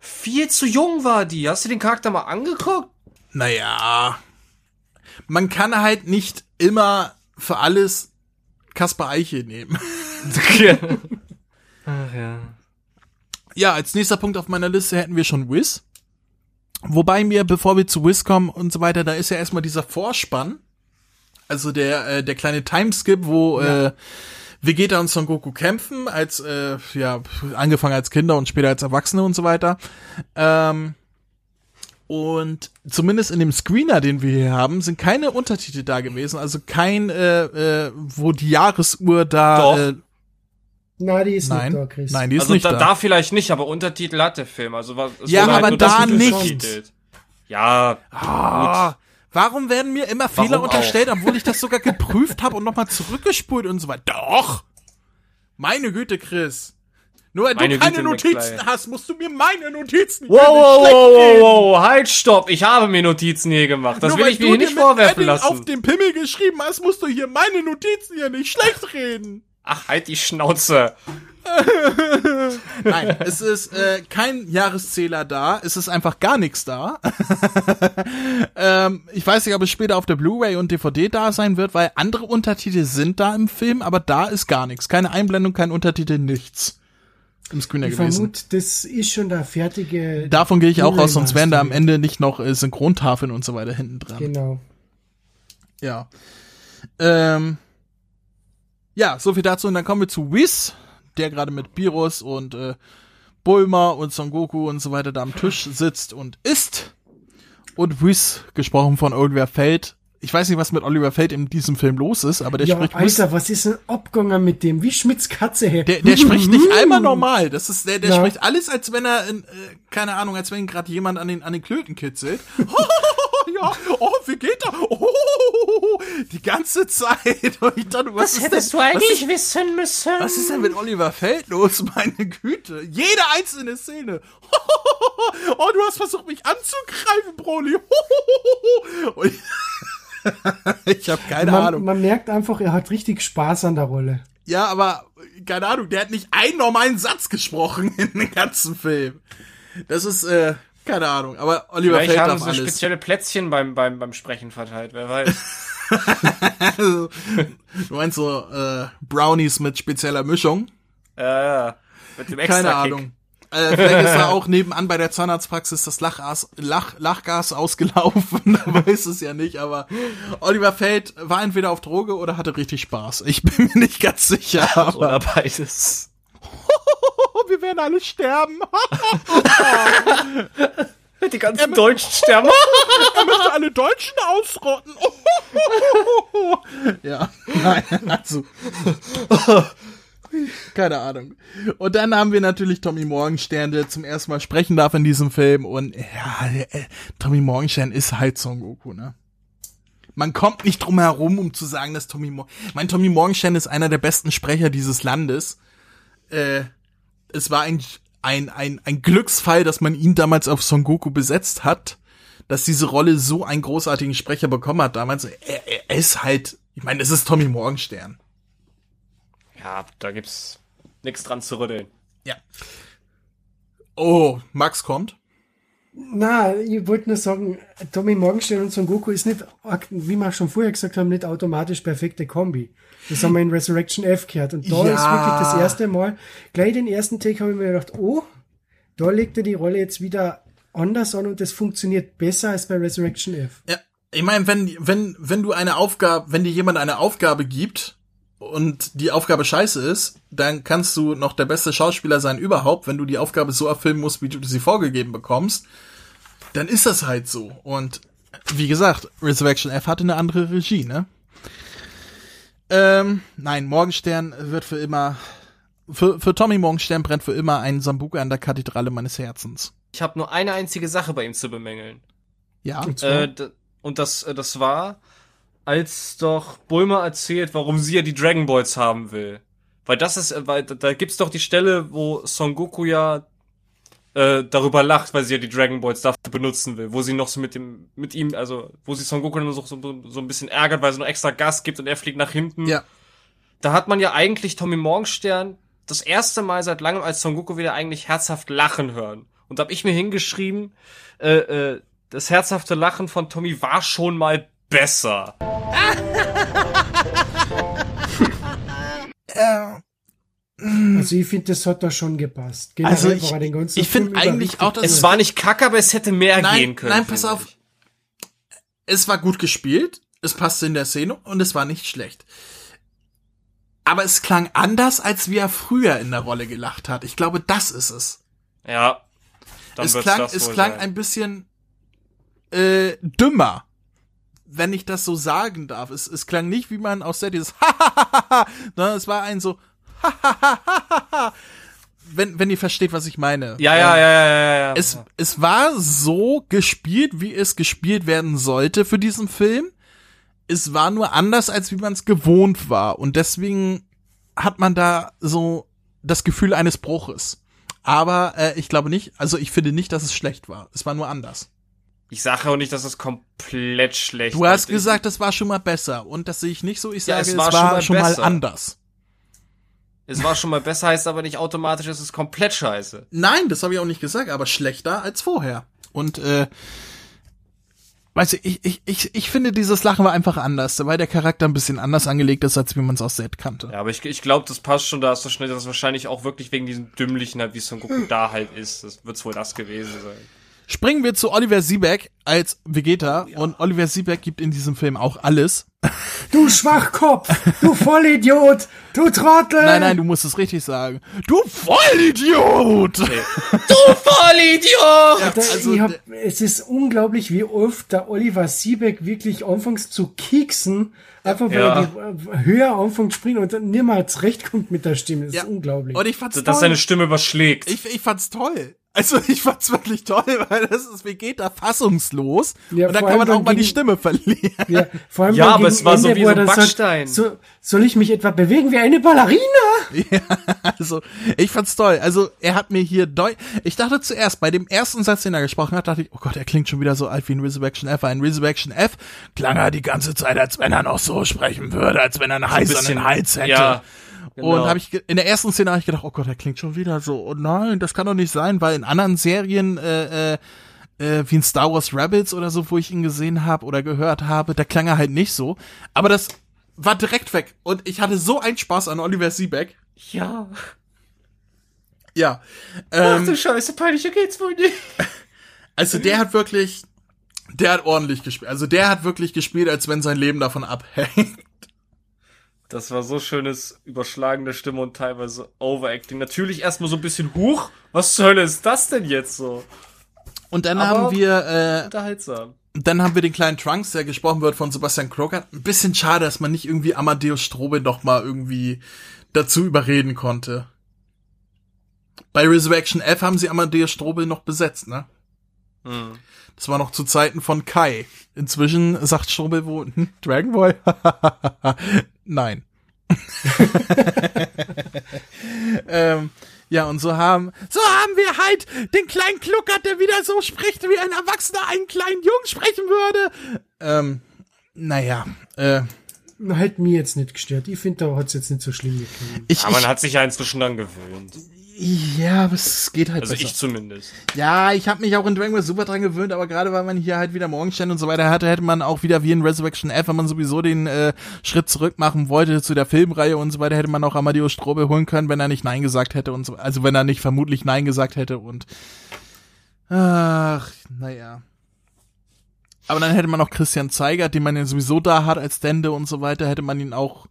Viel zu jung war die. Hast du den Charakter mal angeguckt? naja, man kann halt nicht immer für alles Kaspar Eiche nehmen. Ach ja. Ja, als nächster Punkt auf meiner Liste hätten wir schon Wiz. Wobei mir, bevor wir zu Wiz kommen und so weiter, da ist ja erstmal dieser Vorspann. Also der, äh, der kleine Timeskip, wo äh, Vegeta und Son Goku kämpfen, als, äh, ja, angefangen als Kinder und später als Erwachsene und so weiter. Ähm, und zumindest in dem Screener, den wir hier haben, sind keine Untertitel da gewesen. Also kein, äh, äh, wo die Jahresuhr da. Doch. Äh, Na, die ist nein, nicht da, Chris. nein, die ist also nicht da, da. da vielleicht nicht, aber Untertitel hat der Film. Also was, es Ja, halt aber das da nicht. Ja, Ah, warum werden mir immer Fehler Warum unterstellt, auch? obwohl ich das sogar geprüft habe und nochmal zurückgespult und so weiter? Doch! Meine Güte, Chris. Nur weil Meine du keine Güte, Notizen McFly. hast, musst du mir meine Notizen Wow, hier nicht wow, schlecht wow, reden. wow, wow, halt, stopp. Ich habe mir Notizen hier gemacht. Das Nur will ich mir du hier dir nicht mit vorwerfen Edding auf lassen. dem Pimmel geschrieben hast, musst du hier meine Notizen hier nicht schlecht reden. Ach, halt die Schnauze. Nein, es ist äh, kein Jahreszähler da, es ist einfach gar nichts da. ähm, ich weiß nicht, ob es später auf der Blu-ray und DVD da sein wird, weil andere Untertitel sind da im Film, aber da ist gar nichts. Keine Einblendung, kein Untertitel, nichts. Im Screener Ich gewesen. vermute, das ist schon der fertige. Davon gehe ich auch aus, sonst wären da am. Ende nicht noch äh, Synchrontafeln und so weiter hinten dran. Genau. Ja. Ähm, ja, so viel dazu. Und dann kommen wir zu Whis, der gerade mit Virus und äh, Bulma und Son Goku und so weiter da am Tisch sitzt und isst. Und Whis, gesprochen von Oliver Feld. Ich weiß nicht, was mit Oliver Feld in diesem Film los ist, aber der ja, spricht. Alter, was ist denn abgegangen mit dem? Wie Schmitz Katze her. Der, der spricht nicht einmal normal. Das ist, der, der Ja. spricht alles, als wenn er, in, äh, keine Ahnung, als wenn ihn gerade jemand an den, an den Klöten kitzelt. ja, oh, wie geht er? Oh, die ganze Zeit. Und ich dachte, was, Was ist hättest denn, du eigentlich was ist, wissen müssen? was ist denn mit Oliver Feld los? Meine Güte. Jede einzelne Szene. oh, du hast versucht, mich anzugreifen, Broly. Und ich, habe keine man, Ahnung. Man merkt einfach, er hat richtig Spaß an der Rolle. Ja, aber keine Ahnung, der hat nicht einen normalen Satz gesprochen in dem ganzen Film. Das ist, äh, keine Ahnung, aber Oliver Vielleicht Feld haben sie alles. spezielle Plätzchen beim, beim, beim Sprechen verteilt, wer weiß. Also, du meinst so äh, Brownies mit spezieller Mischung? Ja, ja. Mit dem Keine Extra-Kick. Ahnung. Äh, vielleicht ist er auch nebenan bei der Zahnarztpraxis das Lachgas, Lach, Lachgas ausgelaufen, weiß es ja nicht, aber Oliver Feld war entweder auf Droge oder hatte richtig Spaß. Ich bin mir nicht ganz sicher. Aber Oder beides. wir werden alle sterben. Die ganzen Deutschen sterben. er möchte alle Deutschen ausrotten. ja, nein, also. Keine Ahnung. Und dann haben wir natürlich Tommy Morgenstern, der zum ersten Mal sprechen darf in diesem Film. Und ja, äh, Tommy Morgenstern ist halt Son Goku, ne? Man kommt nicht drum herum, um zu sagen, dass Tommy Mor mein Tommy Morgenstern ist einer der besten Sprecher dieses Landes. Äh, es war ein, ein, ein, ein Glücksfall, dass man ihn damals auf Son Goku besetzt hat, dass diese Rolle so einen großartigen Sprecher bekommen hat damals. Er, er ist halt, ich meine, es ist Tommy Morgenstern. Ja, da gibt's nichts dran zu rütteln. Ja. Oh, Max kommt. Na, ich wollte nur sagen, Tommy Morgenstern und Son Goku ist nicht, wie wir schon vorher gesagt haben, nicht automatisch perfekte Kombi. Das haben wir in Resurrection F gehört. Und da Ja. ist wirklich das erste Mal, gleich den ersten Take habe ich mir gedacht, oh, da legt er die Rolle jetzt wieder anders an und das funktioniert besser als bei Resurrection F. Ja, ich meine, wenn, wenn, wenn du eine Aufgabe, wenn dir jemand eine Aufgabe gibt und die Aufgabe scheiße ist, dann kannst du noch der beste Schauspieler sein überhaupt, wenn du die Aufgabe so erfüllen musst, wie du sie vorgegeben bekommst, dann ist das halt so. Und wie gesagt, Resurrection F hatte eine andere Regie, ne? Ähm, nein, Morgenstern wird für immer, für, für Tommy Morgenstern brennt für immer ein Sambuka an der Kathedrale meines Herzens. Ich habe nur eine einzige Sache bei ihm zu bemängeln. Ja. Äh, und das, äh, das war, als doch Bulma erzählt, warum sie ja die Dragon Balls haben will. Weil das ist, weil da, gibt's doch die Stelle, wo Son Goku ja äh, darüber lacht, weil sie ja die Dragon Balls dafür benutzen will, wo sie noch so mit dem, mit ihm, also wo sie Son Goku dann so, so, so ein bisschen ärgert, weil sie noch extra Gas gibt und er fliegt nach hinten. Ja. Da hat man ja eigentlich Tommy Morgenstern das erste Mal seit langem als Son Goku wieder eigentlich herzhaft lachen hören. Und da hab ich mir hingeschrieben, äh, äh, das herzhafte Lachen von Tommy war schon mal besser. Also ich finde, das hat da schon gepasst. Generell Also ich- war den ganzen ich find Film über eigentlich auch, dass-. Es war nicht kacke, aber es hätte mehr nein, gehen können. Nein, pass finde auf. Es war gut gespielt, es passte in der Szene und es war nicht schlecht. Aber es klang anders, als wie er früher in der Rolle gelacht hat. Ich glaube, das ist es. Ja. Dann es klang, das es wohl klang sein. ein bisschen äh, dümmer, wenn ich das so sagen darf. Es, es klang nicht, wie man aus der dieses sondern es war ein so wenn, wenn ihr versteht, was ich meine. Ja, ja, Ähm, ja, ja, ja, ja. Es, es war so gespielt, wie es gespielt werden sollte für diesen Film. Es war nur anders, als wie man es gewohnt war. Und deswegen hat man da so das Gefühl eines Bruches. Aber äh, ich glaube nicht, also ich finde nicht, dass es schlecht war. Es war nur anders. Ich sage auch nicht, dass es komplett schlecht Du hast ist. gesagt, es war schon mal besser. Und das sehe ich nicht so. Ich Ja, sage, es es war war, schon mal schon mal anders. Es war schon mal besser, heißt aber nicht automatisch, es ist komplett scheiße. Nein, das habe ich auch nicht gesagt, aber schlechter als vorher. Und äh, weißt du, ich, ich, ich, ich finde, dieses Lachen war einfach anders, weil der Charakter ein bisschen anders angelegt ist, als wie man es aus Set kannte. Ja, aber ich, ich glaube, das passt schon, da hast du schnell, das ist wahrscheinlich auch wirklich wegen diesem Dümmlichen halt, wie Son Goku da halt ist. Das wird's wohl das gewesen sein. Springen wir zu Oliver Siebeck als Vegeta und Oliver Siebeck gibt in diesem Film auch alles. Du Schwachkopf, du Vollidiot, du Trottel. Nein, nein, du musst es richtig sagen. Du Vollidiot! Du Vollidiot! Alter, also, ich hab, es ist unglaublich, wie oft der Oliver Siebeck wirklich anfängt zu kieksen, einfach weil Ja. er die, äh, höher anfängt zu springen und dann nimmer zurechtkommt mit der Stimme. Das ist unglaublich. Und ich fand's Dass toll. seine Stimme überschlägt. Ich, ich fand's toll. Also ich fand's wirklich toll, weil das ist Vegeta fassungslos. Ja, und da vor kann man auch dann mal die Stimme verlieren. Ja, vor allem Ja, dann aber gegen es war so Ende, wie wo so er ein dann Backstein. Sagt, so, soll ich mich etwa bewegen wie eine Ballerina? Also, ich fand's toll. Also, er hat mir hier deu Ich dachte zuerst, bei dem ersten Satz, den er gesprochen hat, dachte ich, oh Gott, er klingt schon wieder so alt wie ein Resurrection F. Ein Resurrection F klang er die ganze Zeit, als wenn er noch so sprechen würde, als wenn er einen Hals an den Hals hätte. ja, genau. Und habe ich in der ersten Szene habe ich gedacht, oh Gott, er klingt schon wieder so. Oh nein, das kann doch nicht sein, weil in anderen Serien äh, äh, äh, wie in Star Wars Rebels oder so, wo ich ihn gesehen habe oder gehört habe, da klang er halt nicht so. Aber das war direkt weg und ich hatte so einen Spaß an Oliver Siebeck. Ja. Ja. Ach Ähm, du Scheiße, peinlicher geht's wohl nicht. also der hat wirklich, der hat ordentlich gespielt. Also der hat wirklich gespielt, als wenn sein Leben davon abhängt. Das war so schönes, überschlagende Stimme und teilweise Overacting. Natürlich erstmal so ein bisschen Huch. Was zur Hölle ist das denn jetzt so? Und dann Aber haben wir, äh, Unterhaltsam. dann haben wir den kleinen Trunks, der gesprochen wird von Sebastian Kroger. Ein bisschen schade, dass man nicht irgendwie Amadeus Strobe noch mal irgendwie dazu überreden konnte. Bei Resurrection F haben sie Amadeus Strobel noch besetzt, ne? Hm. Das war noch zu Zeiten von Kai. Inzwischen sagt Strobel wo, hm, Dragon Ball? Nein. ähm, ja, und so haben, so haben wir halt den kleinen Kluckert, der wieder so spricht, wie ein Erwachsener einen kleinen Jungen sprechen würde. Ähm, naja, äh, Hat mir jetzt nicht gestört. Ich finde, da hat's jetzt nicht so schlimm geklungen. ich, Aber man ich, hat sich ja inzwischen dann gewöhnt. Ja, aber es geht halt Also besser. ich zumindest. Ja, ich habe mich auch in Dragon Ball super dran gewöhnt, aber gerade weil man hier halt wieder Morgenstern und so weiter hatte, hätte man auch wieder wie in Resurrection F, wenn man sowieso den äh, Schritt zurück machen wollte zu der Filmreihe und so weiter, hätte man auch Amadeus Strobel holen können, wenn er nicht Nein gesagt hätte und so, also wenn er nicht vermutlich Nein gesagt hätte und ach, naja. Aber dann hätte man auch Christian Zeigert, den man ja sowieso da hat als Dende und so weiter, hätte man ihn auch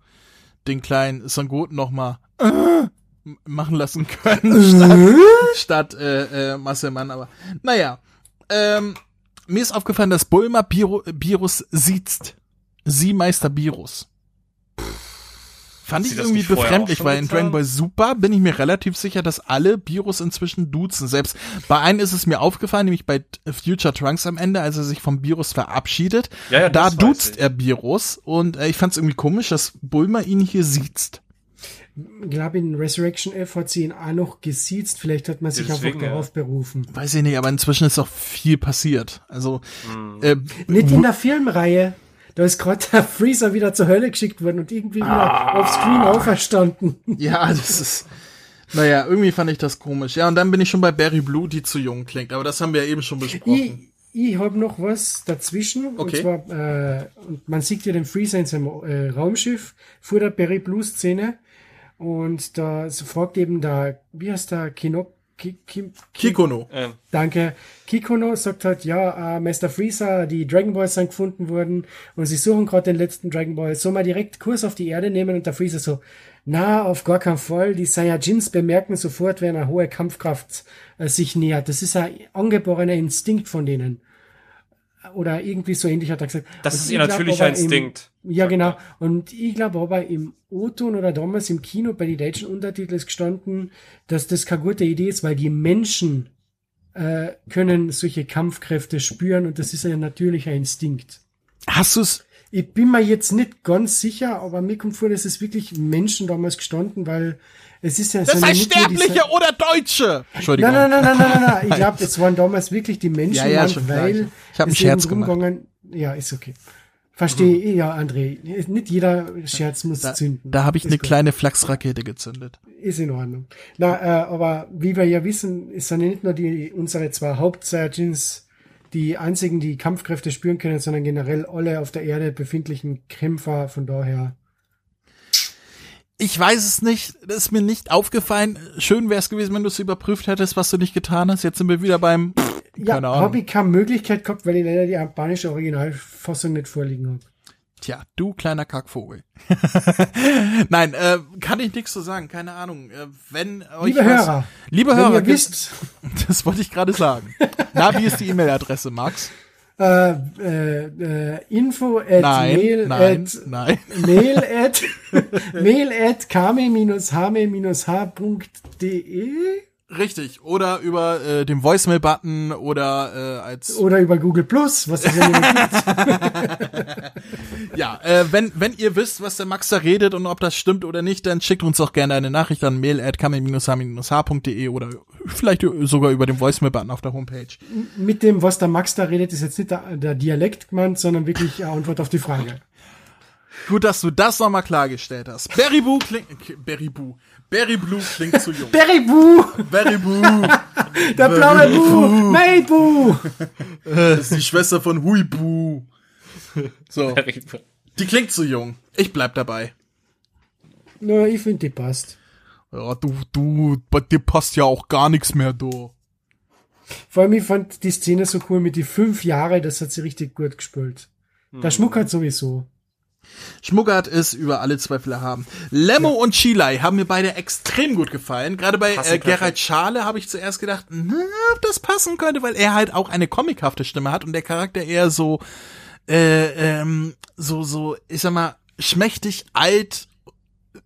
den kleinen Sangoten noch mal äh, machen lassen können statt, statt äh, äh, Marcel Mann. Aber naja, ähm, mir ist aufgefallen, dass Bulma Biro, Birus siezt. Sie Meister Birus. Fand ich irgendwie befremdlich, weil in getan? Dragon Ball Super bin ich mir relativ sicher, dass alle Birus inzwischen duzen. Selbst bei einem ist es mir aufgefallen, nämlich bei Future Trunks am Ende, als er sich vom Birus verabschiedet. Ja, ja, da duzt er Birus und äh, ich fand es irgendwie komisch, dass Bulma ihn hier siezt. Ich glaube, in Resurrection F hat sie ihn auch noch gesiezt. Vielleicht hat man sich Deswegen, einfach darauf berufen. Weiß ich nicht, aber inzwischen ist auch viel passiert. Also Hm. äh, Nicht in der Filmreihe. Da ist gerade der Freezer wieder zur Hölle geschickt worden und irgendwie wieder Ah. offscreen auferstanden. Ja, das ist. Naja, irgendwie fand ich das komisch. Ja, und dann bin ich schon bei Barry Blue, die zu jung klingt. Aber das haben wir ja eben schon besprochen. Ich, ich habe noch was dazwischen. Okay. Und zwar, äh, und man sieht ja den Freezer in seinem äh, Raumschiff vor der Barry Blue Szene. Und da so fragt eben der, wie heißt der, Kino, Ki, Ki, Kikono. Ähm, Danke. Kikono sagt halt, ja, äh, Master Freezer, die Dragon Balls sind gefunden worden und sie suchen gerade den letzten Dragon Ball. Soll man direkt Kurs auf die Erde nehmen? Und der Freezer so, na, auf gar keinen Fall. Die Saiyajins bemerken sofort, wenn eine hohe Kampfkraft äh, sich nähert. Das ist ein angeborener Instinkt von denen. Oder irgendwie so ähnlich hat er gesagt. Das Und ist ihr natürlicher im- Instinkt. ja, genau. Und ich glaube aber im O-Ton oder damals im Kino bei den deutschen Untertiteln ist gestanden, dass das keine gute Idee ist, weil die Menschen äh, können solche Kampfkräfte spüren und das ist ein natürlicher Instinkt. Hast du's? Ich bin mir jetzt nicht ganz sicher, aber mir kommt vor, dass es wirklich Menschen damals gestanden, weil es ist ja Das heißt Sterbliche oder Deutsche. Entschuldigung. Nein, nein, nein, nein, nein, nein, nein. Ich glaube, das waren damals wirklich die Menschen, Ja, ja, schon weil Ich hab einen Scherz gemacht. Ja, ist okay. Verstehe ich, ja, André. Nicht jeder Scherz muss zünden. da habe ich eine kleine Flachsrakete gezündet. Ist in Ordnung. Na, äh, aber wie wir ja wissen, es sind ja nicht nur die unsere zwei Hauptsaiyajins die einzigen, die Kampfkräfte spüren können, sondern generell alle auf der Erde befindlichen Kämpfer. Von daher. Ich weiß es nicht, das ist mir nicht aufgefallen. Schön wäre es gewesen, wenn du es überprüft hättest, was du nicht getan hast. Jetzt sind wir wieder beim. Ja, keine Ahnung. ich keine Möglichkeit gehabt, weil ich leider die japanische Originalfassung nicht vorliegen habe. Tja, du kleiner Kackvogel. Nein, äh, kann ich nichts zu sagen, keine Ahnung. Äh, wenn euch Liebe Hörer, liebe wenn Hörer, wisst- das wollte ich gerade sagen. Na, wie ist die E-Mail-Adresse, Max? Äh, äh, äh, info at Nein, mail nein, at nein. mail at mail at kame-hame-h.de Richtig, oder über äh, den Voicemail-Button oder äh, als oder über Google Plus, was es ja. Ja, äh, wenn, wenn ihr wisst, was der Max da redet und ob das stimmt oder nicht, dann schickt uns doch gerne eine Nachricht an mail at hde oder vielleicht sogar über den Voicemail-Button auf der Homepage. Mit dem, was der Max da redet, ist jetzt nicht der, der Dialekt gemeint, sondern wirklich Antwort auf die Frage. Gut, dass du das nochmal klargestellt hast. Berry Boo klingt, okay, Berry Boo. Berry Blue klingt zu jung. Berry Boo! Berry Boo! Der blaue Boo! May Boo! Das ist die Schwester von Hui Boo. So. Die klingt zu jung. Ich bleib dabei. Na, ich finde, die passt. Ja, du, du, bei dir passt ja auch gar nichts mehr, du. Vor allem, ich fand die Szene so cool mit die fünf Jahre, das hat sie richtig gut gespielt. Der. Schmuck hat sowieso. Schmuckert ist über alle Zweifel erhaben. Lemmo und Chilai haben mir beide extrem gut gefallen. Gerade bei Passen äh, Gerald. Schale habe ich zuerst gedacht, na, ob das passen könnte, weil er halt auch eine comichafte Stimme hat und der Charakter eher so, äh, ähm, so, so, ich sag mal, schmächtig alt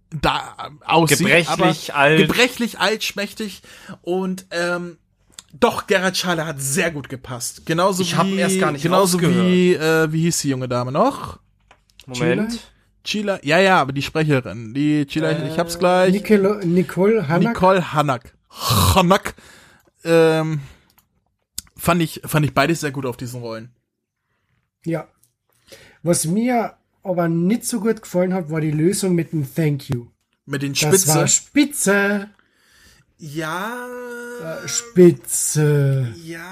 da aussieht. Gebrechlich alt. Gebrechlich alt, schmächtig und ähm, doch, Gerald Schale hat sehr gut gepasst. Genauso Ich wie, erst gar nicht genauso wie, äh, wie hieß die junge Dame noch? Moment. Chila, ja, ja, aber die Sprecherin, die Chila, ich hab's gleich. Nicole, Nicole Hanak. Nicole Hanak. Hanak. Ähm, fand ich, fand ich beides sehr gut auf diesen Rollen. Ja. Was mir aber nicht so gut gefallen hat, war die Lösung mit dem Thank you. Mit den Das Spitze. war spitze. Ja. Spitze. Ja.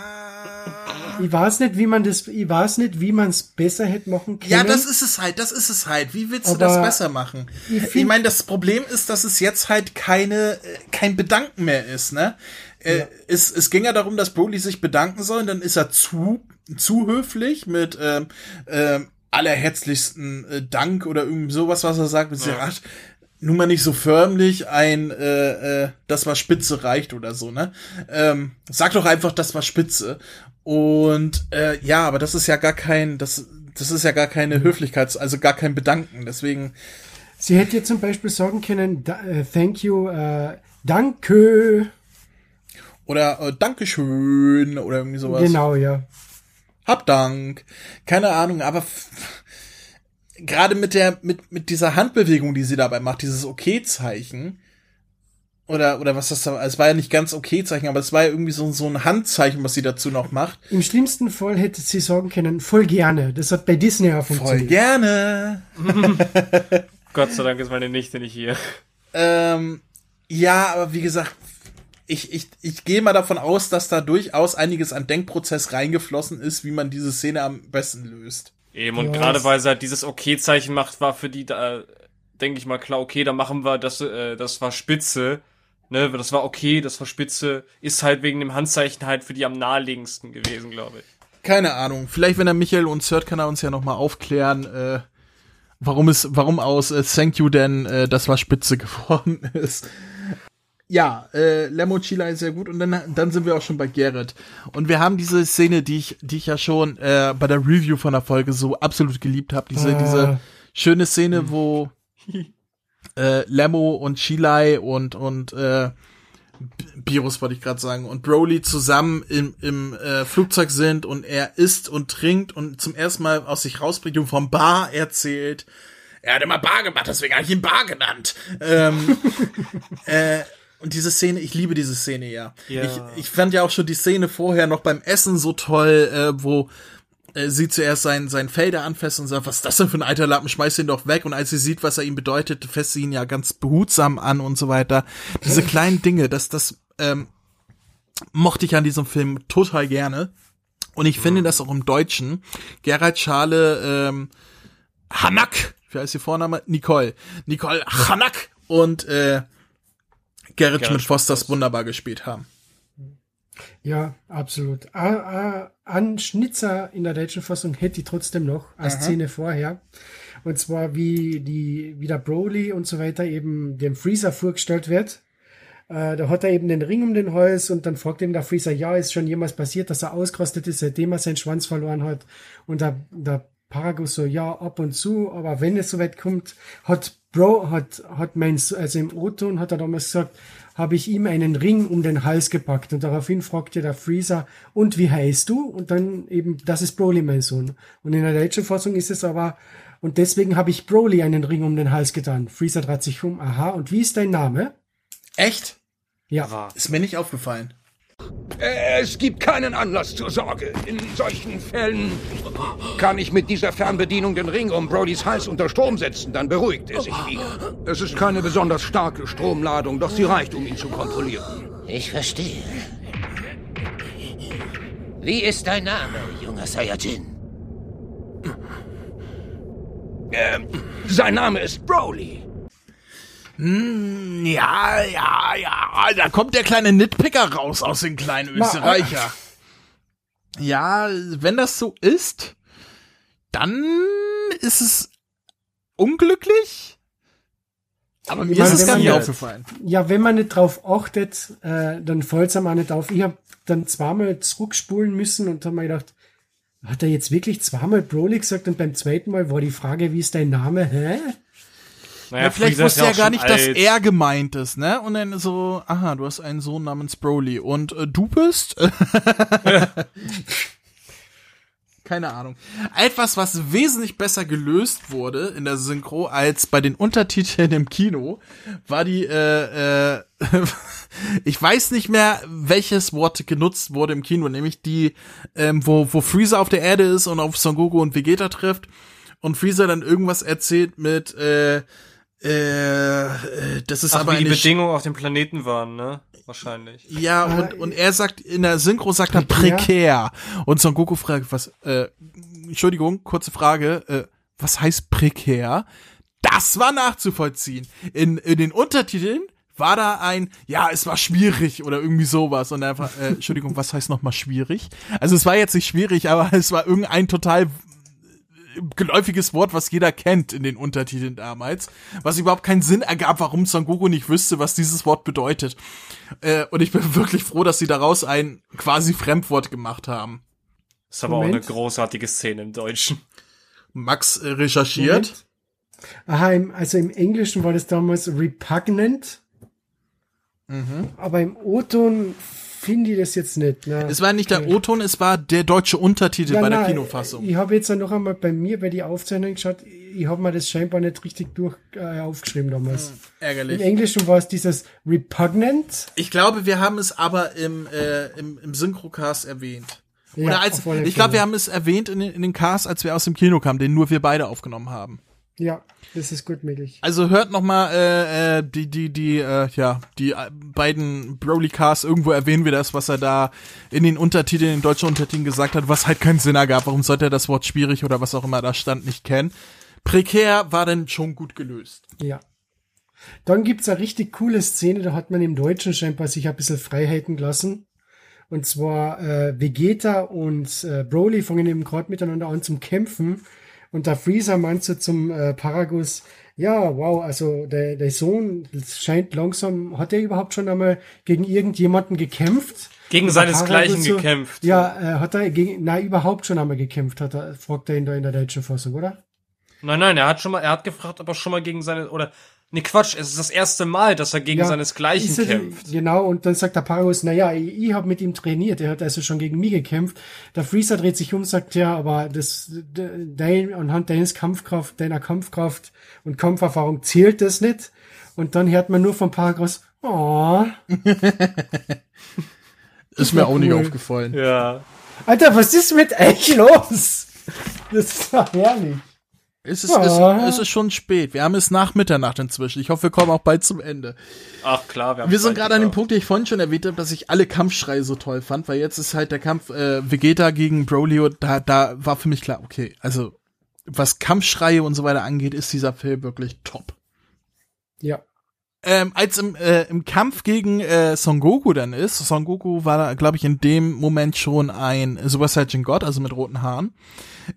Ich weiß nicht, wie man das, ich weiß nicht, wie man es besser hätte machen können. Ja, das ist es halt, das ist es halt. Wie willst du Aber das besser machen? ich Ich, meine, das Problem ist, dass es jetzt halt keine, äh, kein Bedanken mehr ist, ne? Äh, es, es ging ja darum, dass Broly sich bedanken soll, und dann ist er zu, zu höflich mit ähm, ähm, allerherzlichsten äh, Dank oder irgendwie sowas, was er sagt. Mit Ja. Nun mal nicht so förmlich ein, äh, äh, das war Spitze reicht oder so, ne? Ähm, sag doch einfach, das war Spitze. Und äh, ja, aber das ist ja gar kein, das, das ist ja gar keine Höflichkeit, also gar kein Bedanken. Deswegen, Sie hätte jetzt zum Beispiel sagen können, da, äh, thank you, äh, danke. oder äh, Dankeschön oder irgendwie sowas. Genau, ja. Hab Dank. Keine Ahnung, aber gerade mit der, mit, mit dieser Handbewegung, die sie dabei macht, dieses Okay-Zeichen, oder, oder was das da, es war ja nicht ganz Okay-Zeichen, aber es war ja irgendwie so, so ein Handzeichen, was sie dazu noch macht. Im schlimmsten Fall hätte sie sagen können, voll gerne. Das hat bei Disney Voll funktioniert. gerne. Gott sei Dank ist meine Nichte nicht hier. Ähm, ja, aber wie gesagt, ich, ich, ich gehe mal davon aus, dass da durchaus einiges an Denkprozess reingeflossen ist, wie man diese Szene am besten löst. Eben, und Ja, gerade weil sie halt dieses Okay-Zeichen macht, war für die da, denke ich mal, klar, okay, dann machen wir das, äh, das war Spitze. Ne, das war okay, das war Spitze, ist halt wegen dem Handzeichen halt für die am naheliegendsten gewesen, glaube ich. Keine Ahnung. Vielleicht, wenn er Michael und Sört kann er uns ja noch mal aufklären, äh, warum es, warum aus äh, Thank You denn äh, das war Spitze geworden ist. Ja, äh, Lemmo Chila ist sehr gut und dann, dann sind wir auch schon bei Garrett. Und wir haben diese Szene, die ich, die ich ja schon äh, bei der Review von der Folge so absolut geliebt habe. Diese, Ah. diese schöne Szene, wo äh, Lemmo und Chilai und und äh, Virus wollte ich gerade sagen und Broly zusammen im, im äh, Flugzeug sind und er isst und trinkt und zum ersten Mal aus sich rausbringt und vom Bar erzählt. Er hat immer Bar gemacht, deswegen habe ich ihn Bar genannt. Ähm, äh, und diese Szene, ich liebe diese Szene ja. Ja. Ich, ich fand ja auch schon die Szene vorher noch beim Essen so toll, äh, wo äh, sie zuerst sein, sein Felder anfasst und sagt, was ist das denn für ein alter Lappen, schmeiß ihn doch weg. Und als sie sieht, was er ihm bedeutet, fasst sie ihn ja ganz behutsam an und so weiter. Diese kleinen Dinge, das, das ähm, mochte ich an diesem Film total gerne. Und ich finde das auch im Deutschen. Gerald Schale, ähm, Hanak, wie heißt die Vorname? Nicole. Nicole Hanak und äh, Gerrit Gerrit Schmidt-Fosters wunderbar gespielt haben. Ja, absolut. A, a, an Schnitzer in der deutschen Fassung hätte ich trotzdem noch als Aha. Szene vorher. Und zwar wie die, wie der Broly und so weiter eben dem Freezer vorgestellt wird. Äh, da hat er eben den Ring um den Hals und dann fragt ihm der Freezer, ja, ist schon jemals passiert, dass er ausgerastet ist, seitdem er seinen Schwanz verloren hat. Und der, der Paragus so, ja, ab und zu, aber wenn es soweit kommt, hat Bro, hat, hat mein, also im O-Ton hat er damals gesagt, habe ich ihm einen Ring um den Hals gepackt und daraufhin fragte der Freezer, und wie heißt du? Und dann eben, das ist Broly, mein Sohn. Und in der deutschen Fassung ist es aber, und deswegen habe ich Broly einen Ring um den Hals getan. Freezer dreht sich um, aha, und wie ist dein Name? Echt? Ja. Ist mir nicht aufgefallen. Äh, Es gibt keinen Anlass zur Sorge. In solchen Fällen kann ich mit dieser Fernbedienung den Ring um Brodys Hals unter Strom setzen, dann beruhigt er sich wieder. Es ist keine besonders starke Stromladung, doch sie reicht, um ihn zu kontrollieren. Ich verstehe. Wie ist dein Name, junger Saiyajin? Ähm, sein Name ist Broly. Hm, ja, ja, ja, da kommt der kleine Nitpicker raus aus den kleinen Österreicher. Ja, wenn das so ist, dann ist es unglücklich. Aber mir meine, ist es gar nicht aufgefallen. Ja, wenn man nicht drauf achtet, äh, dann fällt's einem auch nicht auf. Ich habe dann zweimal zurückspulen müssen und habe mir gedacht, hat er jetzt wirklich zweimal Broly gesagt und beim zweiten Mal war die Frage, wie ist dein Name? Hä? Naja, Ja, vielleicht Freezer wusste er auch gar nicht, dass alt. er gemeint ist, ne? Und dann so, aha, du hast einen Sohn namens Broly und äh, du bist? Keine Ahnung. Etwas, was wesentlich besser gelöst wurde in der Synchro als bei den Untertiteln im Kino, war die, äh, äh, ich weiß nicht mehr, welches Wort genutzt wurde im Kino, nämlich die, ähm, wo, wo Freezer auf der Erde ist und auf Son Goku und Vegeta trifft und Freezer dann irgendwas erzählt mit, äh, äh, äh, das ist Ach, aber wie die Bedingungen auf dem Planeten waren, ne? Wahrscheinlich. ja, und, und er sagt, in der Synchro sagt er Prekär? prekär. Und Son Goku fragt, was, äh, Entschuldigung, kurze Frage, äh, was heißt prekär? Das war nachzuvollziehen. In, in den Untertiteln war da ein, ja, es war schwierig oder irgendwie sowas. Und einfach, äh, Entschuldigung, was heißt nochmal schwierig? Also es war jetzt nicht schwierig, aber es war irgendein total geläufiges Wort, was jeder kennt in den Untertiteln damals, was überhaupt keinen Sinn ergab, warum Son Goku nicht wüsste, was dieses Wort bedeutet. Äh, und ich bin wirklich froh, dass sie daraus ein quasi Fremdwort gemacht haben. ist aber auch Moment. eine großartige Szene im Deutschen. Max äh, recherchiert. Aha, im, also im Englischen war das damals repugnant, Mhm. aber im O-Ton finde ich das jetzt nicht. Ne? Es war nicht der O-Ton, es war der deutsche Untertitel bei der nein, Kinofassung. Ich habe jetzt noch einmal bei mir bei die Aufzeichnung geschaut. Ich habe mir das scheinbar nicht richtig durch äh, aufgeschrieben damals. Hm, ärgerlich. Im Englischen war es dieses repugnant. Ich glaube, wir haben es aber im, äh, im, im Synchrocast erwähnt. Ja, Oder als, ich glaube, wir haben es erwähnt in, den- in den Cast, als wir aus dem Kino kamen, den nur wir beide aufgenommen haben. Ja, das ist gut möglich. Also hört noch mal äh, äh, die die die äh, ja die äh, beiden Broly Casts irgendwo erwähnen wir das, was er da in den Untertiteln, in den deutschen Untertiteln gesagt hat, was halt keinen Sinn ergab. Warum sollte er das Wort schwierig oder was auch immer da stand nicht kennen? Prekär war dann schon gut gelöst. Ja. Dann gibt's eine richtig coole Szene, da hat man im Deutschen scheinbar sich ein bisschen Freiheiten gelassen. Und zwar äh, Vegeta und äh, Broly fangen eben gerade miteinander an zum Kämpfen. Und der Freezer meint so zum äh, Paragus, ja, wow, also der, der Sohn das scheint langsam, hat er überhaupt schon einmal gegen irgendjemanden gekämpft? Gegen seinesgleichen so, gekämpft. Ja, äh, hat er gegen, na, überhaupt schon einmal gekämpft, hat er, fragt er ihn da in der deutschen Fassung, oder? Nein, nein, er hat schon mal, er hat gefragt, ob er schon mal gegen seine, oder, nee, Quatsch, es ist das erste Mal, dass er gegen Ja, seinesgleichen er- kämpft. Genau, und dann sagt der Paragus, naja, ich, ich habe mit ihm trainiert, er hat also schon gegen mich gekämpft. Der Freezer dreht sich um, sagt, ja, aber das, de- dein, anhand deines Kampfkraft, deiner Kampfkraft und Kampferfahrung zählt das nicht. Und dann hört man nur vom Paragus, oh. Ist mir auch nicht cool. aufgefallen. Ja. Alter, was ist mit euch los? Das ist doch herrlich. Es ist, Ah. es, es ist schon spät. Wir haben es nach Mitternacht inzwischen. Ich hoffe, wir kommen auch bald zum Ende. Ach klar, wir haben Wir sind gerade an dem. Punkt, den ich vorhin schon erwähnt habe, dass ich alle Kampfschreie so toll fand, weil jetzt ist halt der Kampf äh, Vegeta gegen Broly und da, da war für mich klar, okay, also was Kampfschreie und so weiter angeht, ist dieser Film wirklich top. Ja. Ähm, als im, äh, im Kampf gegen äh, Son Goku dann ist, Son Goku war, glaube ich, in dem Moment schon ein Super Saiyan God, also mit roten Haaren,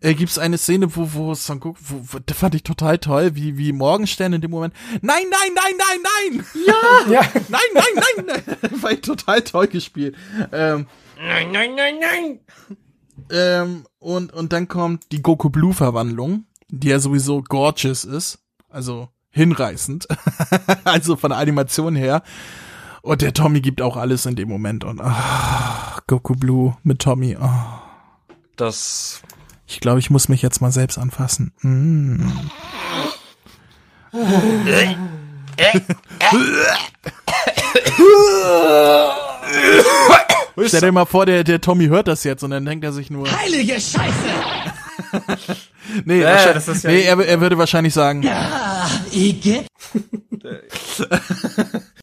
äh, gibt's eine Szene, wo, wo Son Goku, wo, wo, das fand ich total toll, wie, wie Morgenstern in dem Moment, nein, nein, nein, nein, nein, ja, ja. nein, nein, nein, nein, war total toll gespielt. Ähm, Nein, nein, nein, nein. ähm, und, und dann kommt die Goku Blue Verwandlung, die ja sowieso gorgeous ist, also hinreißend, also von der Animation her. Und der Tommy gibt auch alles in dem Moment und ah, Goku Blue mit Tommy. ah. Das. Ich glaube, ich muss mich jetzt mal selbst anfassen. Mm. Stell dir mal vor, der, der Tommy hört das jetzt und dann denkt er sich nur. Heilige Scheiße! Nee, Ja, das ist ja- nee er, er würde wahrscheinlich sagen. Ja, Igitt.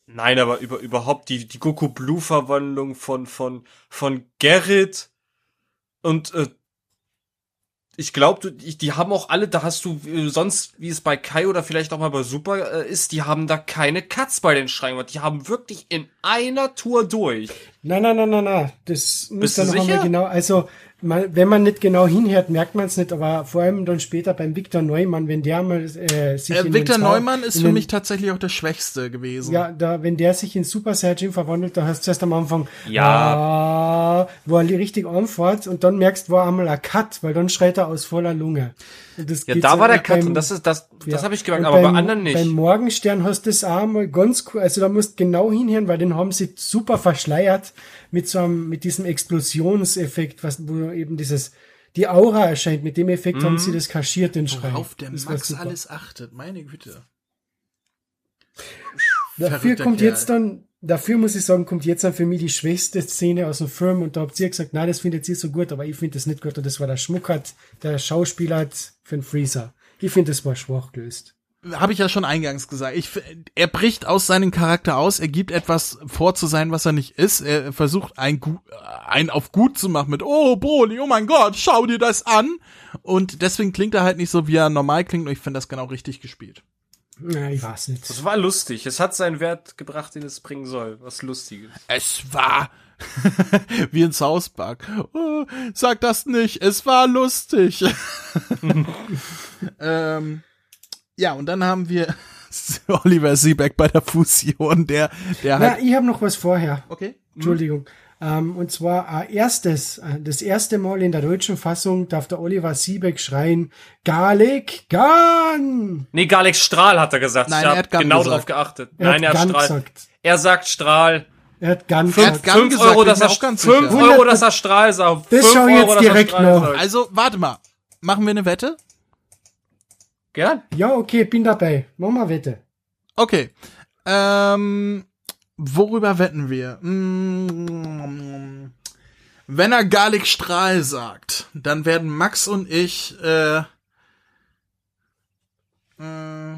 Nein, aber über, überhaupt die, die Goku Blue Verwandlung von, von, von Gerrit und, äh, ich glaube, die, die haben auch alle, da hast du äh, sonst, wie es bei Kai oder vielleicht auch mal bei Super äh, ist, die haben da keine Cuts bei den Schreien. Die haben wirklich in einer Tour durch. Nein, nein, nein, nein, nein. Das muss Bist du dann noch sicher? einmal genau, also man, wenn man nicht genau hinhört, merkt man es nicht, aber vor allem dann später beim Viktor Neumann, wenn der mal äh, sich Äh, in Victor den Neumann ist in für den- mich tatsächlich auch der Schwächste gewesen. Ja, da, wenn der sich in Super Saiyajin verwandelt, da hast du erst am Anfang, Ja. ah, wo er richtig anfährt und dann merkst du, war einmal ein Cut, weil dann schreit er aus voller Lunge. Das Ja, da war der Cut beim- und das ist das, das habe ich gemerkt, aber beim, bei anderen nicht. Beim Morgenstern hast du das auch mal ganz cool, also da musst du genau hinhören, weil den haben sie super verschleiert mit so einem, mit diesem Explosionseffekt, was, wo eben dieses, die Aura erscheint, mit dem Effekt Mhm. haben sie das kaschiert, den Schrei. Worauf der Das Max alles achtet, meine Güte. Dafür kommt Kerl. jetzt dann, dafür muss ich sagen, kommt jetzt dann für mich die schwächste Szene aus dem Film und da habt ihr gesagt, nein, das findet ihr so gut, aber ich finde das nicht gut und das war der Schmuckert, der Schauspieler hat für den Freezer. Ich finde, das war schwach gelöst. Habe ich ja schon eingangs gesagt. Ich, er bricht aus seinem Charakter aus, er gibt etwas vor zu sein, was er nicht ist. Er versucht ein, gu- ein auf gut zu machen mit, oh Broly, oh mein Gott, schau dir das an. Und deswegen klingt er halt nicht so, wie er normal klingt und ich finde das genau richtig gespielt. Na, ich weiß nicht. Das war lustig. Es hat seinen Wert gebracht, den es bringen soll. Was Lustiges. Es war wie in South Park. Oh, sag das nicht, es war lustig. ähm, ja, und dann haben wir Oliver Siebeck bei der Fusion, der, der Na, halt. ich habe noch was vorher. Okay. Entschuldigung. Ähm, und zwar äh, erstes, äh, das erste Mal in der deutschen Fassung darf der Oliver Siebeck schreien, Garlic Gun! Nee, Garlic Strahl hat er gesagt. Nein, ich er habe hat genau gesagt. drauf geachtet. Er Nein, hat er hat Strahl. gesagt. Er sagt Strahl. Er hat Gun Fünf, gesagt. fünf Euro, dass er, ganz fünf sicher. Euro, dass er Strahl sagt. Das Fünf schau ich Euro, jetzt dass er direkt sagt. Also, warte mal. Machen wir eine Wette? Gern. Ja, okay, bin dabei. Mach mal Wette. Okay. Ähm, worüber wetten wir? Mm, Wenn er Garlic Strahl sagt, dann werden Max und ich äh, äh,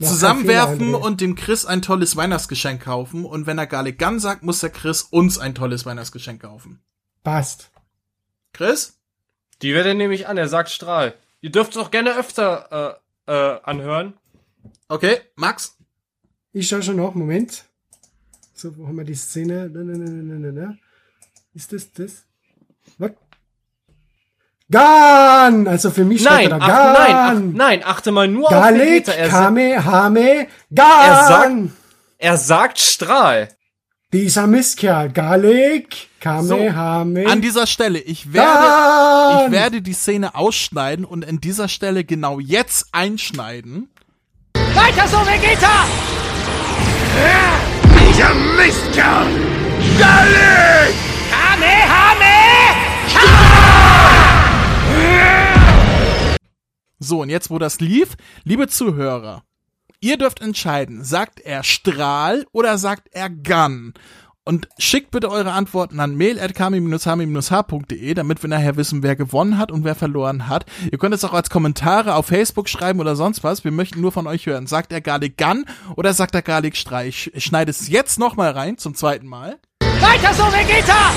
zusammenwerfen und dem Chris ein tolles Weihnachtsgeschenk kaufen. Und wenn er Garlic Gun sagt, muss der Chris uns ein tolles Weihnachtsgeschenk kaufen. Passt. Chris? Die Wette nehme ich an, er sagt Strahl. Ihr dürft es auch gerne öfter äh, äh, anhören. Okay, Max? Ich schau schon noch, Moment. So, wo haben wir die Szene? Na, na, na, na, na, na. Ist das das? Was? Gun! Also für mich Nein, steht da ach, nein, ach, nein, achte mal nur auf Garlic, Vegeta. Er, sa- Kamehame, er, sagt, er sagt Strahl. Dieser Mistkerl, Garlic, Kamehame. An dieser Stelle, ich werde, ich werde die Szene ausschneiden und an dieser Stelle genau jetzt einschneiden. Weiter so, Vegeta! Dieser Mistkerl! Garlic! Kamehame! So, und jetzt, wo das lief, liebe Zuhörer, ihr dürft entscheiden, sagt er Strahl oder sagt er Gun? Und schickt bitte eure Antworten an mail.kami-hami-h.de, damit wir nachher wissen, wer gewonnen hat und wer verloren hat. Ihr könnt es auch als Kommentare auf Facebook schreiben oder sonst was. Wir möchten nur von euch hören. Sagt er Garlic Gun oder sagt er Garlic Strahl? Ich ich schneide es jetzt nochmal rein, zum zweiten Mal. Weiter so, Vegeta!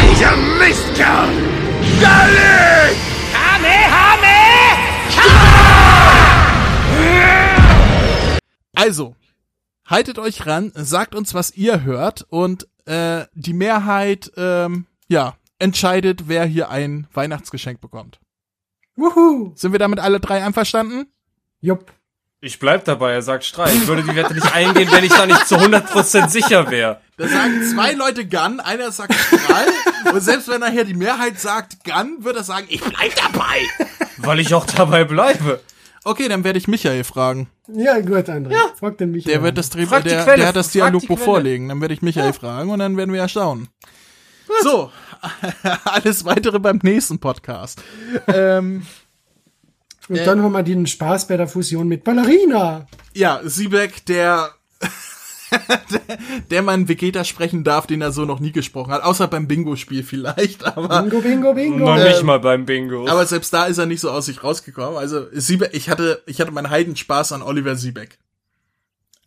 Dieser Mistkerl! Garlic! Kamehame! Also, haltet euch ran, sagt uns, was ihr hört und äh, die Mehrheit, ähm, ja, entscheidet, wer hier ein Weihnachtsgeschenk bekommt. Wuhu! Sind wir damit alle drei einverstanden? Jupp. Ich bleib dabei, er sagt Strahl. Ich würde die Wette nicht eingehen, wenn ich da nicht zu 100% sicher wäre. Da sagen zwei Leute Gun, einer sagt Strahl und selbst wenn nachher die Mehrheit sagt Gun, wird er sagen, ich bleib dabei. Weil ich auch dabei bleibe. Okay, dann werde ich Michael fragen. Ja, gut, André. Frag den mich. Der wird das Drehbuch, Frag die der, Quelle, der hat das Dialogbuch vorlegen. Dann werde ich Michael fragen und dann werden wir ja schauen. So, alles weitere beim nächsten Podcast. ähm, Und Äh, dann haben wir den Spaß bei der Fusion mit Ballerina. Ja, Siebeck, der, der, der mal einen Vegeta sprechen darf, den er so noch nie gesprochen hat, außer beim Bingo-Spiel vielleicht, aber. Bingo, bingo, bingo. Noch nicht Ähm, mal beim Bingo. Aber selbst da ist er nicht so aus sich rausgekommen. Also Siebeck, ich hatte, ich hatte meinen Heidenspaß an Oliver Siebeck.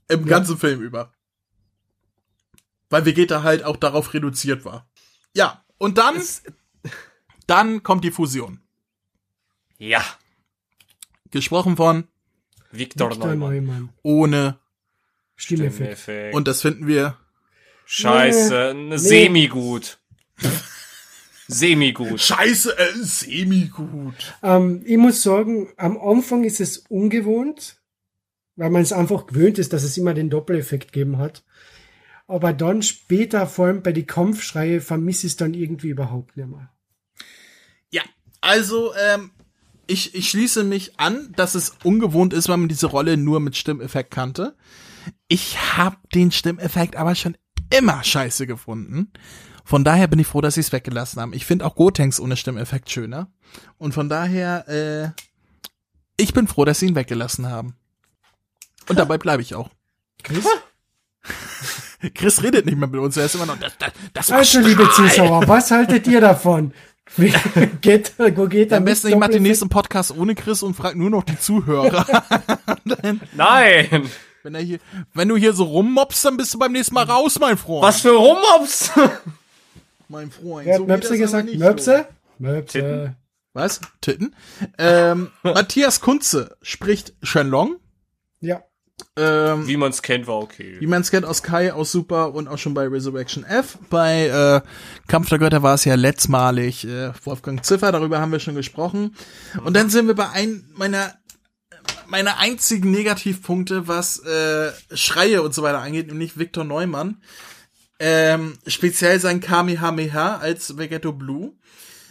Im ganzen Film über. Weil Vegeta halt auch darauf reduziert war. Ja, Und dann, dann kommt die Fusion. Ja. Gesprochen von Victor, Victor Neumann. Neumann. ohne Stimmeffekt. Stimmeffekt. und das finden wir Scheiße, Nee. ne, semi-gut. Semi-gut. Scheiße, äh, semi-gut. Ähm, ich muss sagen, am Anfang ist es ungewohnt, weil man es einfach gewöhnt ist, dass es immer den Doppeleffekt gegeben hat. Aber dann später, vor allem bei die Kampfschreie, vermisse ich es dann irgendwie überhaupt nicht mehr. Ja, also ähm, ich, ich schließe mich an, dass es ungewohnt ist, weil man diese Rolle nur mit Stimmeffekt kannte. Ich habe den Stimmeffekt aber schon immer scheiße gefunden. Von daher bin ich froh, dass sie es weggelassen haben. Ich finde auch Gotenks ohne Stimmeffekt schöner. Und von daher, äh, ich bin froh, dass sie ihn weggelassen haben. Und dabei bleibe ich auch. Chris? Chris redet nicht mehr mit uns, er ist immer noch, das, das, das war Also, liebe Strahl. Zuschauer, was haltet ihr davon? Wie- geht, wo geht Am besten, ich mache den nächsten Podcast ohne Chris und frag nur noch die Zuhörer. Nein! Wenn, er hier, wenn du hier so rummobst, dann bist du beim nächsten Mal raus, mein Freund. Was für Rummops? Mein Freund. Wer hat so Möpse gesagt? Möpse? so. Möpse. Was? Titten? Ähm, Matthias Kunze spricht Shenlong. Ja. Ähm, Wie man's kennt, war okay. wie man es kennt aus Kai, aus Super und auch schon bei Resurrection F. Bei äh, Kampf der Götter war es ja letztmalig äh, Wolfgang Ziffer, darüber haben wir schon gesprochen. Und dann sind wir bei einem meiner meiner einzigen Negativpunkte, was äh, Schreie und so weiter angeht, nämlich Victor Neumann. Ähm, speziell sein Kamehameha als Vegetto Blue.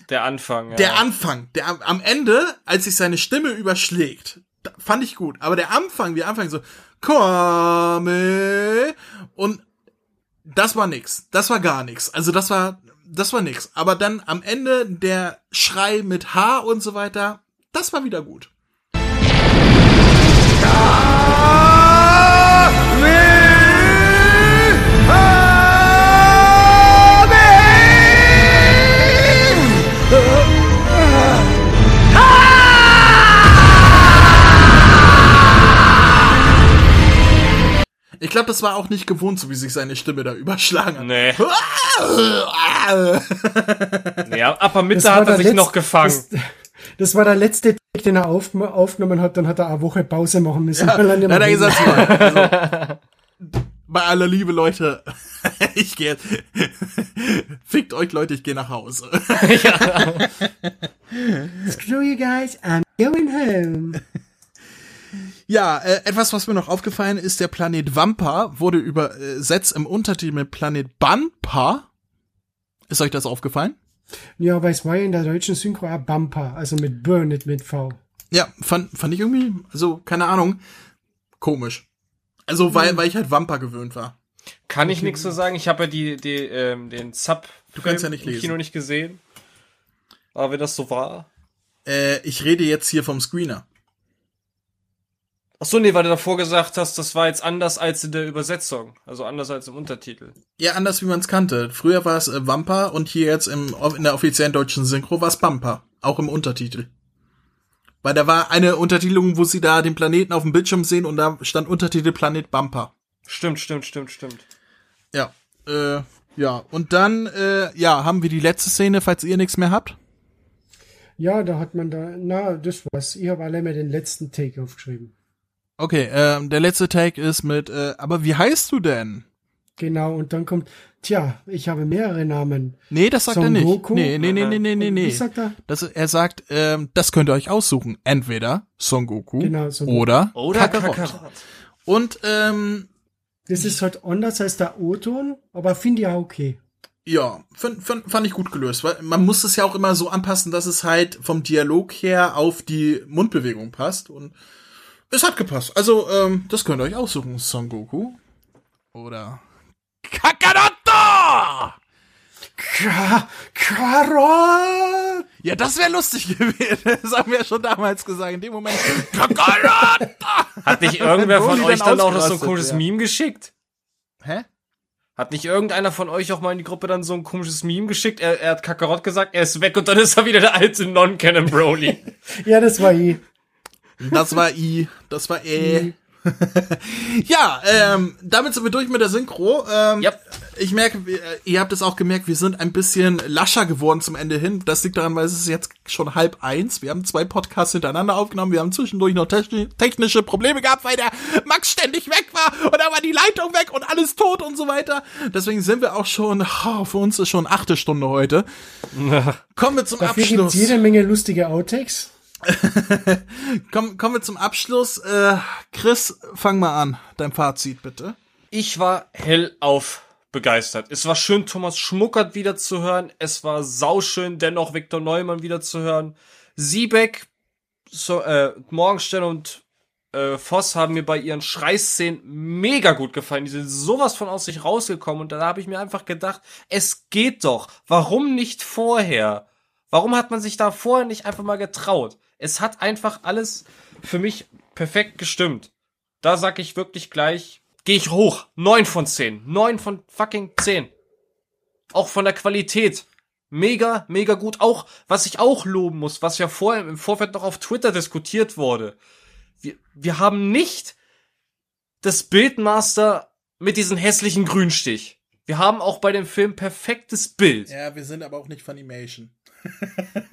Der Anfang, ja. Der Anfang, der am, Ende, als sich seine Stimme überschlägt, fand ich gut. Aber der Anfang, wie Anfang so, Kame und das war nix. Das war gar nix. Also das war, das war nix. Aber dann am Ende der Schrei mit H und so weiter, das war wieder gut. Ich glaube, das war auch nicht gewohnt, so wie sich seine Stimme da überschlagen hat. Nee. ja, ab der Mitte Das war hat er sich letz- noch gefangen. Das, das war der letzte Take, den er auf, aufgenommen hat, dann hat er eine Woche Pause machen müssen. Ja, dann hat er gesagt, also, bei aller Liebe, Leute, ich gehe jetzt. Fickt euch, Leute, ich gehe nach Hause. Screw you guys, I'm going home. Ja, äh, etwas, was mir noch aufgefallen ist, der Planet Wampa wurde übersetzt im Untertitel mit Planet Bampa. Ist euch das aufgefallen? Ja, aber es war ja in der deutschen Synchro auch Bumper, also mit B, nicht mit V. Ja, fand, fand ich irgendwie, also, keine Ahnung, komisch. Also, weil, weil ich halt Wampa gewöhnt war. Kann ich nichts so sagen. Ich habe ja die, die, ähm, den Sub Du kannst ja nicht im lesen. Kino nicht gesehen. Aber wenn das so war. Äh, ich rede jetzt hier vom Screener. Ach so, nee, weil du davor gesagt hast, das war jetzt anders als in der Übersetzung. Also anders als im Untertitel. Ja, anders wie man es kannte. Früher war es äh, Wampa und hier jetzt im, in der offiziellen deutschen Synchro war es Bumper. Auch im Untertitel. Weil da war eine Untertitelung, wo sie da den Planeten auf dem Bildschirm sehen und da stand Untertitel Planet Bumper. Stimmt, stimmt, stimmt, stimmt. Ja. Äh, ja. Und dann, äh, ja, haben wir die letzte Szene, falls ihr nichts mehr habt. Ja, da hat man da, na, das war's. Ich habe allein mal den letzten Take aufgeschrieben. Okay, ähm, der letzte Take ist mit, äh, aber wie heißt du denn? Genau, und dann kommt, tja, ich habe mehrere Namen. Nee, das sagt Son er nicht. Goku? Nee, nee, nee, nee, nee, nee, nee. Wie sagt er? Das, er sagt, ähm, das könnt ihr euch aussuchen. Entweder Son Goku Genau, Son Goku. oder, Oder Kakarot. Kakarot. Und ähm, Das ist halt anders als der O-Ton, aber finde ich auch okay. ja, fand, fand, fand ich gut gelöst, weil man muss es ja auch immer so anpassen, dass es halt vom Dialog her auf die Mundbewegung passt und es hat gepasst. Also, ähm, das könnt ihr euch aussuchen. Son Goku oder Kakaroto! Ka Karot! Ja, das wäre lustig gewesen. Das haben wir ja schon damals gesagt. In dem Moment. Kakaroto! Hat nicht irgendwer von euch dann auch noch so ein komisches ja. Meme geschickt? Hä? Hat nicht irgendeiner von euch auch mal in die Gruppe dann so ein komisches Meme geschickt? Er, er hat Kakarot gesagt, er ist weg und dann ist er wieder der alte Non-Canon Broly. Ja, das war ich. Das war I. Das war E. ja, ähm, damit sind wir durch mit der Synchro. Ähm, Ich merke, wir- äh, ihr habt es auch gemerkt, wir sind ein bisschen lascher geworden zum Ende hin. Das liegt daran, weil es ist jetzt schon halb eins. Wir haben zwei Podcasts hintereinander aufgenommen. Wir haben zwischendurch noch techni- technische Probleme gehabt, weil der Max ständig weg war und da war die Leitung weg und alles tot und so weiter. Deswegen sind wir auch schon, oh, für uns ist schon achte Stunde heute. Kommen wir zum Dafür Abschluss. gibt's jede Menge lustige Outtakes. Komm, kommen wir zum Abschluss. Äh, Chris, fang mal an. Dein Fazit bitte. Ich war hellauf begeistert. Es war schön, Thomas Schmuckert wieder zu hören. Es war sauschön, dennoch Viktor Neumann wieder zu hören. Siebeck, so, äh, Morgenstern und äh, Voss haben mir bei ihren Schreiszenen mega gut gefallen. Die sind sowas von aus sich rausgekommen und da habe ich mir einfach gedacht, es geht doch. Warum nicht vorher? Warum hat man sich da vorher nicht einfach mal getraut? Es hat einfach alles für mich perfekt gestimmt. Da sag ich wirklich gleich, gehe ich hoch. Neun von zehn. Neun von fucking zehn. Auch von der Qualität. Mega, mega gut. Auch, was ich auch loben muss, was ja vorher im Vorfeld noch auf Twitter diskutiert wurde. Wir, wir haben nicht das Bildmaster mit diesem hässlichen Grünstich. Wir haben auch bei dem Film perfektes Bild. Ja, wir sind aber auch nicht Funimation.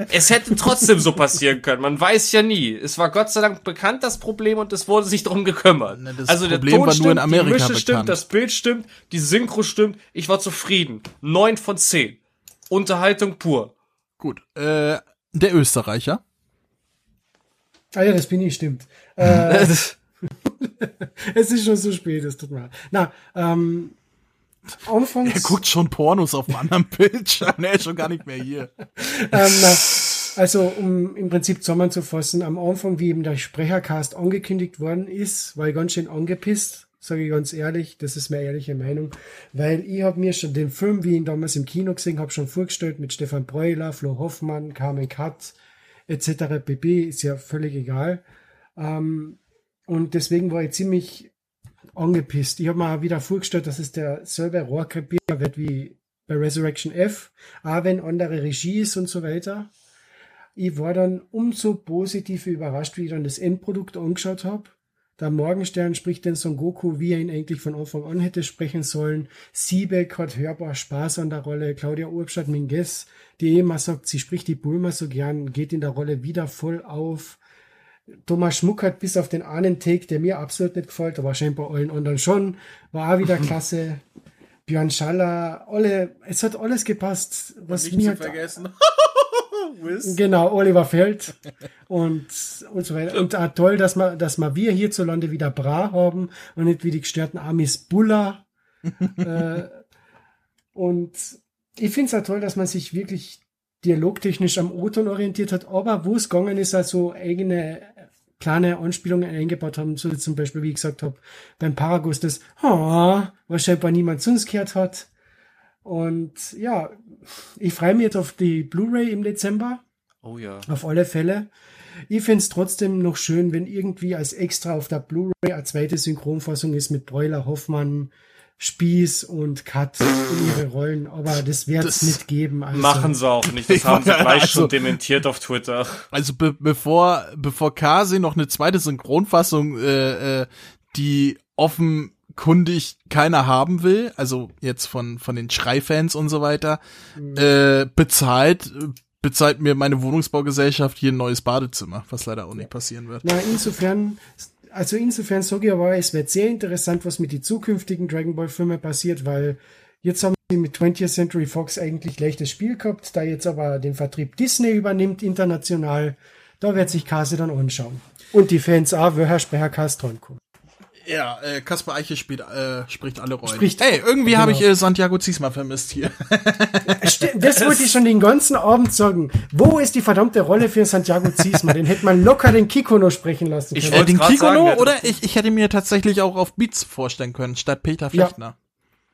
Es hätte trotzdem so passieren können. Man weiß ja nie. Es war Gott sei Dank bekannt, das Problem, und es wurde sich darum gekümmert. Ne, das also der Problem Ton war nur stimmt, in Amerika die Mische bekannt. stimmt, das Bild stimmt, die Synchro stimmt. Ich war zufrieden. Neun von zehn. Unterhaltung pur. Gut. Äh, der Österreicher. Ah ja, das bin ich, stimmt. Äh, es ist schon so spät, es tut mir leid. Na, ähm, anfangs... Er guckt schon Pornos auf einem anderen Bildschirm. Er ist schon gar nicht mehr hier. ähm, also, um im Prinzip zusammenzufassen, am Anfang, wie eben der Sprechercast angekündigt worden ist, war ich ganz schön angepisst, sage ich ganz ehrlich, das ist meine ehrliche Meinung, weil ich habe mir schon den Film, wie ich ihn damals im Kino gesehen habe, schon vorgestellt mit Stefan Breuler, Flo Hoffmann, Carmen Katt, etc. pp. Ist ja völlig egal. Ähm, und deswegen war ich ziemlich angepisst. Ich habe mir auch wieder vorgestellt, dass es der selbe Rohrkrepierer wird wie bei Resurrection F, auch wenn andere Regie ist und so weiter. Ich war dann umso positiver überrascht, wie ich dann das Endprodukt angeschaut habe. Der Morgenstern spricht den Son Goku, wie er ihn eigentlich von Anfang an hätte sprechen sollen. Siebeck hat hörbar Spaß an der Rolle. Claudia Urbstadt Minges, die eh immer sagt, sie spricht die Bulma so gern, geht in der Rolle wieder voll auf. Thomas Schmuck hat bis auf den einen Take, der mir absolut nicht gefällt, aber scheinbar allen anderen schon, war auch wieder klasse. Björn Schaller, alle, es hat alles gepasst, was Nicht mir zu vergessen. Genau, Oliver Feld und, und so weiter. Und auch toll, dass wir, dass wir wir hierzulande wieder Bra haben und nicht wie die gestörten Amis Bulla. äh, und ich finde es auch toll, dass man sich wirklich dialogtechnisch am O-Ton orientiert hat, aber wo es gegangen ist, also eigene kleine Anspielungen eingebaut haben, so zum Beispiel, wie ich gesagt habe, beim Paragus das, oh, was scheinbar niemand sonst gehört hat. Und ja, ich freue mich jetzt auf die Blu-ray im Dezember. Oh ja. Auf alle Fälle. Ich finde es trotzdem noch schön, wenn irgendwie als extra auf der Blu-ray eine zweite Synchronfassung ist mit Breuler, Hoffmann, Spieß und Kat in ihre Rollen. Aber das wird es Das nicht geben. Also. Machen sie auch nicht. Das haben sie gleich also- schon dementiert auf Twitter. Also be bevor bevor Kasi noch eine zweite Synchronfassung, äh, äh, die offenkundig keiner haben will, also jetzt von von den Schreifans und so weiter, äh, bezahlt bezahlt mir meine Wohnungsbaugesellschaft hier ein neues Badezimmer, was leider auch nicht passieren wird. Na, insofern, also insofern sage ich aber, es wird sehr interessant, was mit den zukünftigen Dragon Ball Filmen passiert, weil jetzt haben sie mit 20th Century Fox eigentlich leichtes Spiel gehabt, da jetzt aber den Vertrieb Disney übernimmt international, da wird sich Kase dann anschauen. Und die Fans auch, woher Sprecher Cast drankommen. Ja, äh, Kaspar Eiche spielt, äh, spricht alle Rollen. Spricht- Ey, irgendwie Genau. habe ich äh, Santiago Ziesma vermisst hier. Das wollte ich schon den ganzen Abend sagen. Wo ist die verdammte Rolle für Santiago Ziesma? Den hätte man locker den Kiko noch sprechen lassen können. äh, den Kikono sagen, der- oder ich, ich hätte mir tatsächlich auch auf Beats vorstellen können, statt Peter Ja. Flechtner.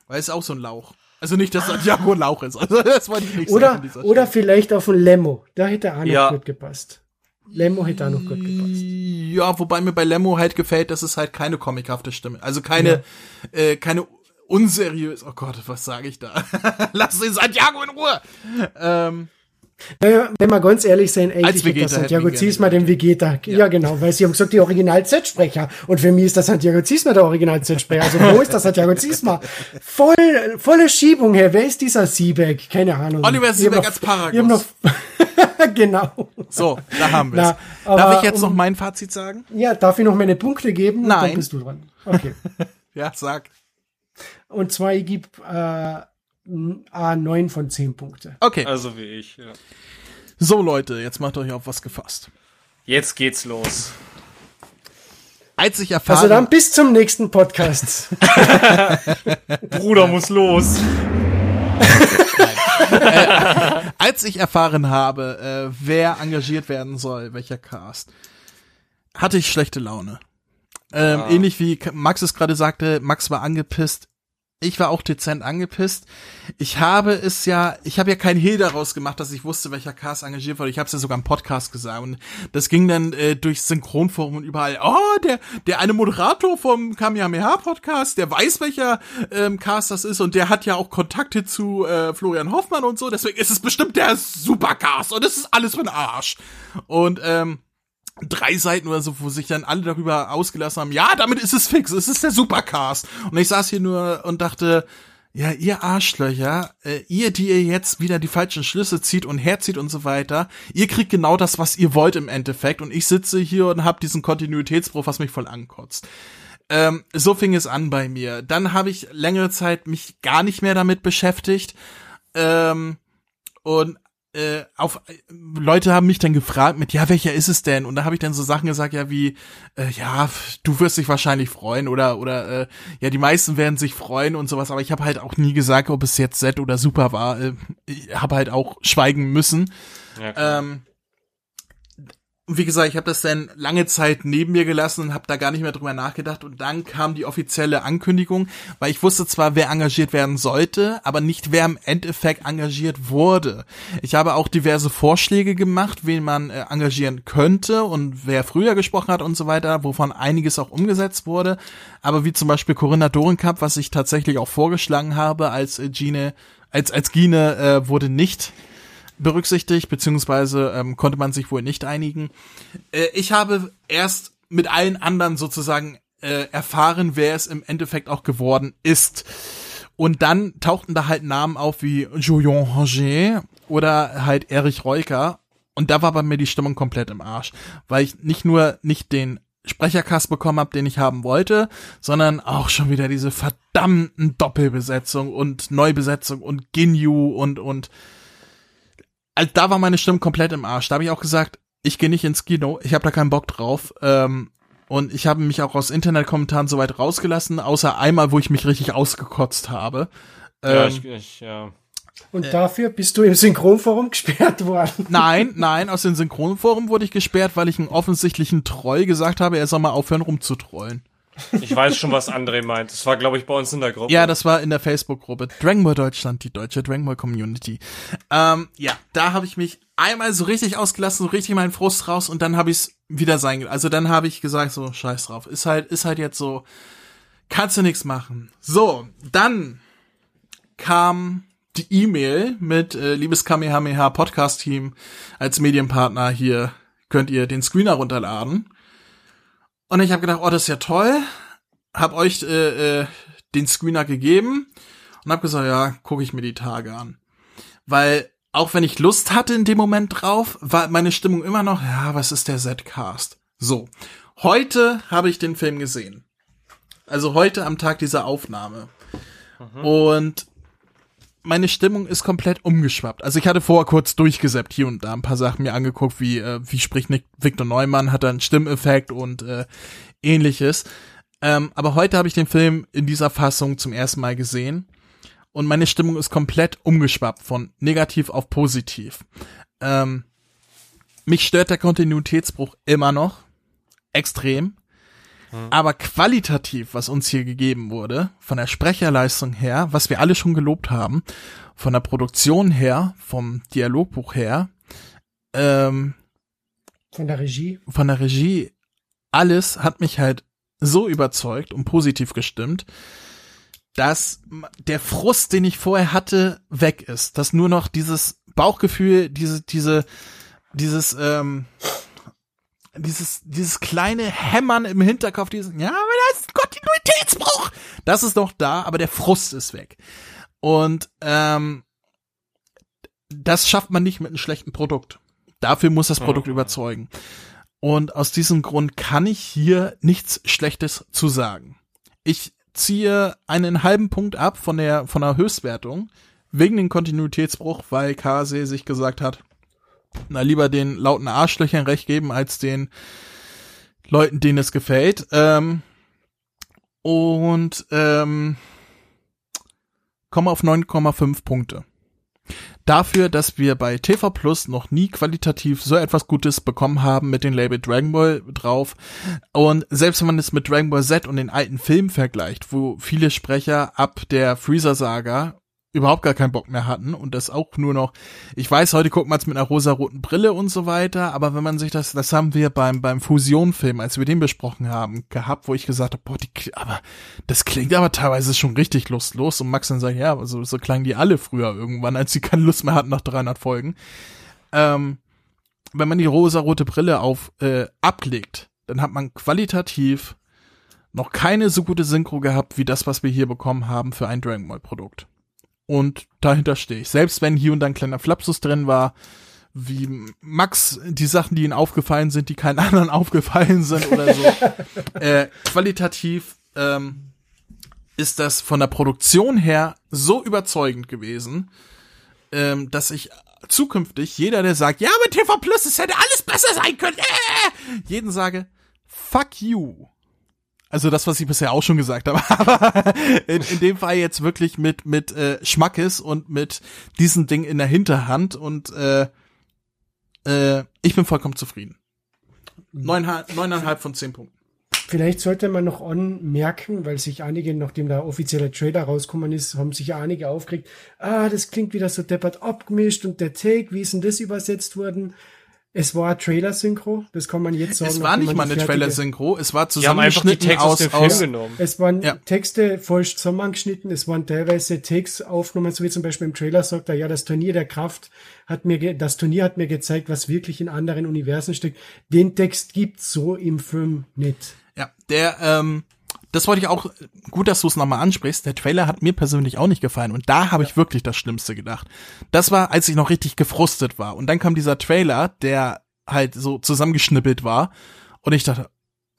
Weil es ist auch so ein Lauch. Also nicht, dass Santiago ein Lauch ist. Also das wollte ich nicht sagen. Oder, dieser oder vielleicht auf ein Lemmo. Da hätte er auch noch Ja. gut gepasst. Lemmo hätte auch noch gut gepasst. Ja, wobei mir bei Lemmo halt gefällt, dass es halt keine comichafte Stimme, also keine, äh, keine unseriös, oh Gott, was sage ich da? Lass den Santiago in Ruhe! Ähm, Naja, wenn wir ganz ehrlich sein, Als eigentlich Vegeta der Santiago Ziesma den Vegeta. Ja. genau, weil sie haben gesagt, die Original-Z-Sprecher. Und für mich ist der Santiago Ziesma der Original-Z-Sprecher. Also wo ist der Santiago Ziesma? Voll, volle Schiebung her. Wer ist dieser Siebeck? Keine Ahnung. Oliver Siebeck noch- als Paragus. Noch genau. So, da haben wir es. Darf ich jetzt noch um- mein Fazit sagen? Ja, darf ich noch meine Punkte geben? Und Nein. Dann bist du dran. Okay. Ja, sag. Und zwar, ich gebe äh, A9 von 10 Punkte. Okay. Also wie ich, ja. So, Leute, jetzt macht euch auf was gefasst. Jetzt geht's los. Als ich erfahren Also dann bis zum nächsten Podcast. Bruder muss los. Äh, als ich erfahren habe, äh, wer engagiert werden soll, welcher Cast, hatte ich schlechte Laune. Ähm, Ja. Ähnlich wie Max es gerade sagte, Max war angepisst. Ich war auch dezent angepisst. Ich habe es ja, ich habe ja kein Hehl daraus gemacht, dass ich wusste, welcher Cast engagiert wurde. Ich habe es ja sogar im Podcast gesagt und das ging dann äh, durch Synchronforum und überall. Oh, der der eine Moderator vom Kamehameha Podcast, der weiß welcher ähm, Cast das ist und der hat ja auch Kontakte zu äh, Florian Hoffmann und so. Deswegen ist es bestimmt der Supercast und es ist alles für den Arsch. Und ähm, drei Seiten oder so, wo sich dann alle darüber ausgelassen haben, ja, damit ist es fix, es ist der Supercast. Und ich saß hier nur und dachte, ja, ihr Arschlöcher, äh, ihr, die ihr jetzt wieder die falschen Schlüsse zieht und herzieht und so weiter, ihr kriegt genau das, was ihr wollt im Endeffekt. Und ich sitze hier und hab diesen Kontinuitätsbruch, was mich voll ankotzt. Ähm, so fing es an bei mir. Dann habe ich längere Zeit mich gar nicht mehr damit beschäftigt. Ähm, und äh, auf Leute haben mich dann gefragt mit ja welcher ist es denn? Und da habe ich dann so Sachen gesagt ja wie äh, ja du wirst dich wahrscheinlich freuen oder oder äh, ja die meisten werden sich freuen und sowas. Aber ich habe halt auch nie gesagt ob es jetzt Z oder Super war. Äh, ich habe halt auch schweigen müssen. Ja, klar. Ähm, wie gesagt, ich habe das dann lange Zeit neben mir gelassen und habe da gar nicht mehr drüber nachgedacht. Und dann kam die offizielle Ankündigung, weil ich wusste zwar, wer engagiert werden sollte, aber nicht wer im Endeffekt engagiert wurde. Ich habe auch diverse Vorschläge gemacht, wen man äh, engagieren könnte und wer früher gesprochen hat und so weiter, wovon einiges auch umgesetzt wurde. Aber wie zum Beispiel Corinna Dorenkamp, was ich tatsächlich auch vorgeschlagen habe als äh, Gine, als als Gine äh, wurde nicht berücksichtigt, beziehungsweise ähm, konnte man sich wohl nicht einigen. Äh, ich habe erst mit allen anderen sozusagen äh, erfahren, wer es im Endeffekt auch geworden ist. Und dann tauchten da halt Namen auf wie Julien Roger oder halt Erich Reuker. Und da war bei mir die Stimmung komplett im Arsch, weil ich nicht nur nicht den Sprechercast bekommen habe, den ich haben wollte, sondern auch schon wieder diese verdammten Doppelbesetzung und Neubesetzung und Ginyu und und also da war meine Stimme komplett im Arsch. Da habe ich auch gesagt, ich gehe nicht ins Kino, ich habe da keinen Bock drauf. Ähm, und ich habe mich auch aus Internetkommentaren soweit rausgelassen, außer einmal, wo ich mich richtig ausgekotzt habe. Ja, Ähm, ich, ich, ja. Und dafür bist du im Synchronforum gesperrt worden. Nein, nein, aus dem Synchronforum wurde ich gesperrt, weil ich einen offensichtlichen Troll gesagt habe, er soll mal aufhören rumzutrollen. Ich weiß schon, was André meint. Das war, glaube ich, bei uns in der Gruppe. Ja, das war in der Facebook-Gruppe Dragon Ball Deutschland, die deutsche Dragon Ball Community. Ähm, ja, da habe ich mich einmal so richtig ausgelassen, so richtig meinen Frust raus und dann habe ich es wieder sein. Also dann habe ich gesagt, so scheiß drauf, ist halt, ist halt jetzt so, kannst du nichts machen. So, dann kam die E-Mail mit äh, liebes Kamehameha Podcast Team als Medienpartner hier könnt ihr den Screener runterladen. Und ich habe gedacht, oh, das ist ja toll. Hab euch äh, äh, den Screener gegeben und hab gesagt, ja, gucke ich mir die Tage an. Weil auch wenn ich Lust hatte in dem Moment drauf, war meine Stimmung immer noch, ja, was ist der Z-Cast? So, heute habe ich den Film gesehen. Also heute am Tag dieser Aufnahme. Und meine Stimmung ist komplett umgeschwappt. Also ich hatte vorher kurz durchgesäppt hier und da ein paar Sachen mir angeguckt, wie äh, wie spricht Nick Victor Neumann, hat er einen Stimmeffekt und äh, ähnliches. Ähm, aber heute habe ich den Film in dieser Fassung zum ersten Mal gesehen und meine Stimmung ist komplett umgeschwappt von negativ auf positiv. Ähm, mich stört der Kontinuitätsbruch immer noch extrem. Aber qualitativ, was uns hier gegeben wurde, von der Sprecherleistung her, was wir alle schon gelobt haben, von der Produktion her, vom Dialogbuch her, ähm, Von der Regie. von der Regie, alles hat mich halt so überzeugt und positiv gestimmt, dass der Frust, den ich vorher hatte, weg ist. Dass nur noch dieses Bauchgefühl, diese, diese, dieses, ähm, dieses, dieses kleine Hämmern im Hinterkopf, diesen, ja, aber das ist ein Kontinuitätsbruch. Das ist noch da, aber der Frust ist weg. Und ähm, das schafft man nicht mit einem schlechten Produkt. Dafür muss das Produkt mhm. überzeugen. Und aus diesem Grund kann ich hier nichts Schlechtes zu sagen. Ich ziehe einen halben Punkt ab von der, von der Höchstwertung wegen dem Kontinuitätsbruch, weil Kase sich gesagt hat, na lieber den lauten Arschlöchern recht geben als den Leuten, denen es gefällt. Ähm, und ähm, komme auf 9,5 Punkte. Dafür, dass wir bei TV Plus noch nie qualitativ so etwas Gutes bekommen haben mit dem Label Dragon Ball drauf. Und selbst wenn man es mit Dragon Ball Z und den alten Filmen vergleicht, wo viele Sprecher ab der Freezer-Saga überhaupt gar keinen Bock mehr hatten und das auch nur noch, ich weiß, heute guckt man es mit einer rosa-roten Brille und so weiter, aber wenn man sich das, das haben wir beim, beim Fusion-Film, als wir den besprochen haben, gehabt, wo ich gesagt habe, boah, die, aber das klingt aber teilweise schon richtig lustlos und Max dann sagt, ja, so, so klangen die alle früher irgendwann, als sie keine Lust mehr hatten nach 300 Folgen. Ähm, wenn man die rosa-rote Brille auf, äh, ablegt, dann hat man qualitativ noch keine so gute Synchro gehabt, wie das, was wir hier bekommen haben für ein Dragon Ball Produkt. Und dahinter stehe ich. Selbst wenn hier und da ein kleiner Flapsus drin war, wie Max die Sachen, die ihm aufgefallen sind, die keinen anderen aufgefallen sind oder so. äh, qualitativ ähm, ist das von der Produktion her so überzeugend gewesen, ähm, dass ich zukünftig jeder, der sagt, ja, mit TV Plus, es hätte alles besser sein können, äh, jeden sage, fuck you. Also das, was ich bisher auch schon gesagt habe, aber in, in dem Fall jetzt wirklich mit mit äh, Schmackes und mit diesem Ding in der Hinterhand und äh, äh, ich bin vollkommen zufrieden. Neuneinhalb, neuneinhalb von zehn Punkten. Vielleicht sollte man noch anmerken, weil sich einige, nachdem der offizielle Trailer rausgekommen ist, haben sich einige aufgeregt. Ah, das klingt wieder so deppert abgemischt und der Take, wie ist denn das übersetzt worden? Es war Trailer-Synchro, das kann man jetzt sagen. Es war nicht mal eine Trailer-Synchro, es war zusammengeschnitten aus, aus, aus Es waren ja. Texte voll zusammengeschnitten, es waren teilweise Takes aufgenommen, so wie zum Beispiel im Trailer sagt er, ja, das Turnier der Kraft hat mir, das Turnier hat mir gezeigt, was wirklich in anderen Universen steckt. Den Text gibt's so im Film nicht. Ja, der, ähm, das wollte ich auch, gut, dass du es nochmal ansprichst. Der Trailer hat mir persönlich auch nicht gefallen. Und da habe ich wirklich das Schlimmste gedacht. Das war, als ich noch richtig gefrustet war. Und dann kam dieser Trailer, der halt so zusammengeschnippelt war. Und ich dachte,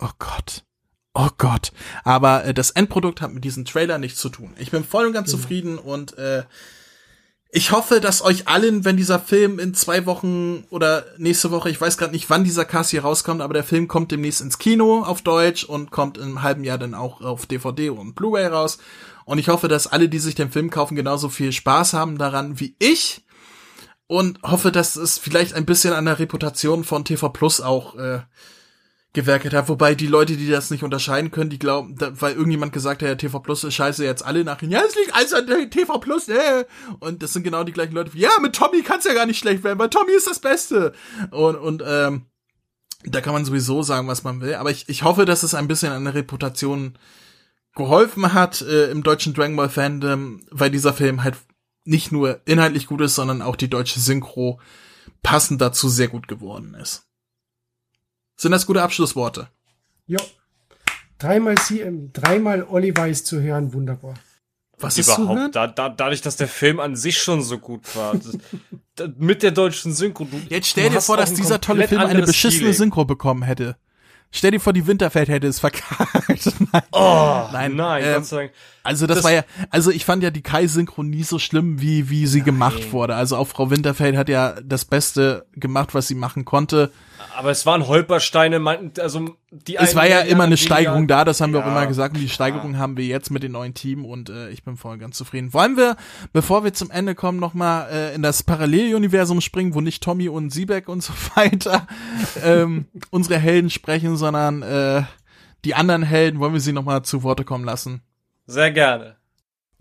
oh Gott. Oh Gott. Aber äh, das Endprodukt hat mit diesem Trailer nichts zu tun. Ich bin voll und ganz ja. zufrieden und äh, ich hoffe, dass euch allen, wenn dieser Film in zwei Wochen oder nächste Woche, ich weiß gerade nicht, wann dieser Cast hier rauskommt, aber der Film kommt demnächst ins Kino auf Deutsch und kommt im halben Jahr dann auch auf DVD und Blu-ray raus. Und ich hoffe, dass alle, die sich den Film kaufen, genauso viel Spaß haben daran wie ich. Und hoffe, dass es vielleicht ein bisschen an der Reputation von TV Plus auch äh, gewerkelt hat. Wobei die Leute, die das nicht unterscheiden können, die glauben, da, weil irgendjemand gesagt hat, ja, TV Plus ist scheiße, jetzt alle nach ja, es liegt alles an TV Plus, äh. Und das sind genau die gleichen Leute wie, ja, mit Tommy kann's ja gar nicht schlecht werden, weil Tommy ist das Beste. Und, und ähm, da kann man sowieso sagen, was man will. Aber ich, ich hoffe, dass es ein bisschen an der Reputation geholfen hat äh, im deutschen Dragon Ball Fandom, weil dieser Film halt nicht nur inhaltlich gut ist, sondern auch die deutsche Synchro passend dazu sehr gut geworden ist. Sind das gute Abschlussworte? Ja. Dreimal, sie, ähm, dreimal Olli Weiß zu hören, wunderbar. Was ist überhaupt? Da, da, dadurch, dass der Film an sich schon so gut war. Das, mit der deutschen Synchro. Du, Jetzt stell dir vor, dass dieser tolle Film eine beschissene Feeling. Synchro bekommen hätte. Stell dir vor, die Winterfeld hätte es verkackt. nein. Oh, nein, nein. Ähm, also das, das, war ja, also ich fand ja die Kai-Synchro nie so schlimm, wie, wie sie nein. gemacht wurde. Also auch Frau Winterfeld hat ja das Beste gemacht, was sie machen konnte. Aber es waren Holpersteine, also die Es war ja immer eine Steigerung da, das haben ja, wir auch immer gesagt. Und die Steigerung ja. haben wir jetzt mit dem neuen Team und äh, ich bin voll ganz zufrieden. Wollen wir, bevor wir zum Ende kommen, nochmal äh, in das Paralleluniversum springen, wo nicht Tommy und Siebeck und so weiter ähm, unsere Helden sprechen, sondern äh, die anderen Helden, wollen wir sie nochmal zu Worte kommen lassen? Sehr gerne.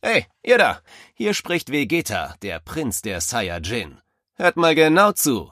Hey, ihr da! Hier spricht Vegeta, der Prinz der Saiyajin. Hört mal genau zu.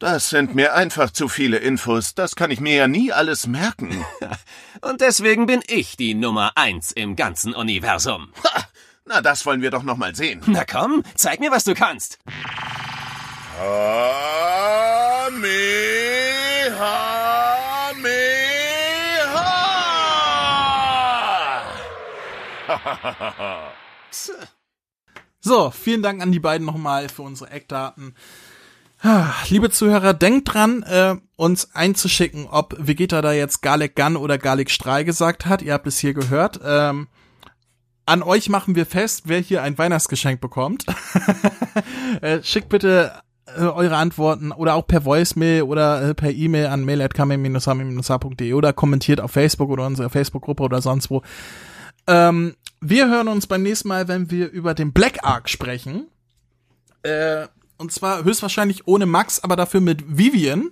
Das sind mir einfach zu viele Infos. Das kann ich mir ja nie alles merken. Und deswegen bin ich die Nummer eins im ganzen Universum. Ha, na, das wollen wir doch noch mal sehen. Na komm, zeig mir, was du kannst. Kamehameha! So, vielen Dank an die beiden nochmal für unsere Eckdaten. Ah, Liebe Zuhörer, denkt dran, äh, uns einzuschicken, ob Vegeta da jetzt Garlic Gun oder Garlic Strahl gesagt hat. Ihr habt es hier gehört. Ähm, an euch machen wir fest, wer hier ein Weihnachtsgeschenk bekommt. äh, schickt bitte äh, eure Antworten oder auch per Voicemail oder äh, per E-Mail an mail.kame-hame-h.de oder kommentiert auf Facebook oder unserer Facebook-Gruppe oder sonst wo. Ähm, wir hören uns beim nächsten Mal, wenn wir über den Black Ark sprechen. Äh, und zwar höchstwahrscheinlich ohne Max, aber dafür mit Vivian.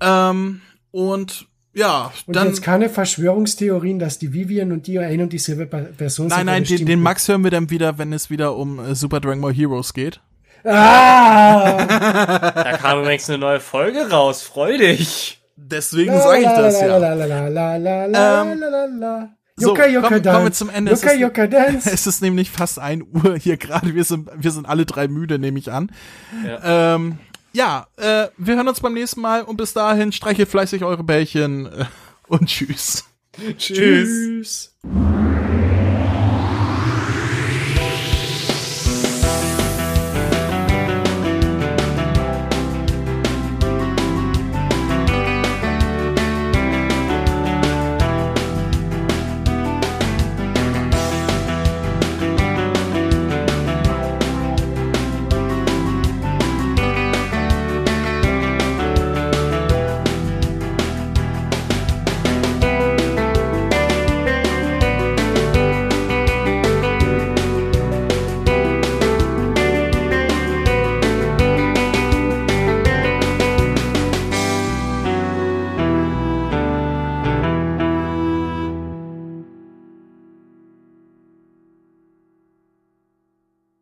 Ähm, und ja, Und dann. jetzt keine Verschwörungstheorien, dass die Vivian und die ein und dieselbe Person sind. Nein, nein, den, den. Max hören wir dann wieder, wenn es wieder um äh, Super Dragon Ball Heroes geht. Ah! Da kam übrigens eine neue Folge raus. Freu dich. Deswegen sage ich das ja. La, la, la, So, Yucca, Yucca komm, Dance. kommen wir zum Ende. Yucca, es, ist, Yucca Dance. es ist nämlich fast ein Uhr hier gerade. Wir sind, wir sind alle drei müde, nehme ich an. Ja, ähm, ja äh, wir hören uns beim nächsten Mal und bis dahin streichelt fleißig eure Bällchen äh, und tschüss. Tschüss.